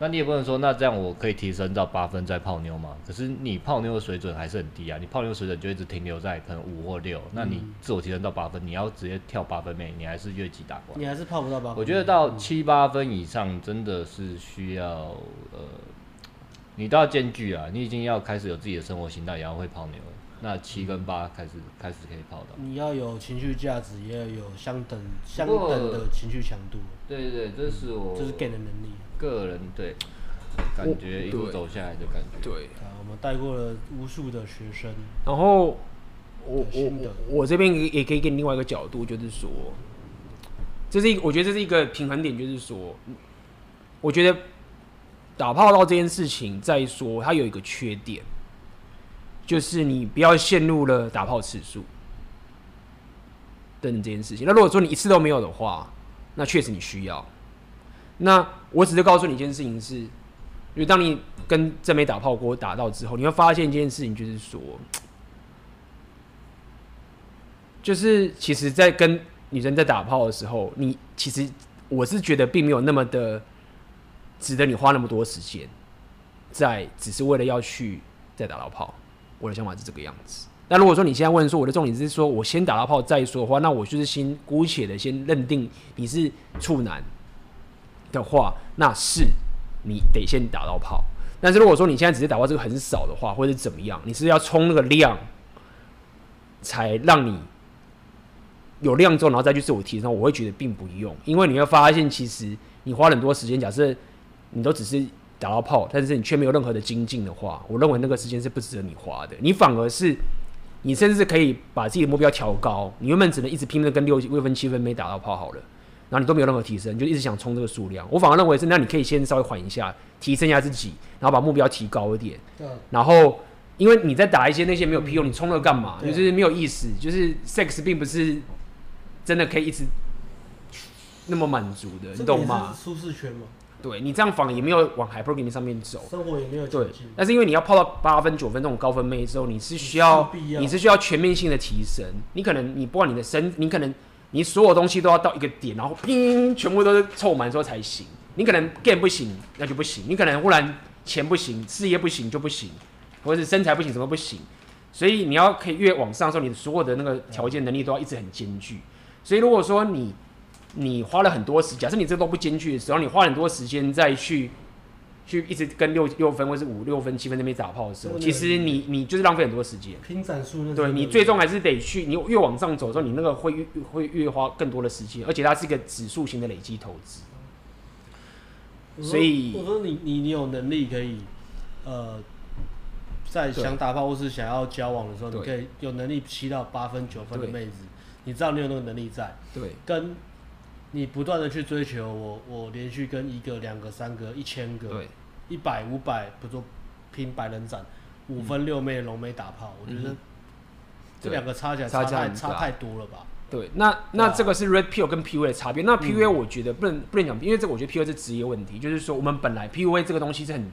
那你也不能说，那这样我可以提升到八分再泡妞吗？可是你泡妞的水准还是很低啊，你泡妞水准就一直停留在可能五或六，那你自我提升到八分，你要直接跳八分妹，你还是越级打怪，你还是泡不到八分。我觉得到七八分以上真的是需要呃，你都要兼具啊，你已经要开始有自己的生活形态，也要会泡妞了。那七跟八开始开始可以泡到。你要有情绪价值，也要有相等相等的情绪强度。对对对，这是我这是 gay 的能力。个人对，感觉一路走下来的感觉。对啊，我们带过了无数的学生。然后我我我这边也可以给你另外一个角度，就是说，这是一个，我觉得这是一个平衡点，就是说，我觉得打炮到这件事情，再说它有一个缺点，就是你不要陷入了打炮次数等这件事情。那如果说你一次都没有的话，那确实你需要。那我只是告诉你一件事情是，因为当你跟正妹打炮过打到之后，你会发现一件事情，就是说，就是其实，在跟女生在打炮的时候，你其实我是觉得并没有那么的值得你花那么多时间，在只是为了要去再打到炮。我的想法是这个样子。那如果说你现在问说我的重点是说我先打到炮再说的话，那我就是先姑且的先认定你是处男的话，那是你得先打到炮。但是如果说你现在只是打到这个很少的话，或者是怎么样，你是要冲那个量，才让你有量之后，然后再去自我提升，我会觉得并不用，因为你会发现，其实你花很多时间，假设你都只是打到炮，但是你却没有任何的精进的话，我认为那个时间是不值得你花的。你反而是，你甚至可以把自己的目标调高，你原本只能一直拼命跟六六分七分没打到炮好了。然后你都没有任何提升，你就一直想冲这个数量。我反而认为是，那你可以先稍微缓一下，提升一下自己，然后把目标提高一点。对。然后，因为你在打一些那些没有屁用，你冲了干嘛？就是没有意思。就是 sex 并不是真的可以一直那么满足的，你懂吗？舒适圈嘛。对，你这样反而也没有往 hypergamy 上面走，生活也没有对。但是因为你要泡到八分九分这种高分妹之后，你是需要，你是需要全面性的提升。你可能你不管你的身，你可能。你所有东西都要到一个点，然后拼，全部都是凑满之后才行。你可能 game 不行，那就不行。你可能忽然钱不行，事业不行就不行，或者是身材不行，什么不行。所以你要可以越往上的时候，你所有的那个条件能力都要一直很兼具。所以如果说你你花了很多时，假设你这都不兼具的时候，你花很多时间再去。去一直跟六六分或是五六分七分那边打炮的时候，其实你你就是浪费很多时间。拼战术，对你最终还是得去，你越往上走的时候，你那个会越会越花更多的时间，而且它是一个指数型的累积投资。所以我说你你你有能力可以，呃，在想打炮或是想要交往的时候，你可以有能力七到八分九分的妹子，你知道你有那个能力在，对，跟。你不断的去追求我，我连续跟一个、两个、三个、一千个、一百、五百，不做拼百人斩，五分六妹龙妹打炮，我觉得这两个差起来差太差太多了吧？对，那那这个是 Red Pill 跟 PUA 的差别。那 PUA 我觉得不能不能讲，因为这个我觉得 PUA 是职业问题，就是说我们本来 PUA 这个东西是很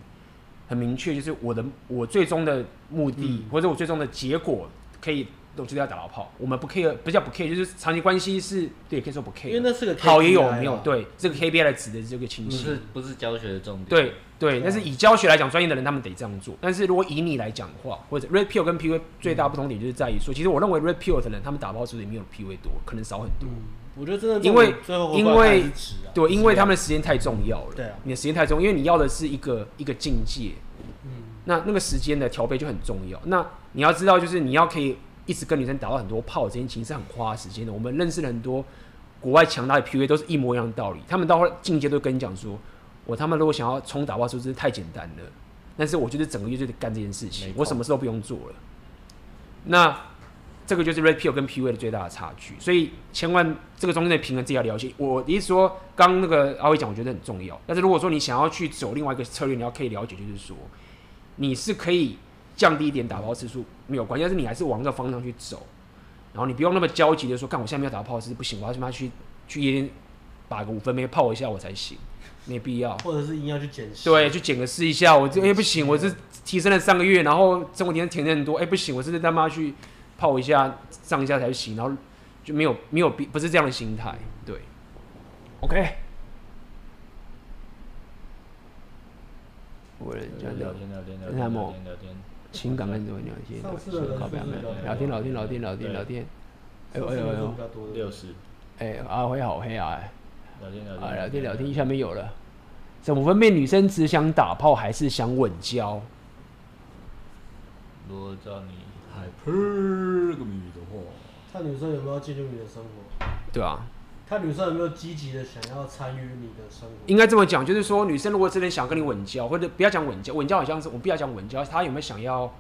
很明确，就是我的我最终的目的或者我最终的结果可以。都知道要打到炮，我们不 care，不叫不 care，就是长期关系是对，可以说不 care。因为那是个好也有没有对，这个 KPI 的指的这个情形，不是不是教学的重点。对对，但是以教学来讲，专业的人他们得这样做。但是如果以你来讲的话，或者 Red Pill 跟 PUA 最大不同点就是在于说，其实我认为 Red Pill 的人他们打包数也没有 PUA 多，可能少很多。我觉得真的，因为因为对，因为他们的时间太重要了。对啊，你的时间太重要，因为你要的是一个一个境界。嗯，那那个时间的调配就很重要。那你要知道，就是你要可以。一直跟女生打到很多炮，这件情是很花时间的。我们认识了很多国外强大的 PUA，都是一模一样的道理。他们到境界都跟你讲说，我他妈如果想要冲打包，是不是太简单了？但是我觉得整个月就得干这件事情，我什么事都不用做了。那这个就是 Red Pill 跟 PUA 的最大的差距。所以千万这个中间的平衡自己要了解。我的意思说，刚那个阿伟讲，我觉得很重要。但是如果说你想要去走另外一个策略，你要可以了解，就是说你是可以。降低一点打包次数没有关系，但是你还是往那个方向去走，然后你不用那么焦急的说，看我现在没有打炮是不行，我要他妈去去夜店把个五分没泡一下我才行，没必要。或者是硬要去减，对，去减个试一下，我这哎、欸、不行，我是提升了三个月，然后生活体验甜很多，哎、欸、不行，我是他妈去泡一下上一下才行，然后就没有没有必不是这样的心态，对，OK。我聊天聊天聊天聊天聊天。情感跟怎么聊天？靠边聊天聊天聊天聊天聊天。哎呦哎呦哎呦！六十。哎，阿辉好黑啊！聊天聊天。啊，聊天聊天，下没有了。怎么分辨女生只想打炮还是想稳交？如果叫你 hypergamy 的话，看女生有没有进入你的生活。对啊。看女生有没有积极的想要参与你的生活？应该这么讲，就是说女生如果真的想跟你稳交，或者不要讲稳交，稳交好像是我们不要讲稳交，她有没有想要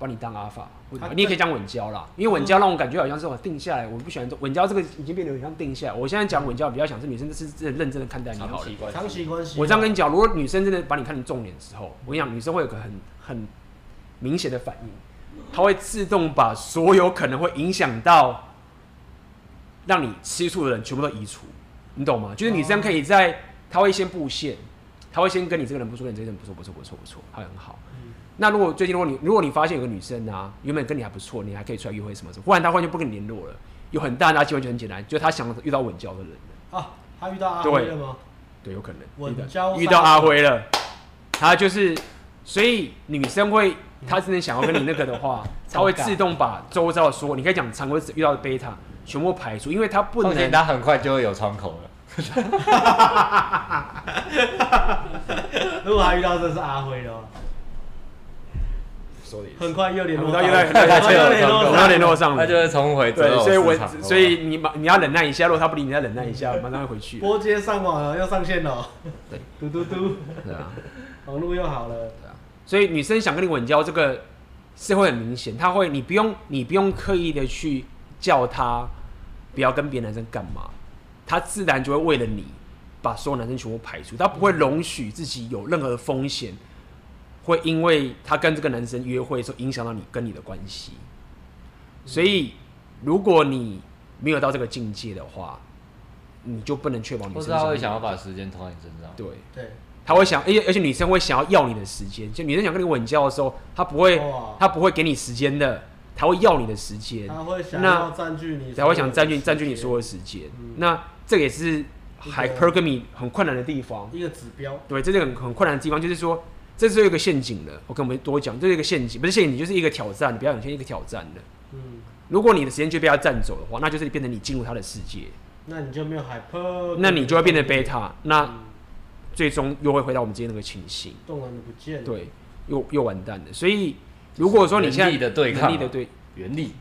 把你当阿法，你也可以讲稳交啦，因为稳交让我感觉好像是我定下来，我不喜欢稳交这个已经变得很像定下来。我现在讲稳交比较想是女生是真的认真的看待你好了，长期关系。我这样跟你讲，如果女生真的把你看成重点的时候，我跟你讲，女生会有个很很明显的反应，她会自动把所有可能会影响到让你吃醋的人全部都移除，你懂吗？就是女生可以在，她会先布线，她会先跟你这个人不说，跟你这个人不错，不错，不错，不错，她很好。那如果最近如果你如果你发现有个女生啊，原本跟你还不错，你还可以出来约会什么什么，忽然她完全不跟你联络了，有很大的机会就很简单，就是她想遇到稳交的人啊，她遇到阿辉了吗？对，有可能稳交遇到阿辉了，她就是，所以女生会，她真的想要跟你那个的话，*laughs* 她会自动把周遭的说，你可以讲常规遇到的贝塔全部排除，因为她不能，她很快就会有窗口了。*laughs* 如果她遇到的是阿辉的话。很快又联络，到又在，他就联络，他联络上了，他就会重回。对，所以我，所以你你要忍耐一下，如果他不理你，再忍耐一下，马上会回去。*laughs* 拨接上网了，要上线了。对，嘟嘟嘟。对啊，网络又好了。对啊，所以女生想跟你稳交，这个是会很明显，她会，你不用，你不用刻意的去叫她不要跟别的男生干嘛，她自然就会为了你把所有男生全部排除，她不会容许自己有任何的风险。会因为他跟这个男生约会的时候影响到你跟你的关系，所以如果你没有到这个境界的话，你就不能确保女生。他会想要把时间投在你身上。对对，他会想，而且而且女生会想要要你的时间，就女生想跟你稳交的时候，她不会，她不会给你时间的，他会要你的时间。他会想要占据你，才会想占据占据你所有的时间。那这也是 hypergamy 很困难的地方，一个指标。对，这是很很困难的地方，就是说。这是有一个陷阱的，我跟我们多讲，这是一个陷阱，不是陷阱，就是一个挑战，你不要有些一个挑战的。嗯，如果你的时间就被他占走的话，那就是变成你进入他的世界，那你就没有 hyper，那你就会变成 beta，那最终又会回到我们之前那个情形，动能不见，对，又又完蛋了。所以如果说你现在能力的对抗，能力的对原力，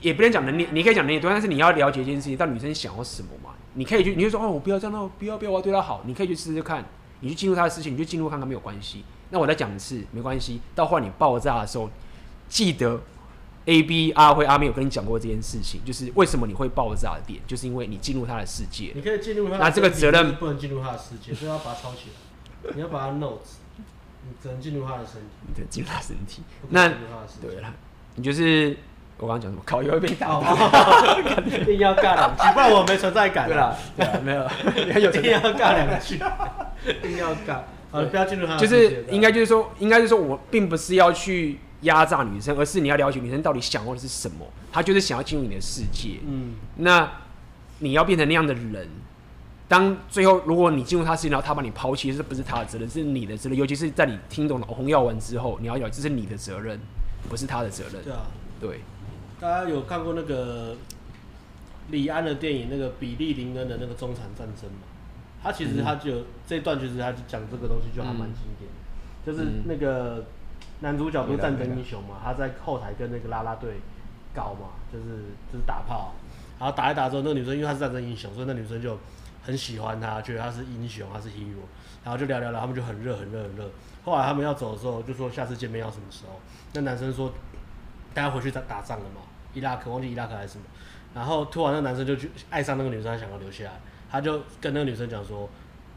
也不能讲能力，你可以讲能力对，但是你要了解一件事情，到女生想要什么嘛？你可以去，你就说哦，我不要这样，不要不要，我要对她好，你可以去试试看，你去进入她的事情，你就进入看看没有关系。那我再讲一次，没关系。到后来你爆炸的时候，记得 A B 阿辉阿妹有跟你讲过这件事情，就是为什么你会爆炸的点，就是因为你进入他的世界。你可以进入他，那这个责任不能进入他的世界，所以要把它抄起来。你要把它 notes，你只能进入他的身体，你进入他身体。那对了，你就是我刚刚讲什么？考又会被打，一定要尬两句，不然我没存在感。对了，对啊，没有，*laughs* 你还有一定要尬两句，一定要干。不要进入他就是应该就是说，应该就是说我并不是要去压榨女生，而是你要了解女生到底想要的是什么。她就是想要进入你的世界。嗯，那你要变成那样的人，当最后如果你进入他世界，然后他把你抛弃，这不是他的责任，是你的责任。尤其是在你听懂了红药丸之后，你要了解这是你的责任，不是他的责任。对啊，对。大家有看过那个李安的电影，那个比利林恩的那个中产战争吗？他其实他就、嗯、这一段，其实他就讲这个东西就还蛮经典，嗯、就是那个男主角不是战争英雄嘛，他在后台跟那个啦啦队搞嘛，就是就是打炮，然后打一打之后，那个女生因为他是战争英雄，所以那女生就很喜欢他，觉得他是英雄，他是 hero，然后就聊聊聊，他们就很热很热很热。后来他们要走的时候，就说下次见面要什么时候？那男生说大家回去打打仗了嘛，伊拉克忘记伊拉克还是什么，然后突然那男生就去爱上那个女生，他想要留下来。他就跟那个女生讲说：“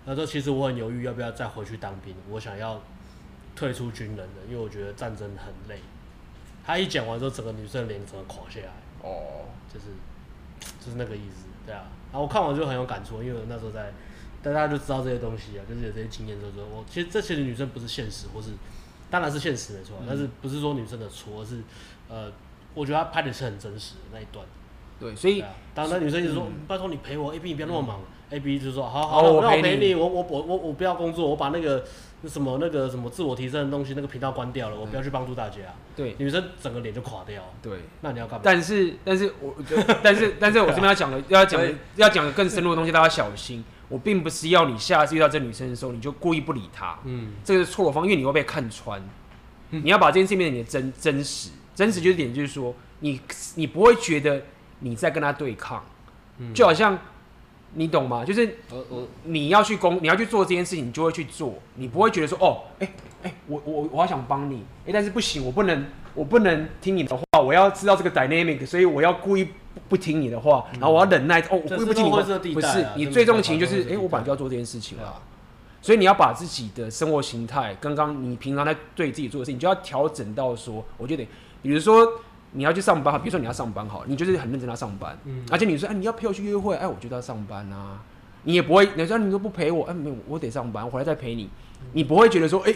他说其实我很犹豫要不要再回去当兵，我想要退出军人的，因为我觉得战争很累。”他一讲完之后，整个女生脸整个垮下来。哦，就是就是那个意思，对啊。然后我看完就很有感触，因为我那时候在，大家就知道这些东西啊，就是有这些经验之后，说我其实这些女生不是现实，或是当然是现实没错，嗯、但是不是说女生的错，而是呃，我觉得他拍的是很真实的那一段。对，所以当那女生一直说：“拜托你陪我，A B 你不要那么忙。”A B 就说：“好好，我陪你，我我我我我不要工作，我把那个什么那个什么自我提升的东西那个频道关掉了，我不要去帮助大家。”对，女生整个脸就垮掉。对，那你要干嘛？但是，但是我，但是，但是我这边要讲的，要讲要讲的更深入的东西，大家小心。我并不是要你下次遇到这女生的时候，你就故意不理她。嗯，这个是错的方，因为你会被看穿。你要把这件事变成你的真真实，真实就是点，就是说，你你不会觉得。你在跟他对抗，就好像你懂吗？就是我我你要去攻，你要去做这件事情，你就会去做，你不会觉得说哦，哎、欸、哎、欸，我我我好想帮你，哎、欸，但是不行，我不能我不能听你的话，我要知道这个 dynamic，所以我要故意不听你的话，然后我要忍耐。哦，我故意不听你的话，不是你最重的情就是，哎，我本来就要做这件事情啊。所以你要把自己的生活形态，刚刚你平常在对自己做的事情，你就要调整到说，我觉得，比如说你要去上班，比如说你要上班好，你就是很认真的上班，嗯，而且你说，哎，你要陪我去约会，哎，我就要上班啊，你也不会，你说你都不陪我，哎，没有，我得上班，我回来再陪你，你不会觉得说，哎，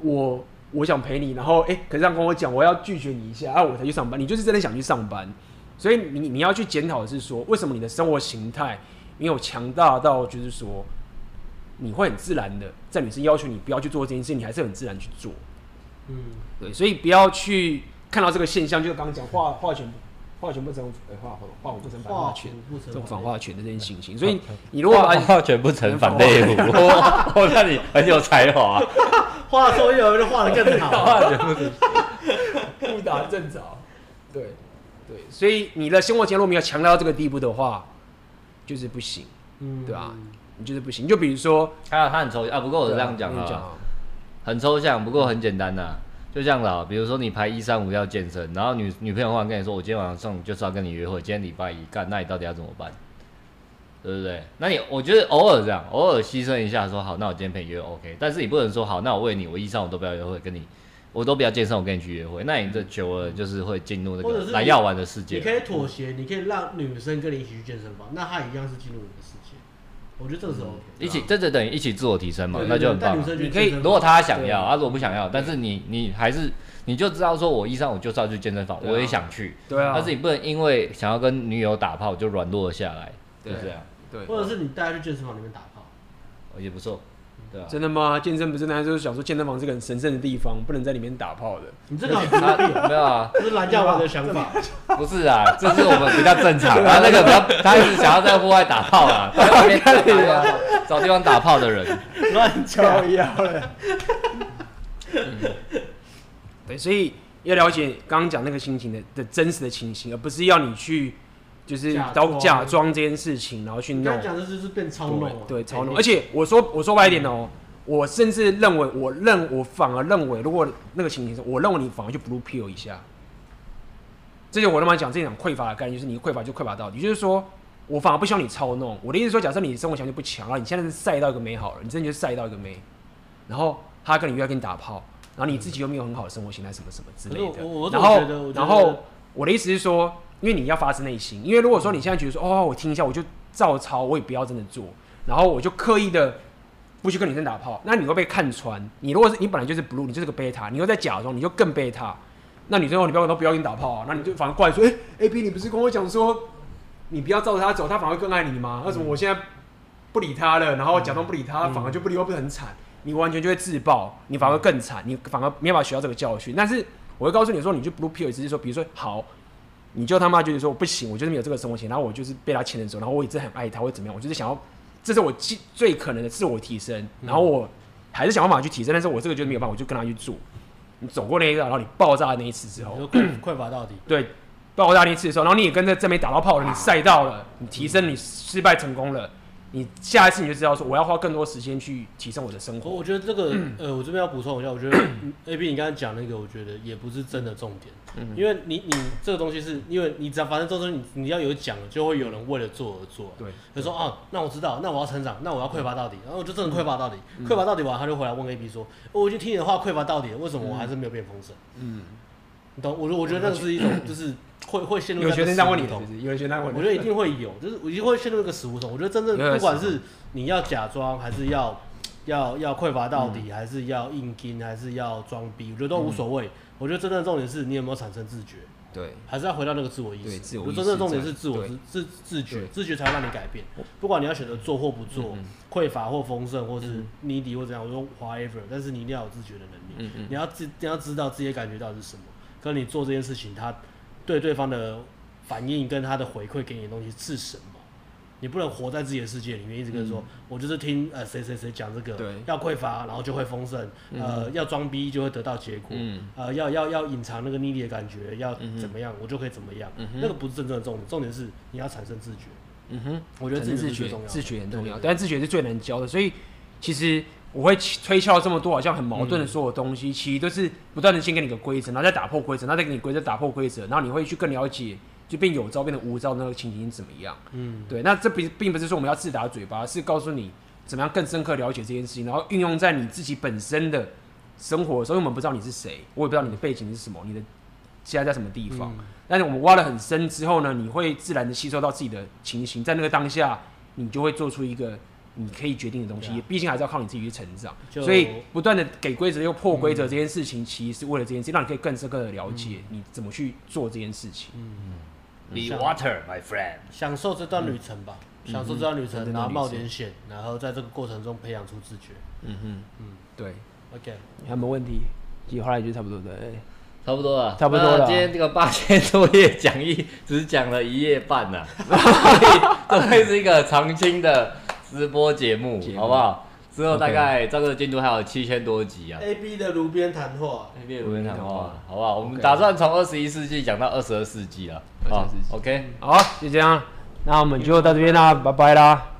我我想陪你，然后哎，可是这样跟我讲，我要拒绝你一下，啊，我才去上班，你就是真的想去上班，所以你你要去检讨的是说，为什么你的生活形态没有强大到就是说。你会很自然的，在女生要求你不要去做这件事，你还是很自然去做。嗯，对，所以不要去看到这个现象，就是刚刚讲话话权，话权不成，画画五不成反话权，这种反画全的这件情。形。所以你如果把话权不成反类虎，我看 *laughs* 你很有才华，*laughs* 画错一就画的更好，*laughs* 话权不成，误打正着。对对，所以你的生活节奏没有强到这个地步的话，就是不行，嗯，对吧？你就是不行，就比如说，他他很抽象啊，不过我是这样讲啊，很抽象，不过很简单呐、啊，就这样子啊。比如说你排一三五要健身，然后女女朋友忽然跟你说，我今天晚上就是要跟你约会，今天礼拜一干，那你到底要怎么办？对不对？那你我觉得偶尔这样，偶尔牺牲一下，说好，那我今天陪你约 OK，但是你不能说好，那我为你，我一三五都不要约会，跟你我都不要健身，我跟你去约会，那你这久了就是会进入那个来要玩的世界。你可以妥协，你可以让女生跟你一起去健身房，那她一样是进入你的世界。我觉得这个时候一起，这就等于一起自我提升嘛，那就很棒。你可以，如果他想要，他如果不想要，但是你你还是你就知道说，我一上午就是要去健身房，我也想去，对啊。但是你不能因为想要跟女友打炮就软弱了下来，就这样。对，或者是你带她去健身房里面打炮，也不错。对啊，真的吗？健身不是，那就是想说健身房是个很神圣的地方，不能在里面打炮的。你这个 *laughs* 没有啊？这是蓝教王的想法。不是啊，这是我们比较正常。*laughs* 他那个比较，他一直想要在户外打炮啊，*laughs* 在外面找地方打炮的人，乱敲腰了。对，所以要了解刚刚讲那个心情的的真实的情形，而不是要你去。就是都假装这件事情，然后去弄。讲的就是变操弄，对，超弄。而且我说我说白一点哦，我甚至认为，我认我反而认为，如果那个情形是，我认为你反而就 blue pill 一下。这就我他妈讲这种匮乏的概念，就是你匮乏就匮乏到底。就是说我反而不希望你操弄。我的意思说，假设你生活条件不强了，你现在是晒到一个美好了，你真的就晒到一个美，然后他跟你约要跟你打炮，然后你自己又没有很好的生活形态，什么什么之类的。然后然后我的意思是说。因为你要发自内心，因为如果说你现在觉得说哦，我听一下，我就照抄，我也不要真的做，然后我就刻意的不去跟女生打炮，那你会被看穿。你如果是你本来就是 blue，你就是个 beta，，你又在假装，你就更 beta。那女生说你不要都不要跟你打炮啊，那你就反而怪说，哎，A B 你不是跟我讲说你不要照着他走，他反而更爱你吗？为什么我现在不理他了，然后假装不理他，反而就不理我，不是很惨？你完全就会自爆，你反而更惨，你反而没办法学到这个教训。但是我会告诉你说，你就 blue pill，只是说，比如说好。你就他妈觉得说我不行，我就是没有这个生活钱，然后我就是被他牵着走，然后我一直很爱他，或者怎么样，我就是想要，这是我最最可能的自我提升，然后我还是想办法去提升，但是我这个就是没有办法，我就跟他去做。你走过那一个，然后你爆炸的那一次之后，匮乏到底。对，爆炸那一次的时候，然后你也跟着这边打到炮了，你赛到了，你提升，你失败成功了。你下一次你就知道说，我要花更多时间去提升我的生活。我觉得这个，*clears throat* 呃，我这边要补充一下，我觉得 *clears throat* A B 你刚才讲那个，我觉得也不是真的重点，嗯、因为你你这个东西是因为你只要反正做你你要有讲，就会有人为了做而做。对，就说啊，那我知道，那我要成长，那我要匮乏到底，然后我就真的匮乏到底，匮乏、嗯、到底完，他就回来问 A B 说，我已经听你的话匮乏到底，为什么我还是没有变丰盛？嗯，你懂？我我觉得那个是一种就是。会会陷入有学生问你，有学生问你，我觉得一定会有，就是我一定会陷入一个死胡同。我觉得真正不管是你要假装，还是要要要匮乏到底，嗯、还是要硬拼，还是要装逼，我觉得都无所谓。嗯、我觉得真正的重点是你有没有产生自觉，对，还是要回到那个自我意识。自我真正的重点是自我自自自觉，自觉才会让你改变。不管你要选择做或不做，匮乏、嗯、或丰盛，或是 needy 或怎样，我说 whatever，但是你一定要有自觉的能力。你要自你要知道自己的感觉到底是什么，可是你做这件事情，他。对对方的反应跟他的回馈给你的东西是什么？你不能活在自己的世界里面，一直跟说，嗯、我就是听呃谁谁谁讲这个，对要匮乏，然后就会丰盛，嗯、呃，要装逼就会得到结果，嗯、呃，要要要隐藏那个逆力的感觉，要怎么样，我就可以怎么样，嗯、那个不是真正的重点，重点是你要产生自觉。嗯哼，我觉得自觉最重要，自觉很重要，但自觉是最难教的，所以其实。我会推敲这么多好像很矛盾的所有东西，嗯、其实都是不断的先给你个规则，然后再打破规则，然后再给你规则打破规则，然后你会去更了解，就变有招变得无招那个情形怎么样？嗯，对，那这并并不是说我们要自打嘴巴，是告诉你怎么样更深刻了解这件事情，然后运用在你自己本身的生活的时候，因为我们不知道你是谁，我也不知道你的背景是什么，你的现在在什么地方，嗯、但是我们挖得很深之后呢，你会自然的吸收到自己的情形，在那个当下，你就会做出一个。你可以决定的东西，毕竟还是要靠你自己去成长。所以不断的给规则又破规则这件事情，其实是为了这件事，让你可以更深刻的了解你怎么去做这件事情。嗯，Be water, my friend，享受这段旅程吧，享受这段旅程，然后冒点险，然后在这个过程中培养出自觉。嗯哼，嗯，对，OK，还有没有问题？其实后来就差不多对，差不多了，差不多了。今天这个八千多页讲义只讲了一页半呢，*laughs* 这会是一个长青的。直播节目，目好不好？之后大概这个进度还有七千多集啊。A B 的炉边谈话，A B 的炉边谈话，好不好？我们打算从二十一世纪讲到二十二世纪了。好，OK，好，就这样，那我们就到这边啦，拜拜啦。